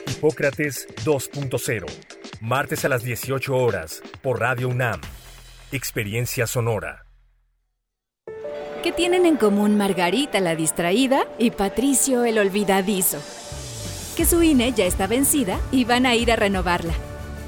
Hipócrates 2.0, martes a las 18 horas, por Radio UNAM. Experiencia sonora. ¿Qué tienen en común Margarita la distraída y Patricio el olvidadizo? Que su INE ya está vencida y van a ir a renovarla.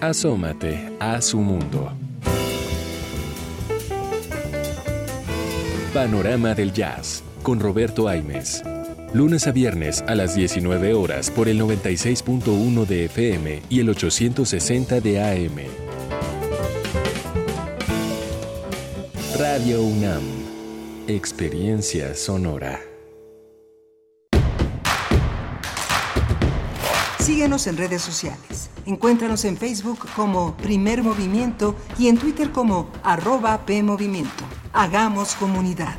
Asómate a su mundo. Panorama del Jazz con Roberto Aimes. Lunes a viernes a las 19 horas por el 96.1 de FM y el 860 de AM. Radio UNAM. Experiencia sonora. Síguenos en redes sociales. Encuéntranos en Facebook como Primer Movimiento y en Twitter como arroba PMovimiento. Hagamos comunidad.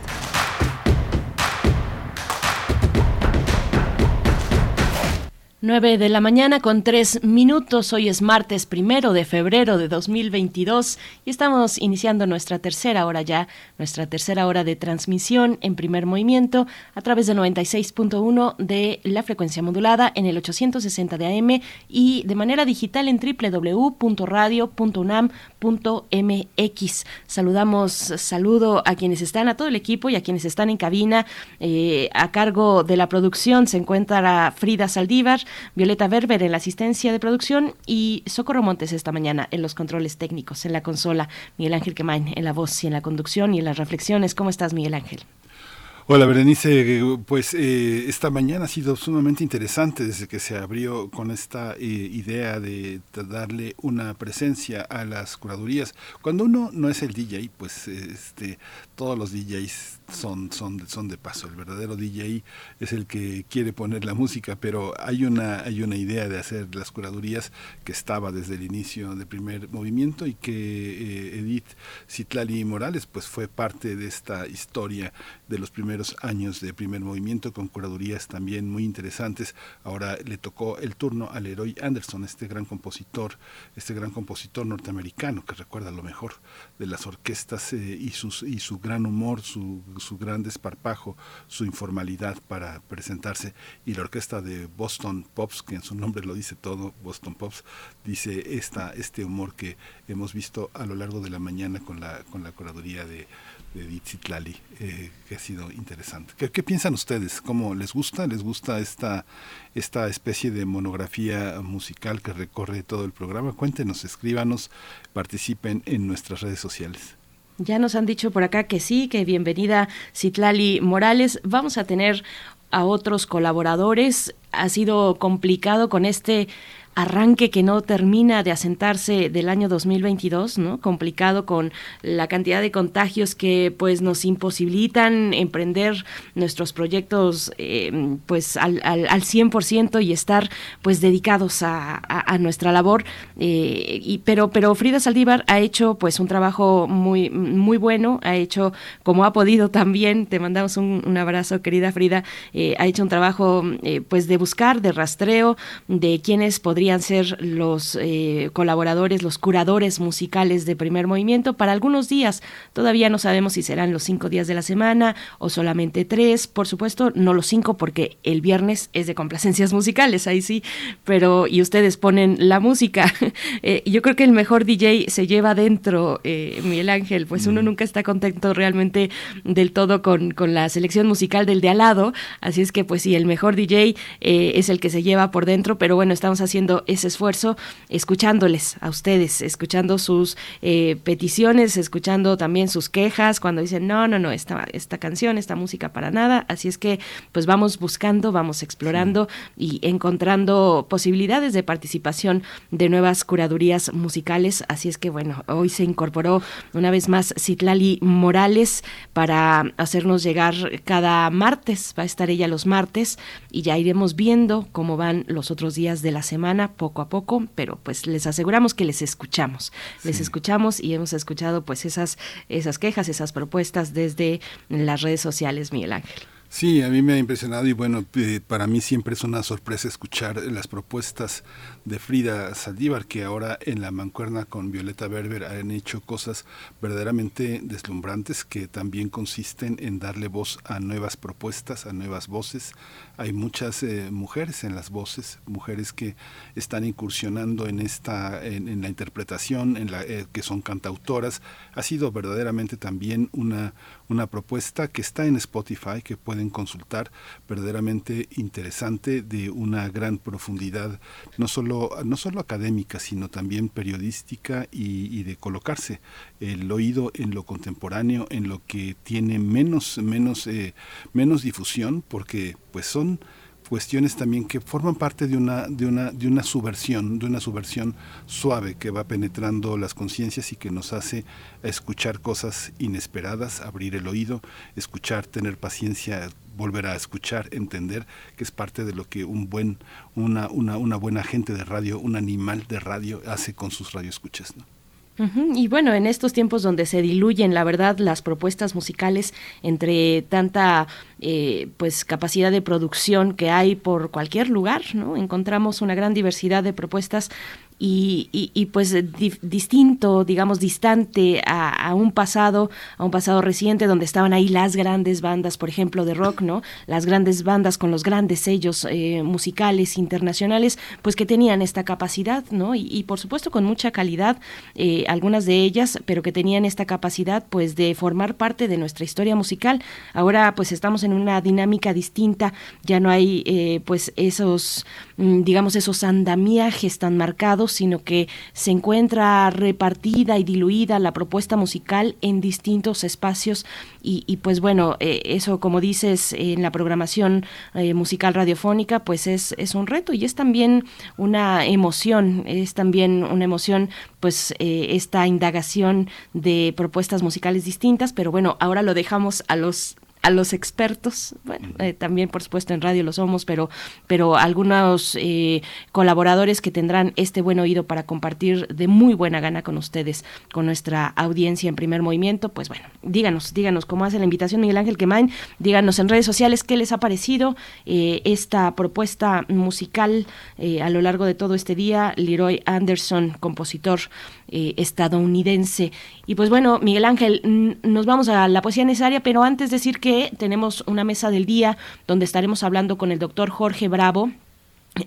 9 de la mañana con 3 minutos. Hoy es martes primero de febrero de 2022 y estamos iniciando nuestra tercera hora ya, nuestra tercera hora de transmisión en primer movimiento a través de 96.1 de la frecuencia modulada en el 860 de AM y de manera digital en www.radio.unam.mx. Saludamos, saludo a quienes están, a todo el equipo y a quienes están en cabina. Eh, a cargo de la producción se encuentra Frida Saldívar. Violeta Berber en la asistencia de producción y Socorro Montes esta mañana en los controles técnicos, en la consola, Miguel Ángel Quemain en la voz y en la conducción y en las reflexiones. ¿Cómo estás, Miguel Ángel? Hola Berenice, pues eh, esta mañana ha sido sumamente interesante desde que se abrió con esta eh, idea de darle una presencia a las curadurías. Cuando uno no es el DJ, pues este, todos los DJs son, son, son de paso. El verdadero DJ es el que quiere poner la música, pero hay una, hay una idea de hacer las curadurías que estaba desde el inicio del primer movimiento y que eh, Edith Citlali Morales pues fue parte de esta historia de los primeros años de primer movimiento con curadurías también muy interesantes. Ahora le tocó el turno al Leroy Anderson, este gran compositor, este gran compositor norteamericano que recuerda lo mejor de las orquestas eh, y, sus, y su gran humor, su, su gran desparpajo, su informalidad para presentarse. Y la orquesta de Boston Pops, que en su nombre lo dice todo, Boston Pops, dice esta, este humor que hemos visto a lo largo de la mañana con la, con la curaduría de de Ditzitlali, eh, que ha sido interesante. ¿Qué, ¿Qué, piensan ustedes? ¿Cómo les gusta? ¿Les gusta esta, esta especie de monografía musical que recorre todo el programa? Cuéntenos, escríbanos, participen en nuestras redes sociales. Ya nos han dicho por acá que sí, que bienvenida Citlali Morales. Vamos a tener a otros colaboradores. Ha sido complicado con este arranque que no termina de asentarse del año 2022, ¿no? Complicado con la cantidad de contagios que pues nos imposibilitan emprender nuestros proyectos eh, pues al, al, al 100% y estar pues dedicados a, a, nuestra labor. Eh, y, pero, pero Frida Saldívar ha hecho pues un trabajo muy, muy bueno, ha hecho como ha podido también, te mandamos un, un abrazo querida Frida, eh, ha hecho un trabajo pues de buscar, de rastreo, de quienes podrían podrían ser los eh, colaboradores, los curadores musicales de primer movimiento para algunos días. Todavía no sabemos si serán los cinco días de la semana o solamente tres. Por supuesto, no los cinco porque el viernes es de complacencias musicales, ahí sí, pero y ustedes ponen la música. eh, yo creo que el mejor DJ se lleva dentro, eh, Miguel Ángel, pues uno nunca está contento realmente del todo con, con la selección musical del de al lado. Así es que, pues sí, el mejor DJ eh, es el que se lleva por dentro, pero bueno, estamos haciendo haciendo ese esfuerzo, escuchándoles a ustedes, escuchando sus eh, peticiones, escuchando también sus quejas cuando dicen, no, no, no, esta, esta canción, esta música para nada. Así es que pues vamos buscando, vamos explorando y encontrando posibilidades de participación de nuevas curadurías musicales. Así es que bueno, hoy se incorporó una vez más Citlali Morales para hacernos llegar cada martes, va a estar ella los martes y ya iremos viendo cómo van los otros días de la semana poco a poco, pero pues les aseguramos que les escuchamos, les escuchamos y hemos escuchado pues esas, esas quejas, esas propuestas desde las redes sociales, Miguel Ángel. Sí, a mí me ha impresionado y bueno, eh, para mí siempre es una sorpresa escuchar las propuestas de Frida Saldívar, que ahora en la mancuerna con Violeta Berber han hecho cosas verdaderamente deslumbrantes que también consisten en darle voz a nuevas propuestas, a nuevas voces. Hay muchas eh, mujeres en las voces, mujeres que están incursionando en esta, en, la interpretación, en la, eh, que son cantautoras. Ha sido verdaderamente también una, una propuesta que está en Spotify, que pueden consultar, verdaderamente interesante, de una gran profundidad, no solo no solo académica, sino también periodística y, de colocarse el oído en lo contemporáneo, en lo que tiene menos, menos, eh, menos difusión, porque pues son cuestiones también que forman parte de una, de una, de una subversión, de una subversión suave que va penetrando las conciencias y que nos hace escuchar cosas inesperadas, abrir el oído, escuchar, tener paciencia, volver a escuchar, entender que es parte de lo que un buen, una, una, una buena gente de radio, un animal de radio hace con sus radioescuchas. Y bueno, en estos tiempos donde se diluyen, la verdad, las propuestas musicales entre tanta eh, pues capacidad de producción que hay por cualquier lugar, ¿no? Encontramos una gran diversidad de propuestas y, y, pues distinto, digamos, distante a, un pasado, a un pasado reciente donde estaban ahí las grandes bandas, por ejemplo, de rock, ¿no? Las grandes bandas con los grandes sellos eh, musicales internacionales, pues que tenían esta capacidad, ¿no? Y, por supuesto con mucha calidad, eh, algunas de ellas, pero que tenían esta capacidad, pues, de formar parte de nuestra historia musical. Ahora, pues, estamos en una dinámica distinta, ya no hay, eh, pues, esos, mm, digamos, esos andamiajes tan marcados sino que se encuentra repartida y diluida la propuesta musical en distintos espacios. Y, pues bueno, eh, eso como dices en la programación eh, musical radiofónica, pues es, es un reto y es también una emoción, es también una emoción pues eh, esta indagación de propuestas musicales distintas, pero bueno, ahora lo dejamos a los a los expertos, bueno, eh, también por supuesto en radio lo somos, pero, pero algunos eh, colaboradores que tendrán este buen oído para compartir de muy buena gana con ustedes, con nuestra audiencia en primer movimiento, pues bueno, díganos, díganos cómo hace la invitación Miguel Ángel Quemain, díganos en redes sociales qué les ha parecido eh, esta propuesta musical a lo largo de todo este día, Leroy Anderson, compositor estadounidense. Y pues bueno, Miguel Ángel, nos vamos a la poesía necesaria, pero antes decir que tenemos una mesa del día donde estaremos hablando con el doctor Jorge Bravo,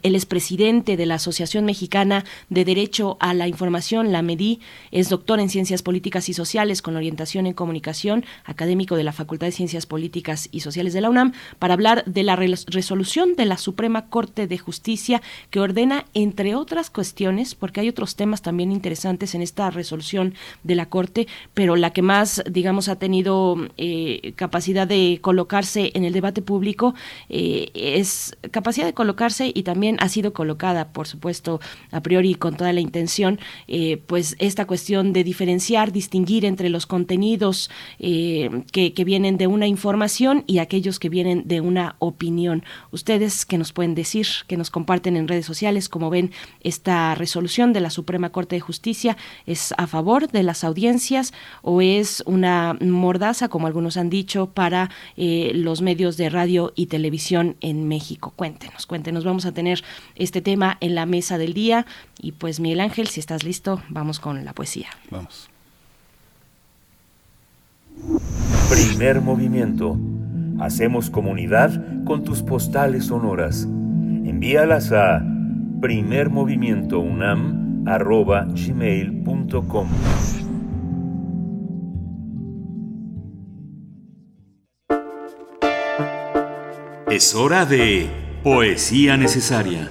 él es presidente de la Asociación Mexicana de Derecho a la Información, la MEDI, es doctor en Ciencias Políticas y Sociales con orientación en Comunicación, académico de la Facultad de Ciencias Políticas y Sociales de la UNAM, para hablar de la resolución de la Suprema Corte de Justicia que ordena, entre otras cuestiones, porque hay otros temas también interesantes en esta resolución de la Corte, pero la que más, digamos, ha tenido eh, capacidad de colocarse en el debate público eh, es capacidad de colocarse y también también ha sido colocada, por supuesto, a priori con toda la intención, eh, pues esta cuestión de diferenciar, distinguir entre los contenidos eh, que, vienen de una información y aquellos que vienen de una opinión. Ustedes que nos pueden decir, que nos comparten en redes sociales, como ven esta resolución de la Suprema Corte de Justicia, ¿es a favor de las audiencias o es una mordaza, como algunos han dicho, para eh, los medios de radio y televisión en México? Cuéntenos, cuéntenos, vamos a tener este tema en la mesa del día. Y pues Miguel Ángel, si estás listo, vamos con la poesía. Vamos. Primer movimiento. Hacemos comunidad con tus postales sonoras. Envíalas a primermovimientounam.gmail.com Es hora de Poesía necesaria.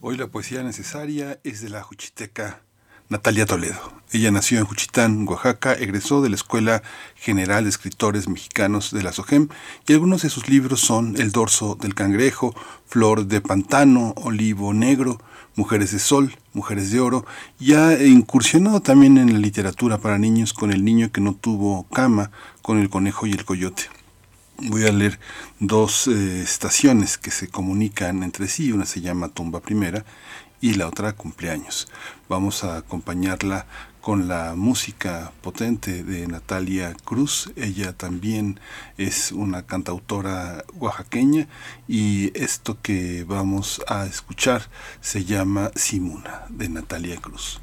Hoy la poesía necesaria es de la juchiteca Natalia Toledo. Ella nació en Juchitán, Oaxaca, egresó de la Escuela General de Escritores Mexicanos de la SOGEM y algunos de sus libros son El dorso del cangrejo, Flor de pantano, Olivo negro, Mujeres de Sol, Mujeres de Oro, y ha incursionado también en la literatura para niños con El niño que no tuvo cama, con El conejo y el coyote. Voy a leer dos eh, estaciones que se comunican entre sí, una se llama Tumba Primera y la otra cumpleaños. Vamos a acompañarla con la música potente de Natalia Cruz. Ella también es una cantautora oaxaqueña y esto que vamos a escuchar se llama Simuna de Natalia Cruz.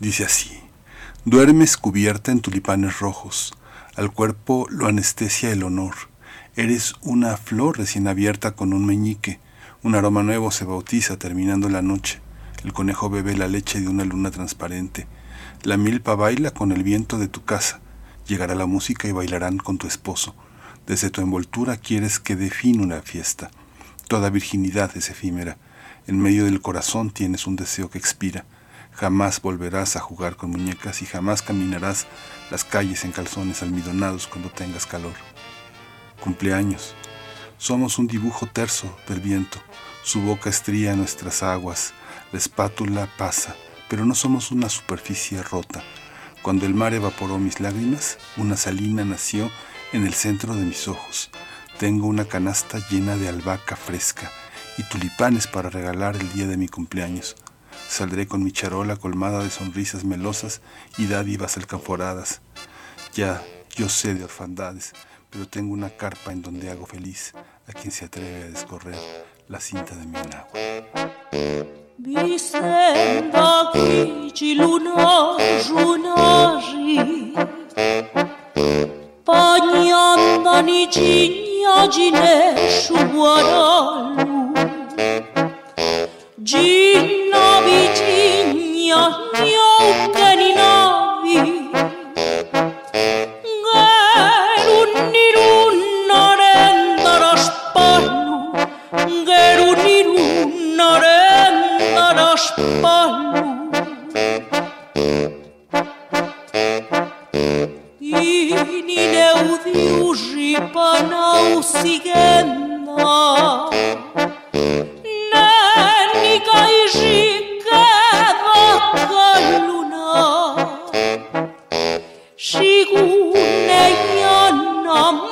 Dice así, duermes cubierta en tulipanes rojos, al cuerpo lo anestesia el honor, eres una flor recién abierta con un meñique, un aroma nuevo se bautiza terminando la noche. El conejo bebe la leche de una luna transparente. La milpa baila con el viento de tu casa. Llegará la música y bailarán con tu esposo. Desde tu envoltura quieres que define una fiesta. Toda virginidad es efímera. En medio del corazón tienes un deseo que expira. Jamás volverás a jugar con muñecas y jamás caminarás las calles en calzones almidonados cuando tengas calor. Cumpleaños. Somos un dibujo terso del viento. Su boca estría nuestras aguas, la espátula pasa, pero no somos una superficie rota. Cuando el mar evaporó mis lágrimas, una salina nació en el centro de mis ojos. Tengo una canasta llena de albahaca fresca y tulipanes para regalar el día de mi cumpleaños. Saldré con mi charola colmada de sonrisas melosas y dádivas alcanforadas. Ya, yo sé de orfandades, pero tengo una carpa en donde hago feliz a quien se atreve a descorrer la cinta de mi agua. Mi sembra grigi lunari Pagnandani cignagine sciuguarallu Ginna vicigna gnautenina espalho E ni ne udiuži pa na usigena ne ni ga i žikeva nam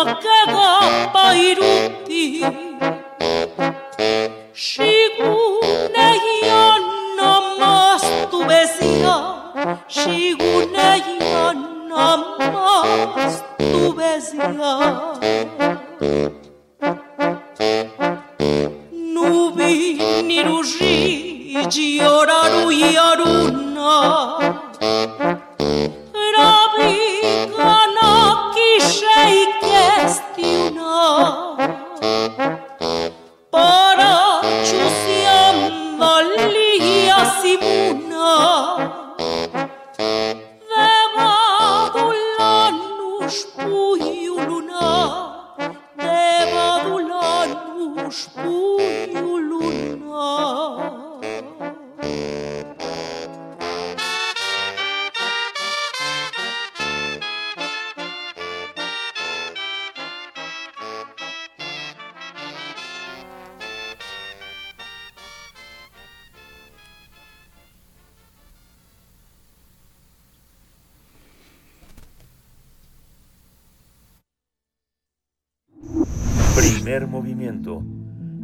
어깨가 pa iruti, yo namas tu vecino 시구나 yo no más tu vecino 누비 니루시 지어라루 이어루나 movimiento.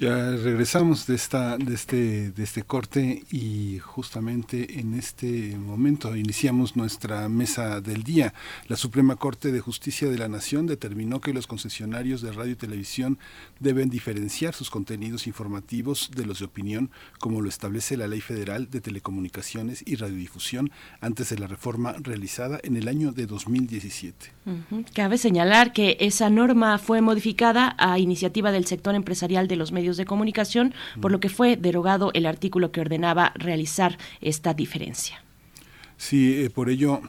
Ya regresamos de esta de este de este corte y justamente en este momento iniciamos nuestra mesa del día. La Suprema Corte de Justicia de la Nación determinó que los concesionarios de radio y televisión deben diferenciar sus contenidos informativos de los de opinión, como lo establece la Ley Federal de Telecomunicaciones y Radiodifusión antes de la reforma realizada en el año de 2017. Ujú. Cabe señalar que esa norma fue modificada a iniciativa del sector empresarial de los medios de comunicación, por lo que fue derogado el artículo que ordenaba realizar esta diferencia. Sí, eh, por ello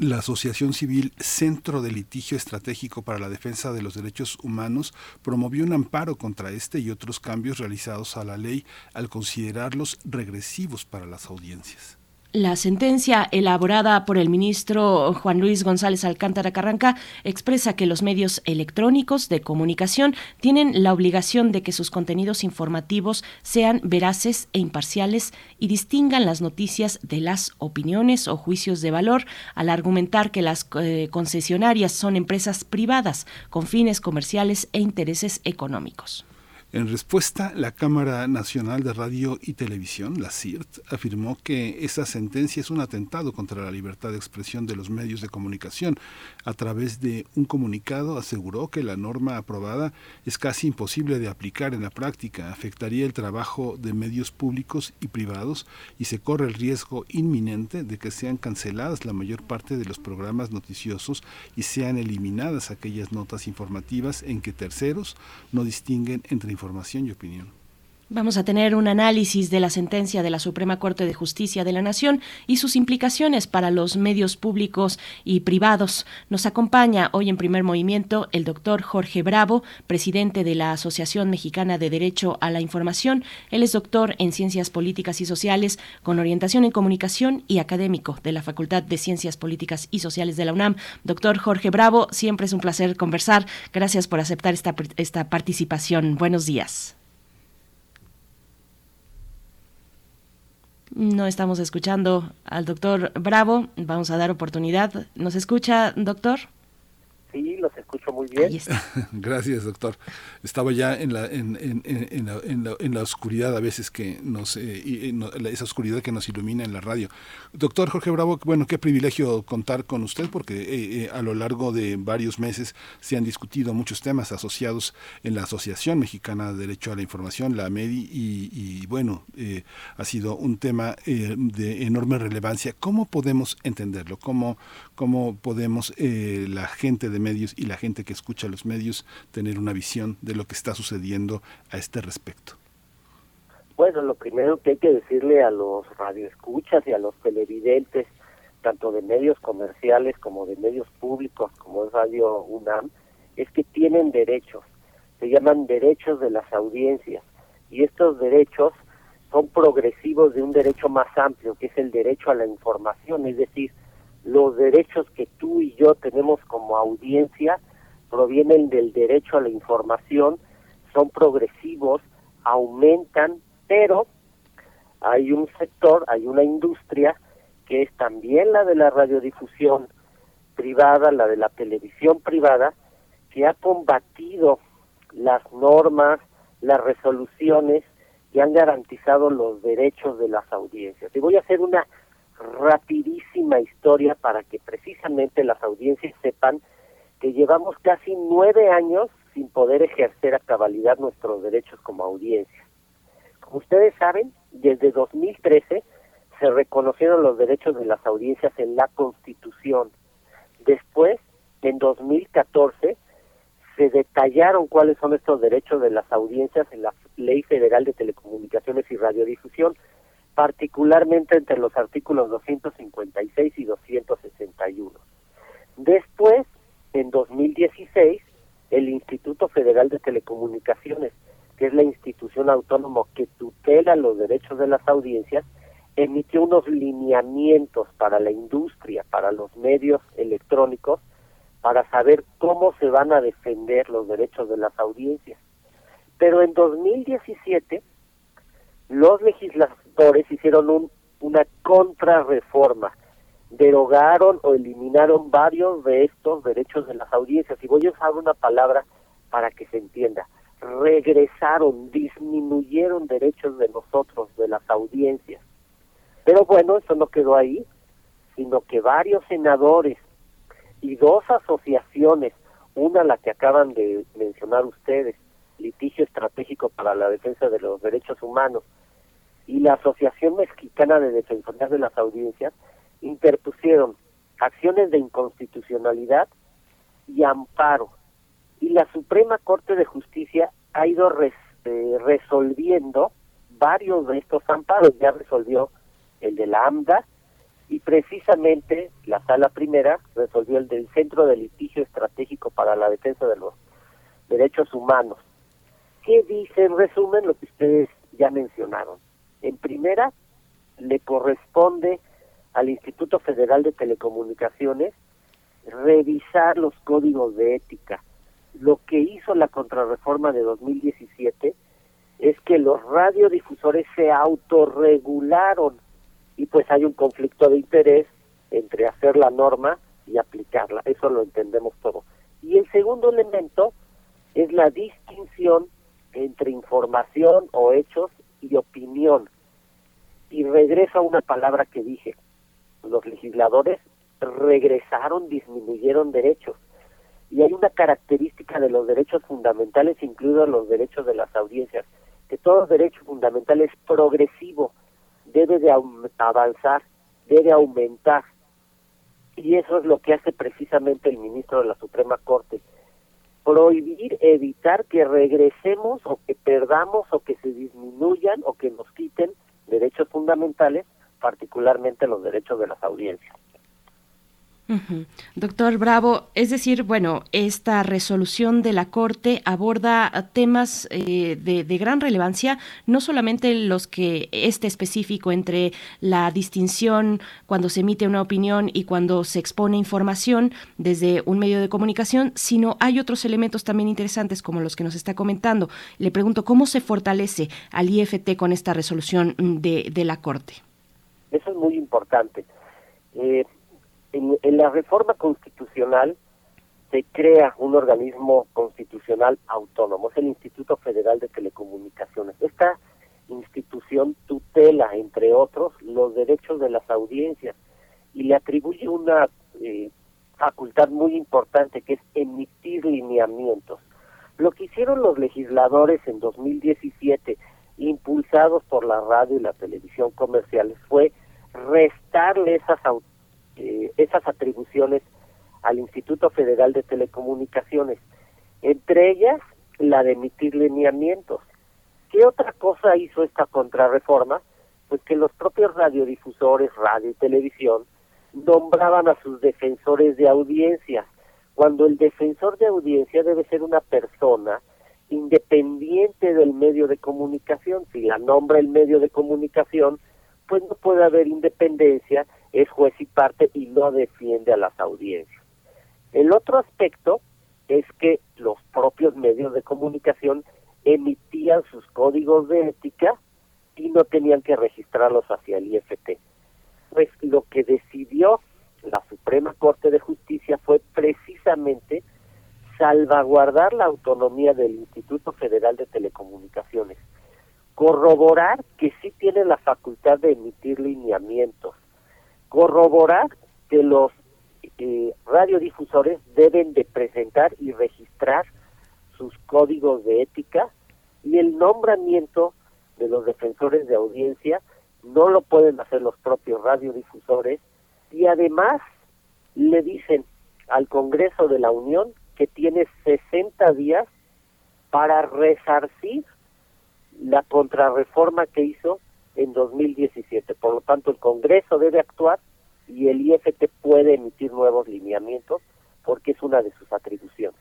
la Asociación Civil Centro de Litigio Estratégico para la Defensa de los Derechos Humanos promovió un amparo contra este y otros cambios realizados a la ley al considerarlos regresivos para las audiencias. La sentencia elaborada por el ministro Juan Luis González Alcántara Carranca expresa que los medios electrónicos de comunicación tienen la obligación de que sus contenidos informativos sean veraces e imparciales y distingan las noticias de las opiniones o juicios de valor al argumentar que las eh, concesionarias son empresas privadas con fines comerciales e intereses económicos. En respuesta, la Cámara Nacional de Radio y Televisión, la CIRT, afirmó que esa sentencia es un atentado contra la libertad de expresión de los medios de comunicación. A través de un comunicado aseguró que la norma aprobada es casi imposible de aplicar en la práctica, afectaría el trabajo de medios públicos y privados y se corre el riesgo inminente de que sean canceladas la mayor parte de los programas noticiosos y sean eliminadas aquellas notas informativas en que terceros no distinguen entre información y opinión. Vamos a tener un análisis de la sentencia de la Suprema Corte de Justicia de la Nación y sus implicaciones para los medios públicos y privados. Nos acompaña hoy en primer movimiento el doctor Jorge Bravo, presidente de la Asociación Mexicana de Derecho a la Información. Él es doctor en Ciencias Políticas y Sociales con orientación en comunicación y académico de la Facultad de Ciencias Políticas y Sociales de la UNAM. Doctor Jorge Bravo, siempre es un placer conversar. Gracias por aceptar esta, esta participación. Buenos días. No estamos escuchando al doctor Bravo. Vamos a dar oportunidad. ¿Nos escucha, doctor? Sí, los escucho muy bien. Gracias, doctor. Estaba ya en la, en, en, en, la, en, la, en la oscuridad a veces que nos, eh, y, no, esa oscuridad que nos ilumina en la radio. Doctor Jorge Bravo, bueno, qué privilegio contar con usted porque eh, eh, a lo largo de varios meses se han discutido muchos temas asociados en la Asociación Mexicana de Derecho a la Información, la AMEDI, y, y bueno, eh, ha sido un tema de enorme relevancia. ¿Cómo podemos entenderlo? ¿Cómo, cómo podemos la gente de medios y la gente que escucha los medios tener una visión de lo que está sucediendo a este respecto? Bueno, lo primero que hay que decirle a los radioescuchas y a los televidentes, tanto de medios comerciales como de medios públicos, como es Radio UNAM, es que tienen derechos. Se llaman derechos de las audiencias. Y estos derechos son progresivos de un derecho más amplio, que es el derecho a la información, es decir, los derechos que tú y yo tenemos como audiencia provienen del derecho a la información, son progresivos, aumentan, pero hay un sector, hay una industria que es también la de la radiodifusión privada, la de la televisión privada, que ha combatido las normas, las resoluciones que han garantizado los derechos de las audiencias. Y voy a hacer una rapidísima historia para que precisamente las audiencias sepan que llevamos casi nueve años sin poder ejercer a cabalidad nuestros derechos como audiencia. Como ustedes saben, desde 2013 se reconocieron los derechos de las audiencias en la Constitución. Después, en 2014, se detallaron cuáles son estos derechos de las audiencias en la Ley Federal de Telecomunicaciones y Radiodifusión, particularmente entre los artículos 256 y 261. Después, en 2016, el Instituto Federal de Telecomunicaciones, que es la institución autónoma que tutela los derechos de las audiencias, emitió unos lineamientos para la industria, para los medios electrónicos, para saber cómo se van a defender los derechos de las audiencias. Pero en 2017, los legisladores hicieron un, una contrarreforma derogaron o eliminaron varios de estos derechos de las audiencias. Y voy a usar una palabra para que se entienda. Regresaron, disminuyeron derechos de nosotros, de las audiencias. Pero bueno, eso no quedó ahí, sino que varios senadores y dos asociaciones, una la que acaban de mencionar ustedes, Litigio Estratégico para la Defensa de los Derechos Humanos, y la Asociación Mexicana de Defensorías de las Audiencias, interpusieron acciones de inconstitucionalidad y amparo. Y la Suprema Corte de Justicia ha ido eh, resolviendo varios de estos amparos. Ya resolvió el de la AMDA y precisamente la Sala Primera resolvió el del Centro de Litigio Estratégico para la Defensa de los Derechos Humanos. ¿Qué dice en resumen lo que ustedes ya mencionaron? En primera, le corresponde al Instituto Federal de Telecomunicaciones revisar los códigos de ética. Lo que hizo la contrarreforma de 2017 es que los radiodifusores se autorregularon y pues hay un conflicto de interés entre hacer la norma y aplicarla. Eso lo entendemos todo. Y el segundo elemento es la distinción entre información o hechos y opinión. Y regreso a una palabra que dije, los legisladores regresaron, disminuyeron derechos. Y hay una característica de los derechos fundamentales, incluidos los derechos de las audiencias, que todo derecho fundamental es progresivo, debe de avanzar, debe aumentar. Y eso es lo que hace precisamente el ministro de la Suprema Corte. Prohibir, evitar que regresemos o que perdamos o que se disminuyan o que nos quiten derechos fundamentales particularmente los derechos de las audiencias. Doctor Bravo, es decir, bueno, esta resolución de la Corte aborda temas eh, de, gran relevancia, no solamente los que este específico entre la distinción cuando se emite una opinión y cuando se expone información desde un medio de comunicación, sino hay otros elementos también interesantes como los que nos está comentando. Le pregunto, ¿cómo se fortalece al IFT con esta resolución de, de la Corte? Eso es muy importante. Eh, en, la reforma constitucional se crea un organismo constitucional autónomo, es el Instituto Federal de Telecomunicaciones. Esta institución tutela, entre otros, los derechos de las audiencias y le atribuye una eh, facultad muy importante que es emitir lineamientos. Lo que hicieron los legisladores en 2017 impulsados por la radio y la televisión comerciales fue restarle esas, eh, esas atribuciones al Instituto Federal de Telecomunicaciones, entre ellas la de emitir lineamientos. ¿Qué otra cosa hizo esta contrarreforma? Pues que los propios radiodifusores, radio y televisión, nombraban a sus defensores de audiencia, cuando el defensor de audiencia debe ser una persona independiente del medio de comunicación. Si la nombra el medio de comunicación, pues no puede haber independencia, es juez y parte y no defiende a las audiencias. El otro aspecto es que los propios medios de comunicación emitían sus códigos de ética y no tenían que registrarlos hacia el IFT. Pues lo que decidió la Suprema Corte de Justicia fue precisamente salvaguardar la autonomía del Instituto Federal de Telecomunicaciones, corroborar que sí tiene la facultad de emitir lineamientos, corroborar que los eh, radiodifusores deben de presentar y registrar sus códigos de ética y el nombramiento de los defensores de audiencia. No lo pueden hacer los propios radiodifusores. Y además le dicen al Congreso de la Unión que tiene 60 días para resarcir la contrarreforma que hizo en 2017. Por lo tanto, el Congreso debe actuar y el IFT puede emitir nuevos lineamientos porque es una de sus atribuciones.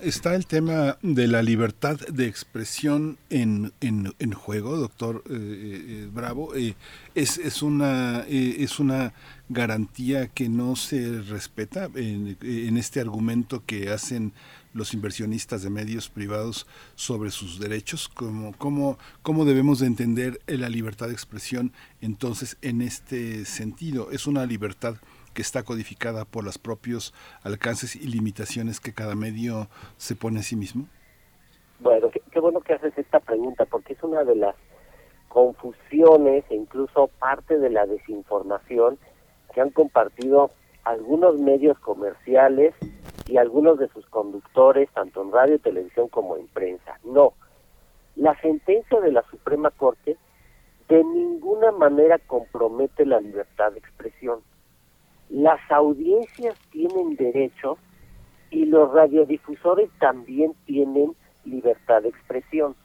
Está el tema de la libertad de expresión en, en, juego, doctor eh, eh, Bravo. Eh, es, es, una, es una garantía que no se respeta en, en este argumento que hacen los inversionistas de medios privados sobre sus derechos? ¿Cómo, cómo, cómo debemos de entender la libertad de expresión entonces en este sentido? ¿Es una libertad que está codificada por los propios alcances y limitaciones que cada medio se pone a sí mismo? Bueno, qué, bueno que haces esta pregunta, porque es una de las confusiones e incluso parte de la desinformación que han compartido algunos medios comerciales y algunos de sus conductores, tanto en radio, televisión como en prensa. No, la sentencia de la Suprema Corte de ninguna manera compromete la libertad de expresión. Las audiencias tienen derecho y los radiodifusores también tienen libertad de expresión.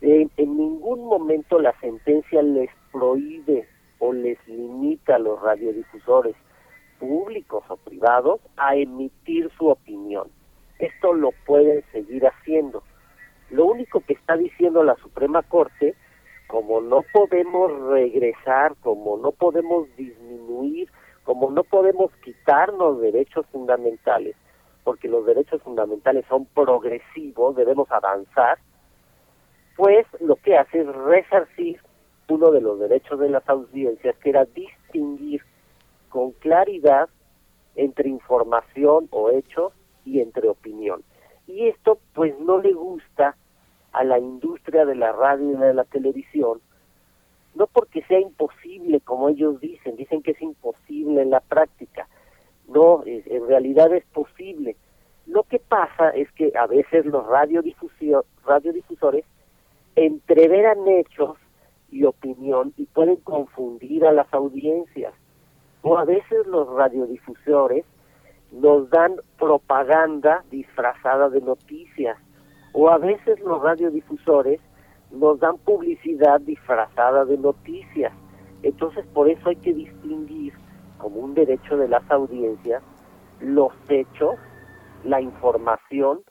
en ningún momento la sentencia les prohíbe o les limita a los radiodifusores públicos o privados a emitir su opinión. Esto lo pueden seguir haciendo. Lo único que está diciendo la Suprema Corte, como no podemos regresar, como no podemos disminuir, como no podemos quitarnos derechos fundamentales, porque los derechos fundamentales son progresivos, debemos avanzar, pues lo que hace es resarcir uno de los derechos de las audiencias, que era distinguir con claridad entre información o hechos y entre opinión. Y esto pues no le gusta a la industria de la radio y de la televisión, no porque sea imposible, como ellos dicen, dicen que es imposible en la práctica, no, en realidad es posible. Lo que pasa es que a veces los radiodifusores entreveran hechos y opinión y pueden confundir a las audiencias. O a veces los radiodifusores nos dan propaganda disfrazada de noticias. O a veces los radiodifusores nos dan publicidad disfrazada de noticias. Entonces por eso hay que distinguir como un derecho de las audiencias los hechos, la información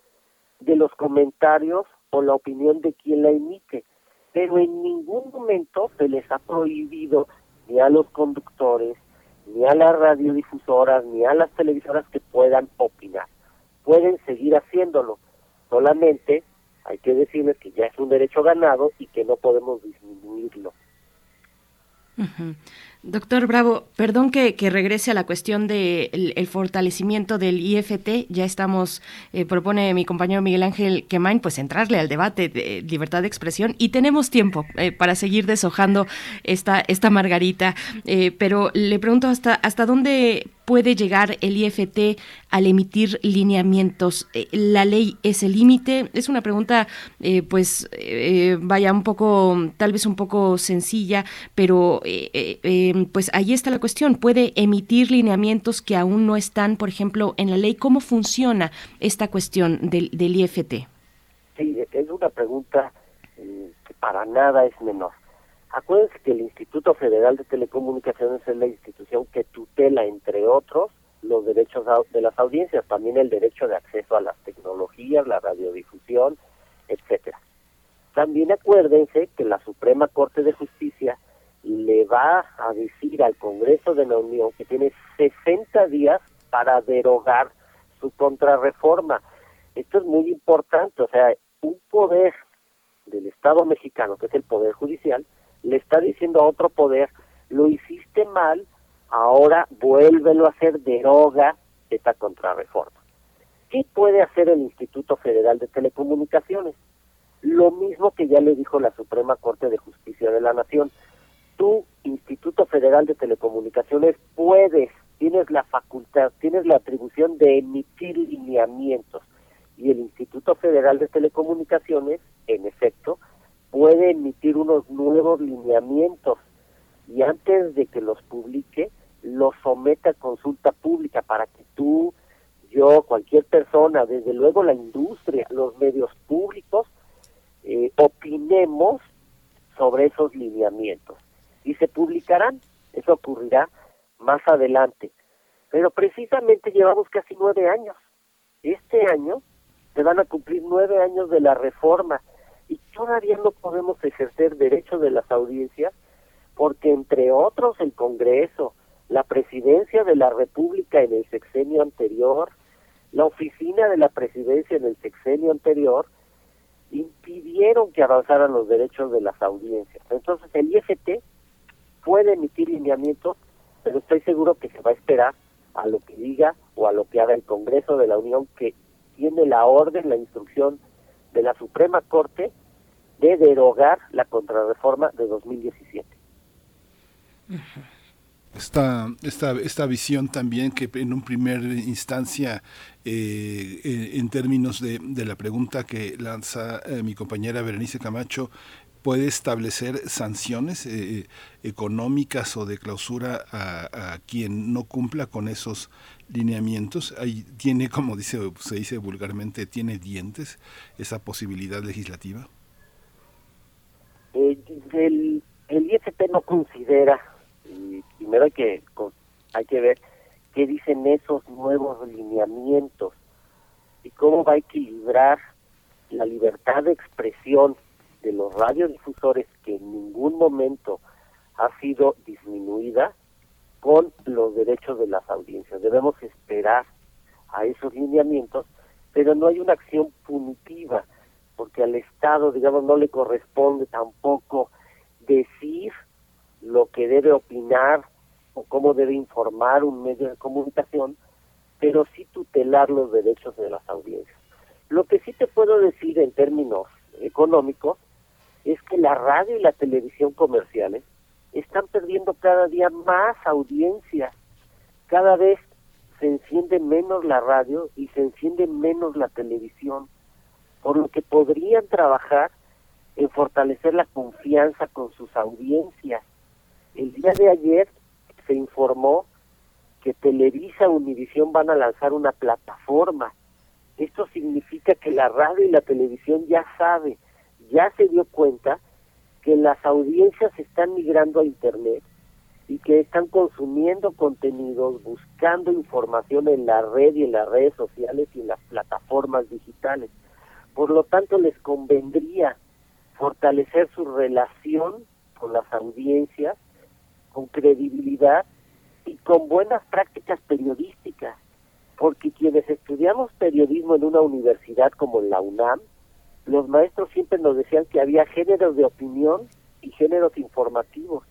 de los comentarios o la opinión de quien la emite. Pero en ningún momento se les ha prohibido ni a los conductores, ni a las radiodifusoras, ni a las televisoras que puedan opinar. Pueden seguir haciéndolo. Solamente hay que decirles que ya es un derecho ganado y que no podemos disminuirlo. Doctor Bravo, perdón que, regrese a la cuestión del de el fortalecimiento del IFT. Ya estamos, eh, propone mi compañero Miguel Ángel Quemain, pues entrarle al debate de libertad de expresión y tenemos tiempo eh, para seguir deshojando esta, esta margarita. Eh, pero le pregunto hasta, hasta dónde puede llegar el IFT al emitir lineamientos? ¿La ley es el límite? Es una pregunta, pues, vaya un poco, tal vez un poco sencilla, pero pues ahí está la cuestión. Puede emitir lineamientos que aún no están, por ejemplo, en la ley. ¿Cómo funciona esta cuestión del, del IFT? Sí, es una pregunta eh, que para nada es menor. Acuérdense que el Instituto Federal de Telecomunicaciones es la institución que tutela, entre otros, los derechos de las audiencias, también el derecho de acceso a las tecnologías, la radiodifusión, etcétera. También acuérdense que la Suprema Corte de Justicia le va a decir al Congreso de la Unión que tiene 60 días para derogar su contrarreforma. Esto es muy importante, o sea, un poder del Estado mexicano, que es el Poder Judicial, le está diciendo a otro poder, lo hiciste mal, ahora vuélvelo a hacer, deroga esta contrarreforma. ¿Qué puede hacer el Instituto Federal de Telecomunicaciones? Lo mismo que ya le dijo la Suprema Corte de Justicia de la Nación, tú, Instituto Federal de Telecomunicaciones, puedes, tienes la facultad, tienes la atribución de emitir lineamientos. Y el Instituto Federal de Telecomunicaciones, en efecto, puede emitir unos nuevos lineamientos y antes de que los publique, los somete a consulta pública para que tú, yo, cualquier persona, desde luego la industria, los medios públicos, eh, opinemos sobre esos lineamientos y se publicarán. Eso ocurrirá más adelante. Pero precisamente llevamos casi nueve años. Este año se van a cumplir nueve años de la reforma y todavía no podemos ejercer derecho de las audiencias porque entre otros el Congreso, la presidencia de la República en el sexenio anterior, la oficina de la presidencia en el sexenio anterior impidieron que avanzaran los derechos de las audiencias. Entonces el IFT puede emitir lineamientos, pero estoy seguro que se va a esperar a lo que diga o a lo que haga el Congreso de la Unión, que tiene la orden, la instrucción de la Suprema Corte de derogar la contrarreforma de 2017 esta, esta, esta visión también que en un primer instancia, eh, eh, en términos de, de, la pregunta que lanza eh, mi compañera Berenice Camacho, puede establecer sanciones económicas o de clausura a, quien no cumpla con esos lineamientos. Ahí tiene, como dice, se dice vulgarmente, tiene dientes esa posibilidad legislativa. el, el IFP no considera y primero hay que hay que ver qué dicen esos nuevos lineamientos y cómo va a equilibrar la libertad de expresión de los radiodifusores que en ningún momento ha sido disminuida con los derechos de las audiencias. Debemos esperar a esos lineamientos, pero no hay una acción punitiva, porque al Estado, digamos, no le corresponde tampoco decir lo que debe opinar o cómo debe informar un medio de comunicación, pero sí tutelar los derechos de las audiencias. Lo que sí te puedo decir en términos económicos es que la radio y la televisión comerciales están perdiendo cada día más audiencia. Cada vez se enciende menos la radio y se enciende menos la televisión, por lo que podrían trabajar en fortalecer la confianza con sus audiencias el día de ayer se informó que Televisa Univisión van a lanzar una plataforma. Esto significa que la radio y la televisión ya sabe, ya se dio cuenta que las audiencias están migrando a Internet y que están consumiendo contenidos, buscando información en la red y en las redes sociales y en las plataformas digitales. Por lo tanto, les convendría fortalecer su relación con las audiencias con credibilidad y con buenas prácticas periodísticas, porque quienes estudiamos periodismo en una universidad como la UNAM, los maestros siempre nos decían que había géneros de opinión y géneros informativos,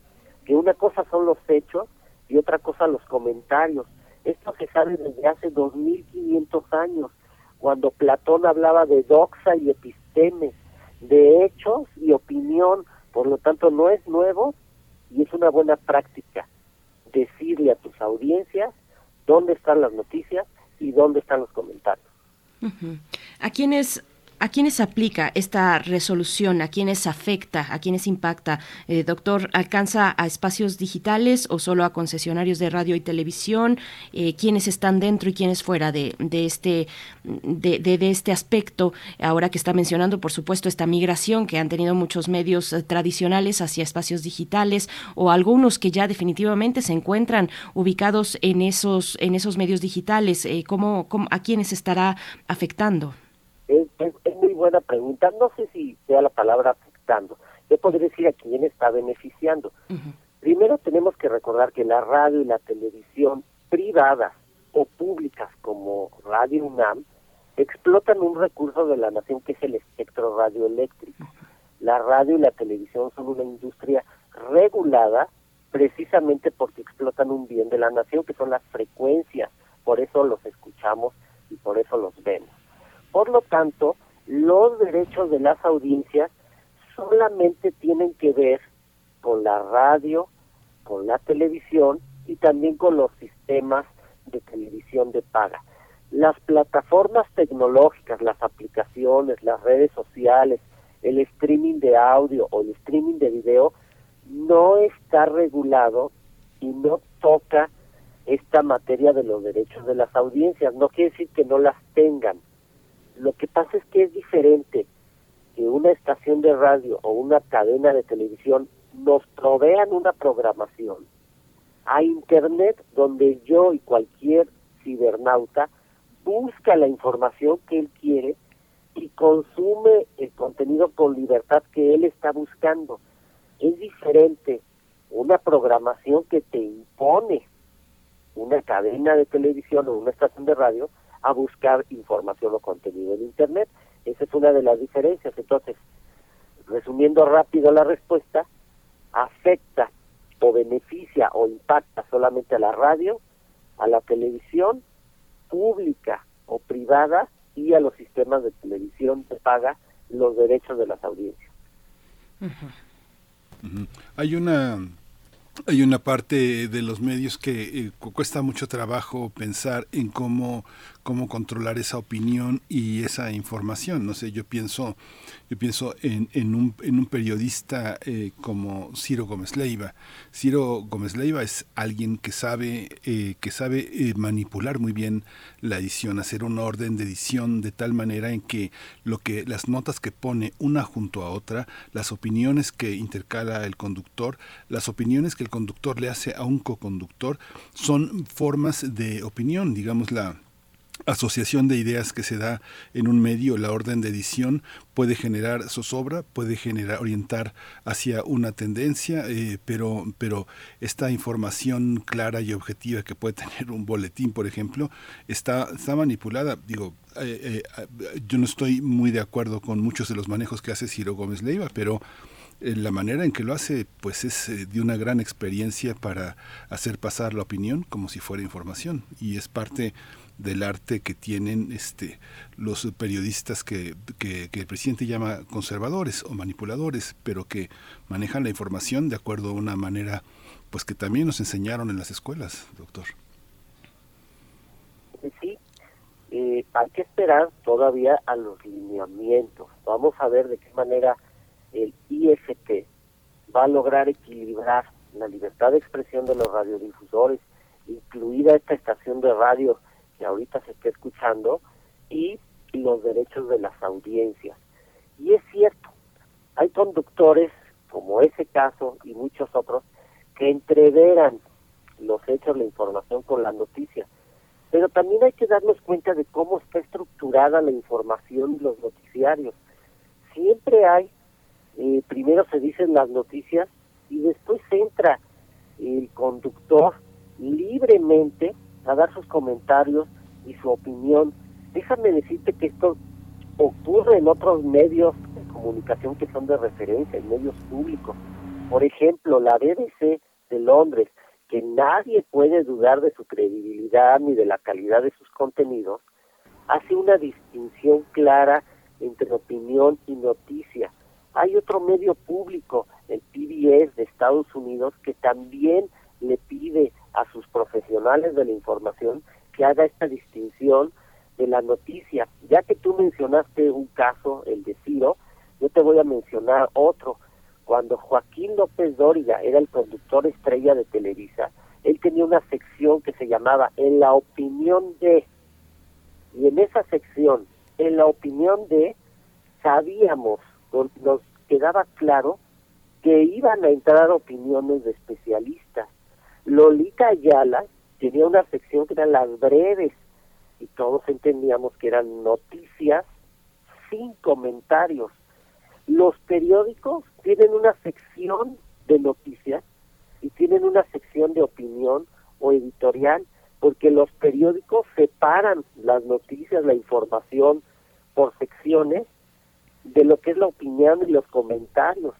que una cosa son los hechos y otra cosa los comentarios. Esto se sabe desde hace 2500 años, cuando Platón hablaba de doxa y episteme, de hechos y opinión, por lo tanto no es nuevo y es una buena práctica decirle a tus audiencias dónde están las noticias y dónde están los comentarios. ¿A quiénes ¿A quiénes aplica esta resolución? ¿A quiénes afecta? ¿A quiénes impacta? Eh, doctor, ¿alcanza a espacios digitales o solo a concesionarios de radio y televisión? Eh, ¿Quiénes están dentro y quiénes fuera de, este, de, de, este aspecto? Ahora que está mencionando, por supuesto, esta migración que han tenido muchos medios eh, tradicionales hacia espacios digitales o algunos que ya definitivamente se encuentran ubicados en esos, en esos medios digitales. ¿cómo, cómo, ¿A quiénes estará afectando? Es, muy buena pregunta. No sé si sea la palabra afectando. Yo podría decir a quién está beneficiando. Primero tenemos que recordar que la radio y la televisión privadas o públicas como Radio UNAM explotan un recurso de la nación que es el espectro radioeléctrico. La radio y la televisión son una industria regulada precisamente porque explotan un bien de la nación que son las frecuencias. Por eso los escuchamos y por eso los vemos. Por lo tanto, los derechos de las audiencias solamente tienen que ver con la radio, con la televisión y también con los sistemas de televisión de paga. Las plataformas tecnológicas, las aplicaciones, las redes sociales, el streaming de audio o el streaming de video no está regulado y no toca esta materia de los derechos de las audiencias. No quiere decir que no las tengan, lo que pasa es que es diferente que una estación de radio o una cadena de televisión nos provean una programación a Internet donde yo y cualquier cibernauta busca la información que él quiere y consume el contenido con libertad que él está buscando. Es diferente una programación que te impone una cadena de televisión o una estación de radio a buscar información o contenido en Internet. Esa es una de las diferencias. Entonces, resumiendo rápido la respuesta, afecta o beneficia o impacta solamente a la radio, a la televisión pública o privada y a los sistemas de televisión que paga los derechos de las audiencias. Hay una hay una parte de los medios que eh, cuesta mucho trabajo pensar en cómo cómo controlar esa opinión y esa información. No sé, yo pienso, yo pienso en, un, en un periodista eh, como Ciro Gómez Leiva. Ciro Gómez Leiva es alguien que sabe, eh, que sabe eh, manipular muy bien la edición, hacer un orden de edición de tal manera en que lo que las notas que pone una junto a otra, las opiniones que intercala el conductor, las opiniones que el conductor le hace a un coconductor, son formas de opinión, digamos la asociación de ideas que se da en un medio, la orden de edición puede generar zozobra, puede generar orientar hacia una tendencia, eh, pero pero esta información clara y objetiva que puede tener un boletín, por ejemplo, está está manipulada. Digo, eh, eh, yo no estoy muy de acuerdo con muchos de los manejos que hace Ciro Gómez Leiva, pero la manera en que lo hace pues es de una gran experiencia para hacer pasar la opinión como si fuera información y es parte del arte que tienen este los periodistas que, que, el presidente llama conservadores o manipuladores, pero que manejan la información de acuerdo a una manera pues que también nos enseñaron en las escuelas, doctor. Sí, eh, hay que esperar todavía a los lineamientos. Vamos a ver de qué manera el IFT va a lograr equilibrar la libertad de expresión de los radiodifusores, incluida esta estación de radio que ahorita se está escuchando y los derechos de las audiencias. Y es cierto, hay conductores, como ese caso y muchos otros, que entreveran los hechos, la información con la noticia. Pero también hay que darnos cuenta de cómo está estructurada la información y los noticiarios. Siempre hay, eh, primero se dicen las noticias y después entra el conductor libremente a dar sus comentarios y su opinión. Déjame decirte que esto ocurre en otros medios de comunicación que son de referencia, en medios públicos. Por ejemplo, la BBC de Londres, que nadie puede dudar de su credibilidad ni de la calidad de sus contenidos, hace una distinción clara entre opinión y noticia. Hay otro medio público, el PBS de Estados Unidos, que también le pide a sus profesionales de la información que haga esta distinción de la noticia. Ya que tú mencionaste un caso, el de Ciro, yo te voy a mencionar otro. Cuando Joaquín López Dóriga era el conductor estrella de Televisa, él tenía una sección que se llamaba En la opinión de, y en esa sección, en la opinión de, sabíamos, nos quedaba claro que iban a entrar opiniones de especialistas. Lolita Ayala tenía una sección que eran las breves y todos entendíamos que eran noticias sin comentarios. Los periódicos tienen una sección de noticias y tienen una sección de opinión o editorial porque los periódicos separan las noticias, la información por secciones de lo que es la opinión y los comentarios.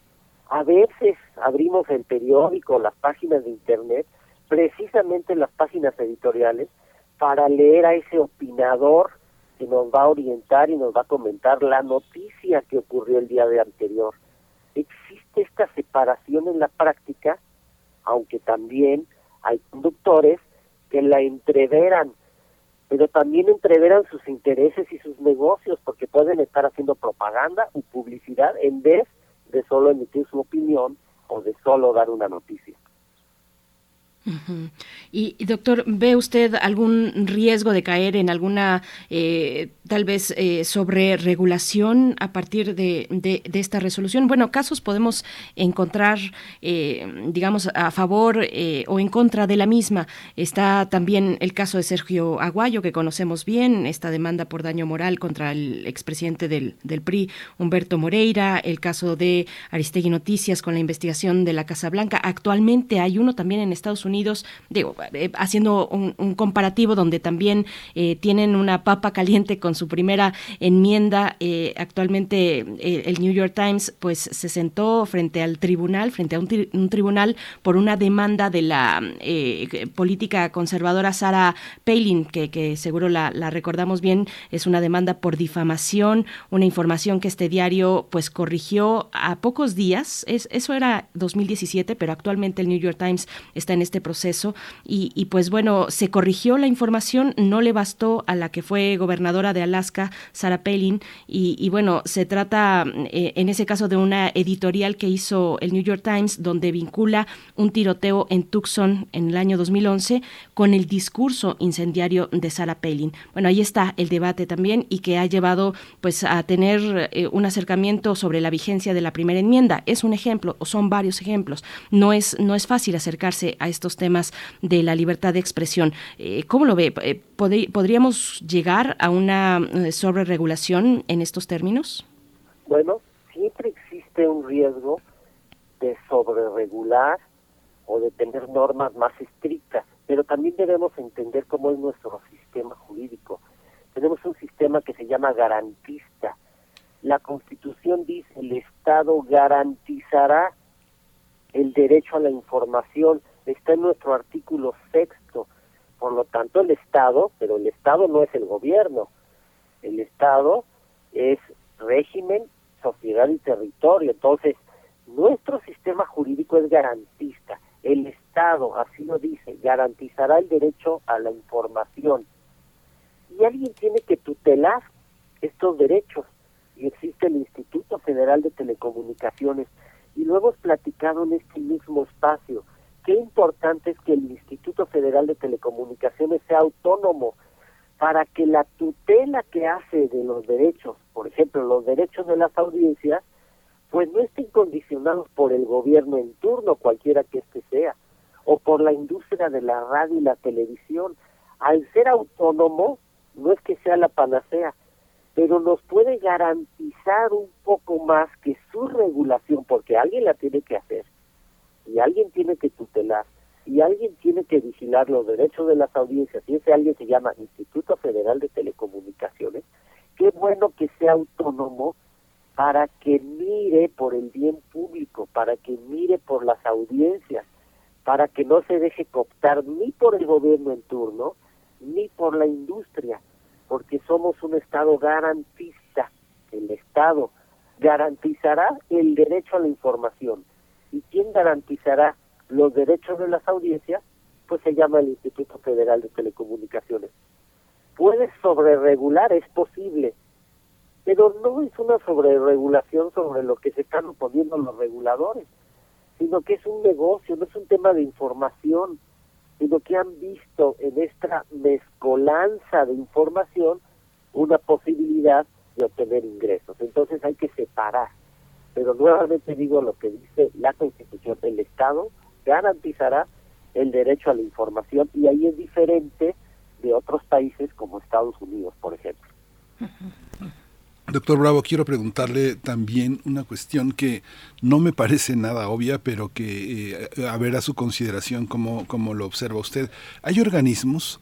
A veces abrimos el periódico, las páginas de internet precisamente las páginas editoriales para leer a ese opinador que nos va a orientar y nos va a comentar la noticia que ocurrió el día de anterior. Existe esta separación en la práctica, aunque también hay conductores que la entreveran, pero también entreveran sus intereses y sus negocios, porque pueden estar haciendo propaganda y publicidad en vez de solo emitir su opinión o de solo dar una noticia y, doctor, ¿ve usted algún riesgo de caer en alguna, eh, tal vez, eh, sobre regulación a partir de, esta resolución? Bueno, casos podemos encontrar, eh, digamos, a favor o en contra de la misma. Está también el caso de Sergio Aguayo, que conocemos bien, esta demanda por daño moral contra el expresidente del, del PRI, Humberto Moreira, el caso de Aristegui Noticias con la investigación de la Casa Blanca. Actualmente hay uno también en Estados Unidos Unidos, digo, eh, haciendo un, comparativo donde también eh, tienen una papa caliente con su primera enmienda, eh, actualmente el New York Times pues se sentó frente al tribunal, frente a un, tribunal por una demanda de la política conservadora Sarah Palin, que, que seguro la, la recordamos bien, es una demanda por difamación, una información que este diario pues corrigió a pocos días, es, eso era 2017, pero actualmente el New York Times está en este proceso y, pues bueno, se corrigió la información, no le bastó a la que fue gobernadora de Alaska, Sarah Palin, y, bueno, se trata eh, en ese caso de una editorial que hizo el New York Times donde vincula un tiroteo en Tucson en el año 2011 con el discurso incendiario de Sarah Palin. Bueno, ahí está el debate también y que ha llevado pues a tener eh, un acercamiento sobre la vigencia de la primera enmienda. Es un ejemplo o son varios ejemplos. No es no es fácil acercarse a estos temas de la libertad de expresión. Eh, ¿Cómo lo ve? Eh, ¿Podríamos llegar a una sobreregulación en estos términos? Bueno, siempre existe un riesgo de sobreregular o de tener normas más estrictas, pero también debemos entender cómo es nuestro sistema jurídico tenemos un sistema que se llama garantista. La Constitución dice el Estado garantizará el derecho a la información. Está en nuestro artículo sexto. Por lo tanto, el Estado, pero el Estado no es el gobierno. El Estado es régimen, sociedad y territorio. Entonces, nuestro sistema jurídico es garantista. El Estado, así lo dice, garantizará el derecho a la información y alguien tiene que tutelar estos derechos y existe el Instituto Federal de Telecomunicaciones y lo hemos platicado en este mismo espacio. Qué importante es que el Instituto Federal de Telecomunicaciones sea autónomo para que la tutela que hace de los derechos, por ejemplo, los derechos de las audiencias, pues no estén condicionados por el gobierno en turno, cualquiera que éste sea, o por la industria de la radio y la televisión. Al ser autónomo, no es que sea la panacea, pero nos puede garantizar un poco más que su regulación, porque alguien la tiene que hacer, y alguien tiene que tutelar, y alguien tiene que vigilar los derechos de las audiencias, y ese alguien se llama Instituto Federal de Telecomunicaciones, qué bueno que sea autónomo para que mire por el bien público, para que mire por las audiencias, para que no se deje cooptar ni por el gobierno en turno, ni por la industria, porque somos un Estado garantista. El Estado garantizará el derecho a la información. ¿Y quién garantizará los derechos de las audiencias? Pues se llama el Instituto Federal de Telecomunicaciones. Puede sobreregular, es posible, pero no es una sobreregulación sobre lo que se están oponiendo los reguladores, sino que es un negocio, no es un tema de información, sino que han visto en esta mezcolanza de información una posibilidad de obtener ingresos. Entonces hay que separar. Pero nuevamente digo lo que dice la Constitución, el Estado garantizará el derecho a la información y ahí es diferente de otros países como Estados Unidos, por ejemplo. Doctor Bravo, quiero preguntarle también una cuestión que no me parece nada obvia, pero que eh, a ver a su consideración cómo, cómo lo observa usted. Hay organismos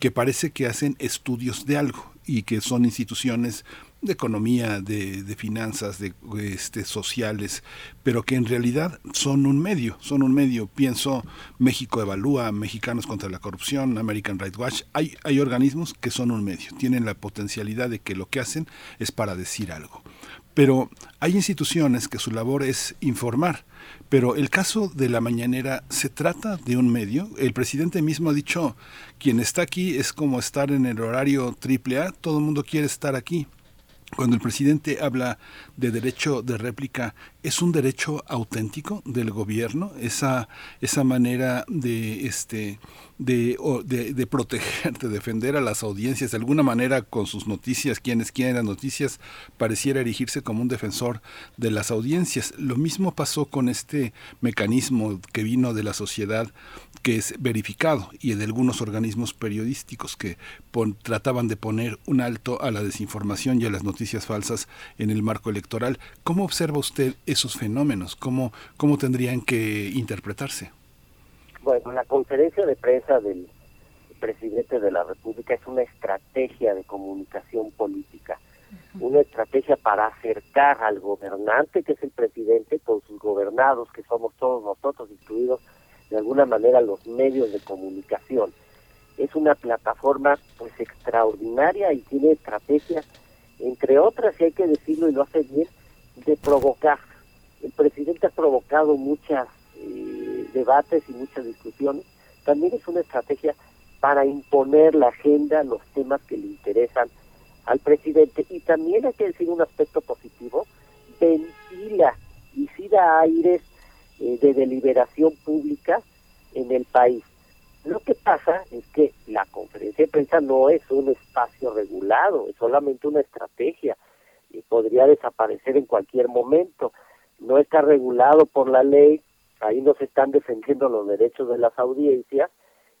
que parece que hacen estudios de algo y que son instituciones de economía, de, de, finanzas, de este, sociales, pero que en realidad son un medio, son un medio. Pienso México Evalúa, Mexicanos contra la Corrupción, American Rights Watch. Hay, hay organismos que son un medio, tienen la potencialidad de que lo que hacen es para decir algo. Pero hay instituciones que su labor es informar. Pero el caso de la mañanera se trata de un medio. El presidente mismo ha dicho, quien está aquí es como estar en el horario triple A, todo el mundo quiere estar aquí. Cuando el presidente habla de derecho de réplica, ¿es un derecho auténtico del gobierno? Esa, esa manera de, este, de, de, de, proteger, de defender a las audiencias, de alguna manera con sus noticias, quienes quieren las noticias, pareciera erigirse como un defensor de las audiencias. Lo mismo pasó con este mecanismo que vino de la sociedad que es verificado y de algunos organismos periodísticos que trataban de poner un alto a la desinformación y a las noticias falsas en el marco electoral. ¿Cómo observa usted esos fenómenos? ¿Cómo, cómo tendrían que interpretarse? Bueno, la conferencia de prensa del presidente de la República es una estrategia de comunicación política, una estrategia para acercar al gobernante, que es el presidente, con sus gobernados, que somos todos nosotros, incluidos de alguna manera los medios de comunicación. Es una plataforma pues extraordinaria y tiene estrategias, entre otras, y hay que decirlo y lo hace bien, de provocar. El presidente ha provocado muchos eh, debates y muchas discusiones. También es una estrategia para imponer la agenda, los temas que le interesan al presidente. Y también hay que decir un aspecto positivo, ventila y sí da aires eh, de deliberación pública en el país. Lo que pasa es que la conferencia de prensa no es un espacio regulado, es solamente una estrategia y podría desaparecer en cualquier momento. No está regulado por la ley, ahí no se están defendiendo los derechos de las audiencias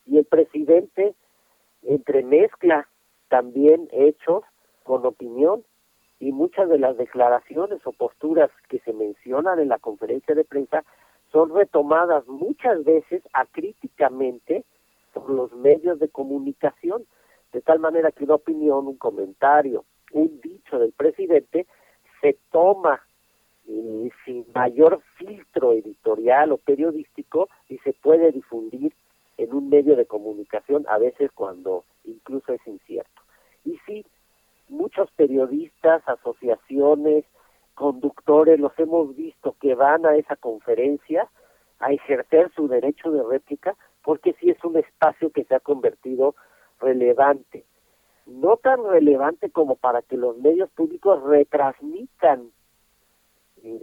y el presidente entremezcla también hechos con opinión y muchas de las declaraciones o posturas que se mencionan en la conferencia de prensa son retomadas muchas veces acríticamente por los medios de comunicación, de tal manera que una opinión, un comentario, un dicho del presidente se toma eh, sin mayor filtro editorial o periodístico y se puede difundir en un medio de comunicación, a veces cuando incluso es incierto. Y sí, muchos periodistas, asociaciones, conductores, los hemos visto que van a esa conferencia a ejercer su derecho de réplica, porque sí es un espacio que se ha convertido relevante. No tan relevante como para que los medios públicos retransmitan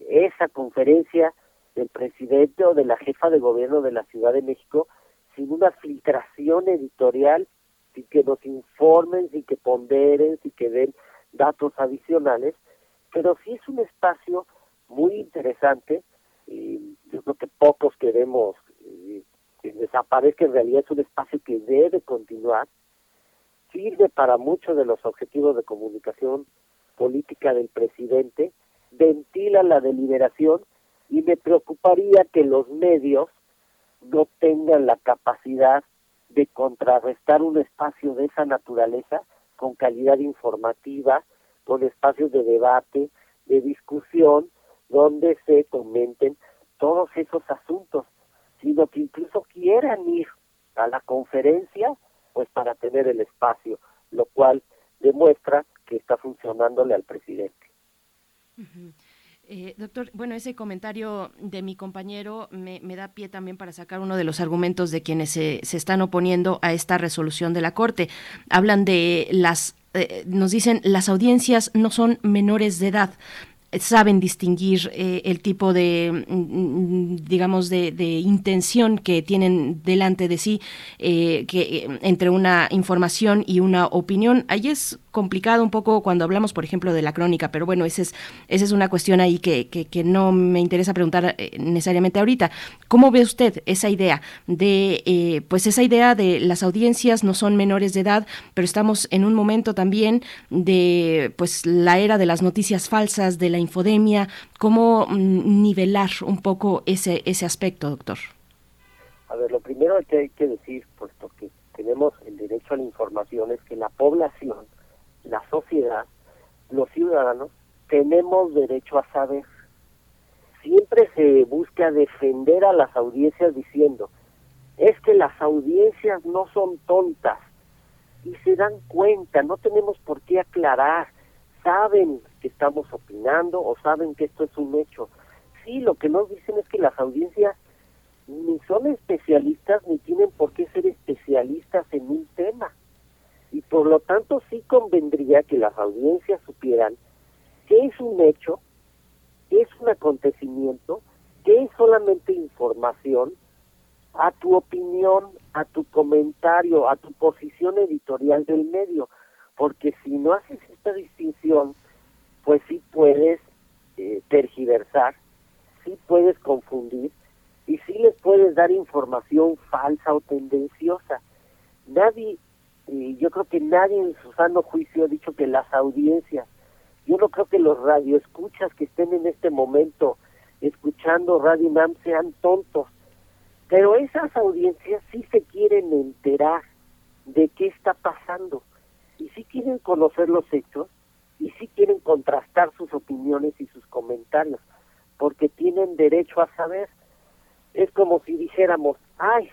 esa conferencia del presidente o de la jefa de gobierno de la Ciudad de México sin una filtración editorial, sin que nos informen, sin que ponderen, sin que den datos adicionales, pero sí es un espacio muy interesante y yo creo que pocos queremos eh, que desaparezca, en realidad es un espacio que debe continuar, sirve para muchos de los objetivos de comunicación política del presidente, ventila la deliberación y me preocuparía que los medios no tengan la capacidad de contrarrestar un espacio de esa naturaleza con calidad informativa, con espacios de debate, de discusión, donde se comenten todos esos asuntos, sino que incluso quieran ir a la conferencia, pues para tener el espacio, lo cual demuestra que está funcionándole al presidente. Eh, doctor, bueno, ese comentario de mi compañero me, da pie también para sacar uno de los argumentos de quienes se, están oponiendo a esta resolución de la Corte. Hablan de las eh, nos dicen las audiencias no son menores de edad saben distinguir eh, el tipo de, mm, digamos, de, intención que tienen delante de sí que, entre una información y una opinión. Ahí es complicado un poco cuando hablamos, por ejemplo, de la crónica, pero bueno, esa es, esa es una cuestión ahí que, que, no me interesa preguntar eh, necesariamente ahorita. ¿Cómo ve usted esa idea de, eh, pues esa idea de las audiencias no son menores de edad, pero estamos en un momento también de, pues, la era de las noticias falsas, de la infodemia, ¿cómo mm, nivelar un poco ese, ese aspecto, doctor? A ver, lo primero que hay que decir, puesto que tenemos el derecho a la información, es que la población la sociedad, los ciudadanos, tenemos derecho a saber. Siempre se busca defender a las audiencias diciendo, es que las audiencias no son tontas y se dan cuenta, no tenemos por qué aclarar, saben que estamos opinando o saben que esto es un hecho. Sí, lo que nos dicen es que las audiencias ni son especialistas ni tienen por qué ser especialistas en un tema y por lo tanto sí convendría que las audiencias supieran qué es un hecho, qué es un acontecimiento, qué es solamente información, a tu opinión, a tu comentario, a tu posición editorial del medio, porque si no haces esta distinción, pues sí puedes eh, tergiversar, sí puedes confundir y sí les puedes dar información falsa o tendenciosa. Nadie y yo creo que nadie en su sano juicio ha dicho que las audiencias, yo no creo que los radioescuchas que estén en este momento escuchando Radio NAM sean tontos. Pero esas audiencias sí se quieren enterar de qué está pasando y sí quieren conocer los hechos y sí quieren contrastar sus opiniones y sus comentarios, porque tienen derecho a saber. Es como si dijéramos, ay,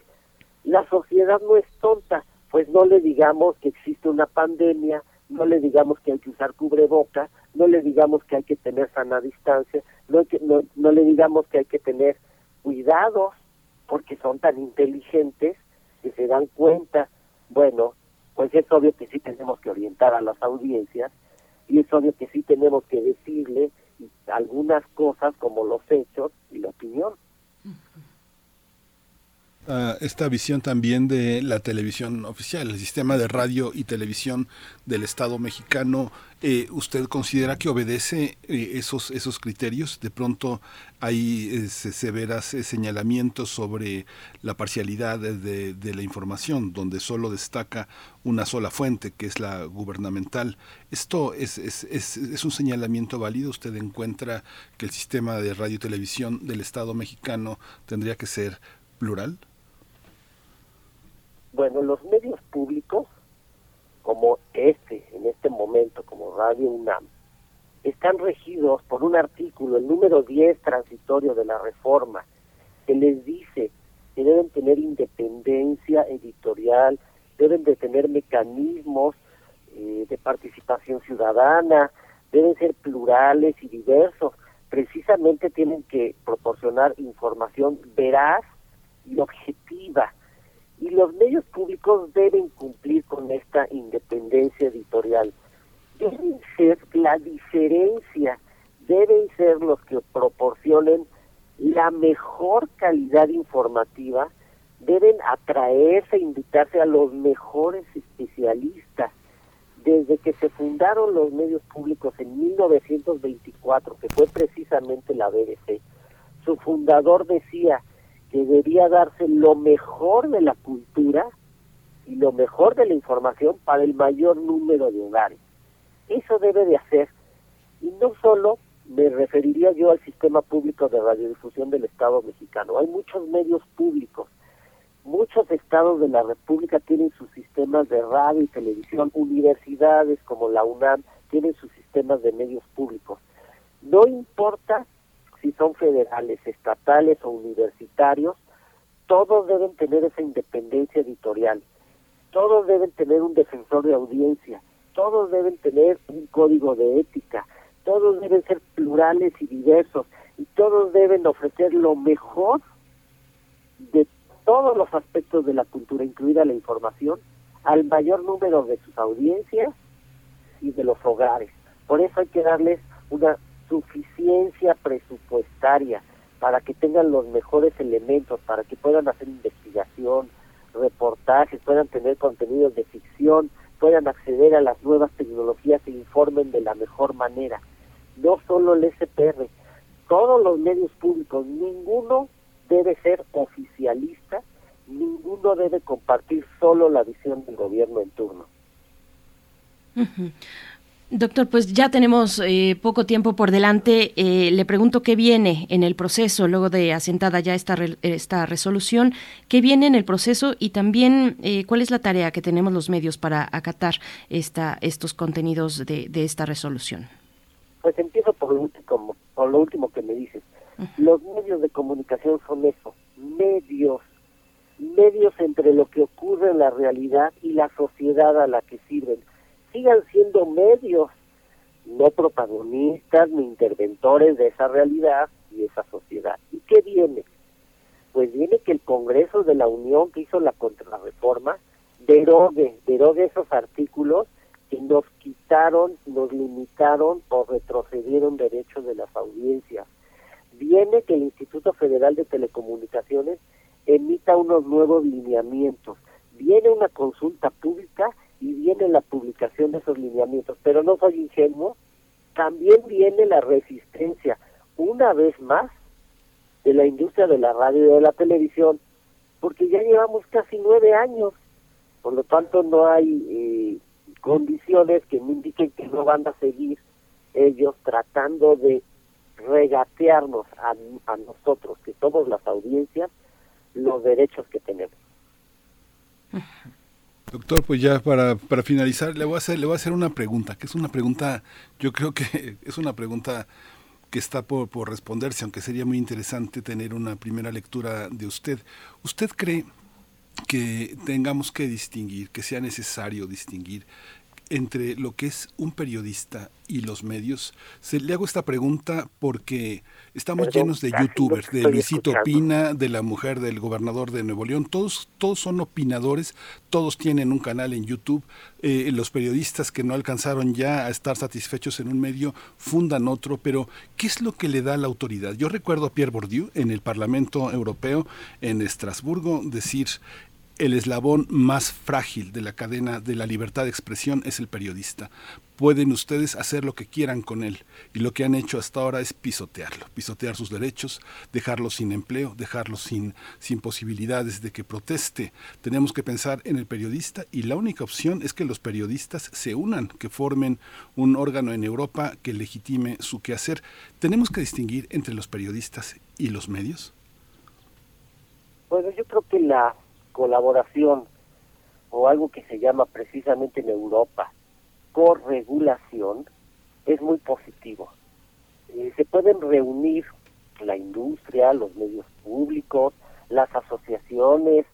la sociedad no es tonta, pues no le digamos que existe una pandemia, no le digamos que hay que usar cubreboca, no le digamos que hay que tener sana distancia, no, no, no le digamos que hay que tener cuidados, porque son tan inteligentes que se dan cuenta, bueno, pues es obvio que sí tenemos que orientar a las audiencias y es obvio que sí tenemos que decirle algunas cosas como los hechos y la opinión. Esta visión también de la televisión oficial, el sistema de radio y televisión del Estado mexicano, eh, ¿usted considera que obedece eh, esos, esos criterios? De pronto hay eh, severas señalamientos sobre la parcialidad de, la información, donde solo destaca una sola fuente, que es la gubernamental. ¿Esto es, es, es, es un señalamiento válido? ¿Usted encuentra que el sistema de radio y televisión del Estado mexicano tendría que ser plural? Bueno, los medios públicos, como este, en este momento, como Radio UNAM, están regidos por un artículo, el número 10 transitorio de la reforma, que les dice que deben tener independencia editorial, deben de tener mecanismos eh, de participación ciudadana, deben ser plurales y diversos. Precisamente tienen que proporcionar información veraz y objetiva y los medios públicos deben cumplir con esta independencia editorial. Deben ser la diferencia, deben ser los que proporcionen la mejor calidad informativa, deben atraerse, invitarse a los mejores especialistas. Desde que se fundaron los medios públicos en 1924, que fue precisamente la BBC, su fundador decía, debería darse lo mejor de la cultura y lo mejor de la información para el mayor número de hogares. Eso debe de hacer. Y no solo me referiría yo al sistema público de radiodifusión del Estado mexicano. Hay muchos medios públicos. Muchos estados de la República tienen sus sistemas de radio y televisión. Universidades como la UNAM tienen sus sistemas de medios públicos. No importa si son federales, estatales o universitarios, todos deben tener esa independencia editorial, todos deben tener un defensor de audiencia, todos deben tener un código de ética, todos deben ser plurales y diversos y todos deben ofrecer lo mejor de todos los aspectos de la cultura, incluida la información, al mayor número de sus audiencias y de los hogares. Por eso hay que darles una suficiencia presupuestaria para que tengan los mejores elementos, para que puedan hacer investigación, reportajes, puedan tener contenidos de ficción, puedan acceder a las nuevas tecnologías e informen de la mejor manera. No solo el SPR, todos los medios públicos, ninguno debe ser oficialista, ninguno debe compartir solo la visión del gobierno en turno. Doctor, pues ya tenemos eh, poco tiempo por delante. Eh, le pregunto qué viene en el proceso, luego de asentada ya esta, esta resolución, qué viene en el proceso y también eh, cuál es la tarea que tenemos los medios para acatar esta, estos contenidos de, de esta resolución. Pues empiezo por lo último, por lo último que me dices. Los medios de comunicación son eso, medios, medios entre lo que ocurre en la realidad y la sociedad a la que sirven sigan siendo medios, no protagonistas ni interventores de esa realidad y esa sociedad. ¿Y qué viene? Pues viene que el Congreso de la Unión que hizo la contrarreforma derogue, derogue esos artículos que nos quitaron, nos limitaron o retrocedieron derechos de las audiencias. Viene que el Instituto Federal de Telecomunicaciones emita unos nuevos lineamientos. Viene una consulta pública y viene la publicación de esos lineamientos, pero no soy ingenuo, también viene la resistencia, una vez más, de la industria de la radio y de la televisión, porque ya llevamos casi nueve años, por lo tanto no hay eh, condiciones que me indiquen que no van a seguir ellos tratando de regatearnos a, a nosotros, que somos las audiencias, los derechos que tenemos. Doctor, pues ya para, para finalizar, le voy, a hacer, le voy a hacer una pregunta, que es una pregunta, yo creo que es una pregunta que está por, por responderse, aunque sería muy interesante tener una primera lectura de usted. ¿Usted cree que tengamos que distinguir, que sea necesario distinguir entre lo que es un periodista y los medios? Se, le hago esta pregunta porque estamos Perdón, llenos de youtubers, de Luisito escuchando. Pina, de la mujer del gobernador de Nuevo León, todos, todos son opinadores, todos tienen un canal en YouTube, eh, los periodistas que no alcanzaron ya a estar satisfechos en un medio fundan otro, pero ¿qué es lo que le da la autoridad? Yo recuerdo a Pierre Bourdieu en el Parlamento Europeo en Estrasburgo decir el eslabón más frágil de la cadena de la libertad de expresión es el periodista. Pueden ustedes hacer lo que quieran con él y lo que han hecho hasta ahora es pisotearlo, pisotear sus derechos, dejarlo sin empleo, dejarlo sin, sin posibilidades de que proteste. Tenemos que pensar en el periodista y la única opción es que los periodistas se unan, que formen un órgano en Europa que legitime su quehacer. Tenemos que distinguir entre los periodistas y los medios. Bueno, yo creo que la colaboración o algo que se llama precisamente en Europa corregulación es muy positivo. Eh, se pueden reunir la industria, los medios públicos, las asociaciones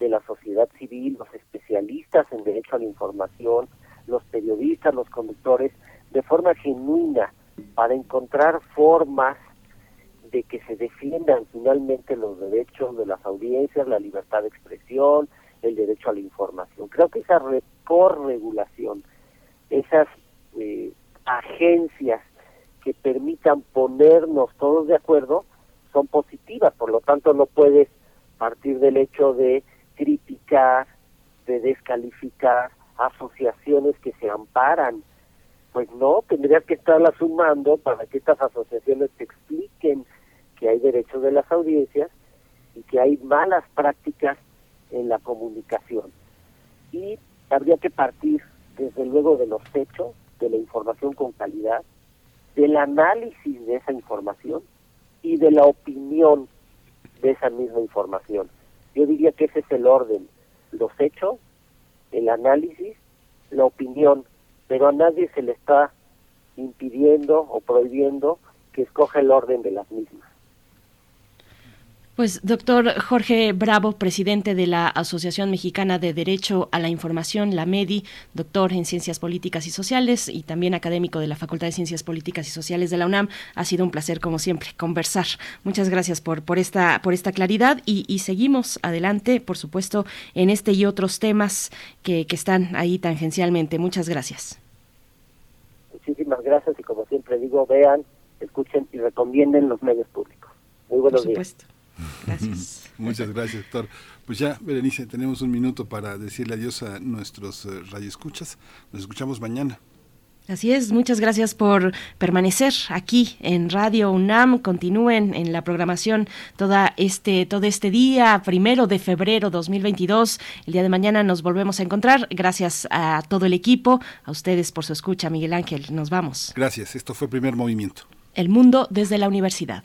de la sociedad civil, los especialistas en derecho a la información, los periodistas, los conductores, de forma genuina para encontrar formas de que se defiendan finalmente los derechos de las audiencias, la libertad de expresión, el derecho a la información. Creo que esa re- esas eh, agencias que permitan ponernos todos de acuerdo, son positivas, por lo tanto no puedes partir del hecho de criticar, de descalificar asociaciones que se amparan. Pues no, tendrías que estarlas sumando para que estas asociaciones te expliquen que hay derechos de las audiencias y que hay malas prácticas en la comunicación. Y habría que partir, desde luego, de los hechos, de la información con calidad, del análisis de esa información y de la opinión de esa misma información. Yo diría que ese es el orden, los hechos, el análisis, la opinión, pero a nadie se le está impidiendo o prohibiendo que escoja el orden de las mismas. Pues doctor Jorge Bravo, presidente de la Asociación Mexicana de Derecho a la Información, la MEDI, doctor en Ciencias Políticas y Sociales y también académico de la Facultad de Ciencias Políticas y Sociales de la UNAM. Ha sido un placer, como siempre, conversar. Muchas gracias por, por, esta, por esta claridad y, y seguimos adelante, por supuesto, en este y otros temas que, que están ahí tangencialmente. Muchas gracias. Muchísimas gracias y como siempre digo, vean, escuchen y recomienden los medios públicos. Muy buenos Por supuesto. días. Gracias. Muchas gracias, doctor. Pues ya, Berenice, tenemos un minuto para decirle adiós a nuestros eh, radioescuchas. Nos escuchamos mañana. Así es, muchas gracias por permanecer aquí en Radio UNAM. Continúen en la programación toda este, todo este día, primero de febrero 2022. El día de mañana nos volvemos a encontrar. Gracias a todo el equipo, a ustedes por su escucha, Miguel Ángel. Nos vamos. Gracias, esto fue Primer Movimiento. El mundo desde la universidad.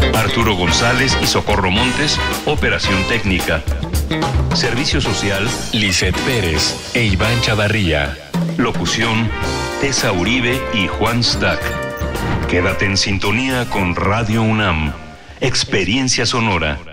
Arturo González y Socorro Montes, operación técnica. Servicio Social, Lisette Pérez e Iván Chavarría. Locución, Tessa Uribe y Juan Stack. Quédate en sintonía con Radio UNAM. Experiencia sonora.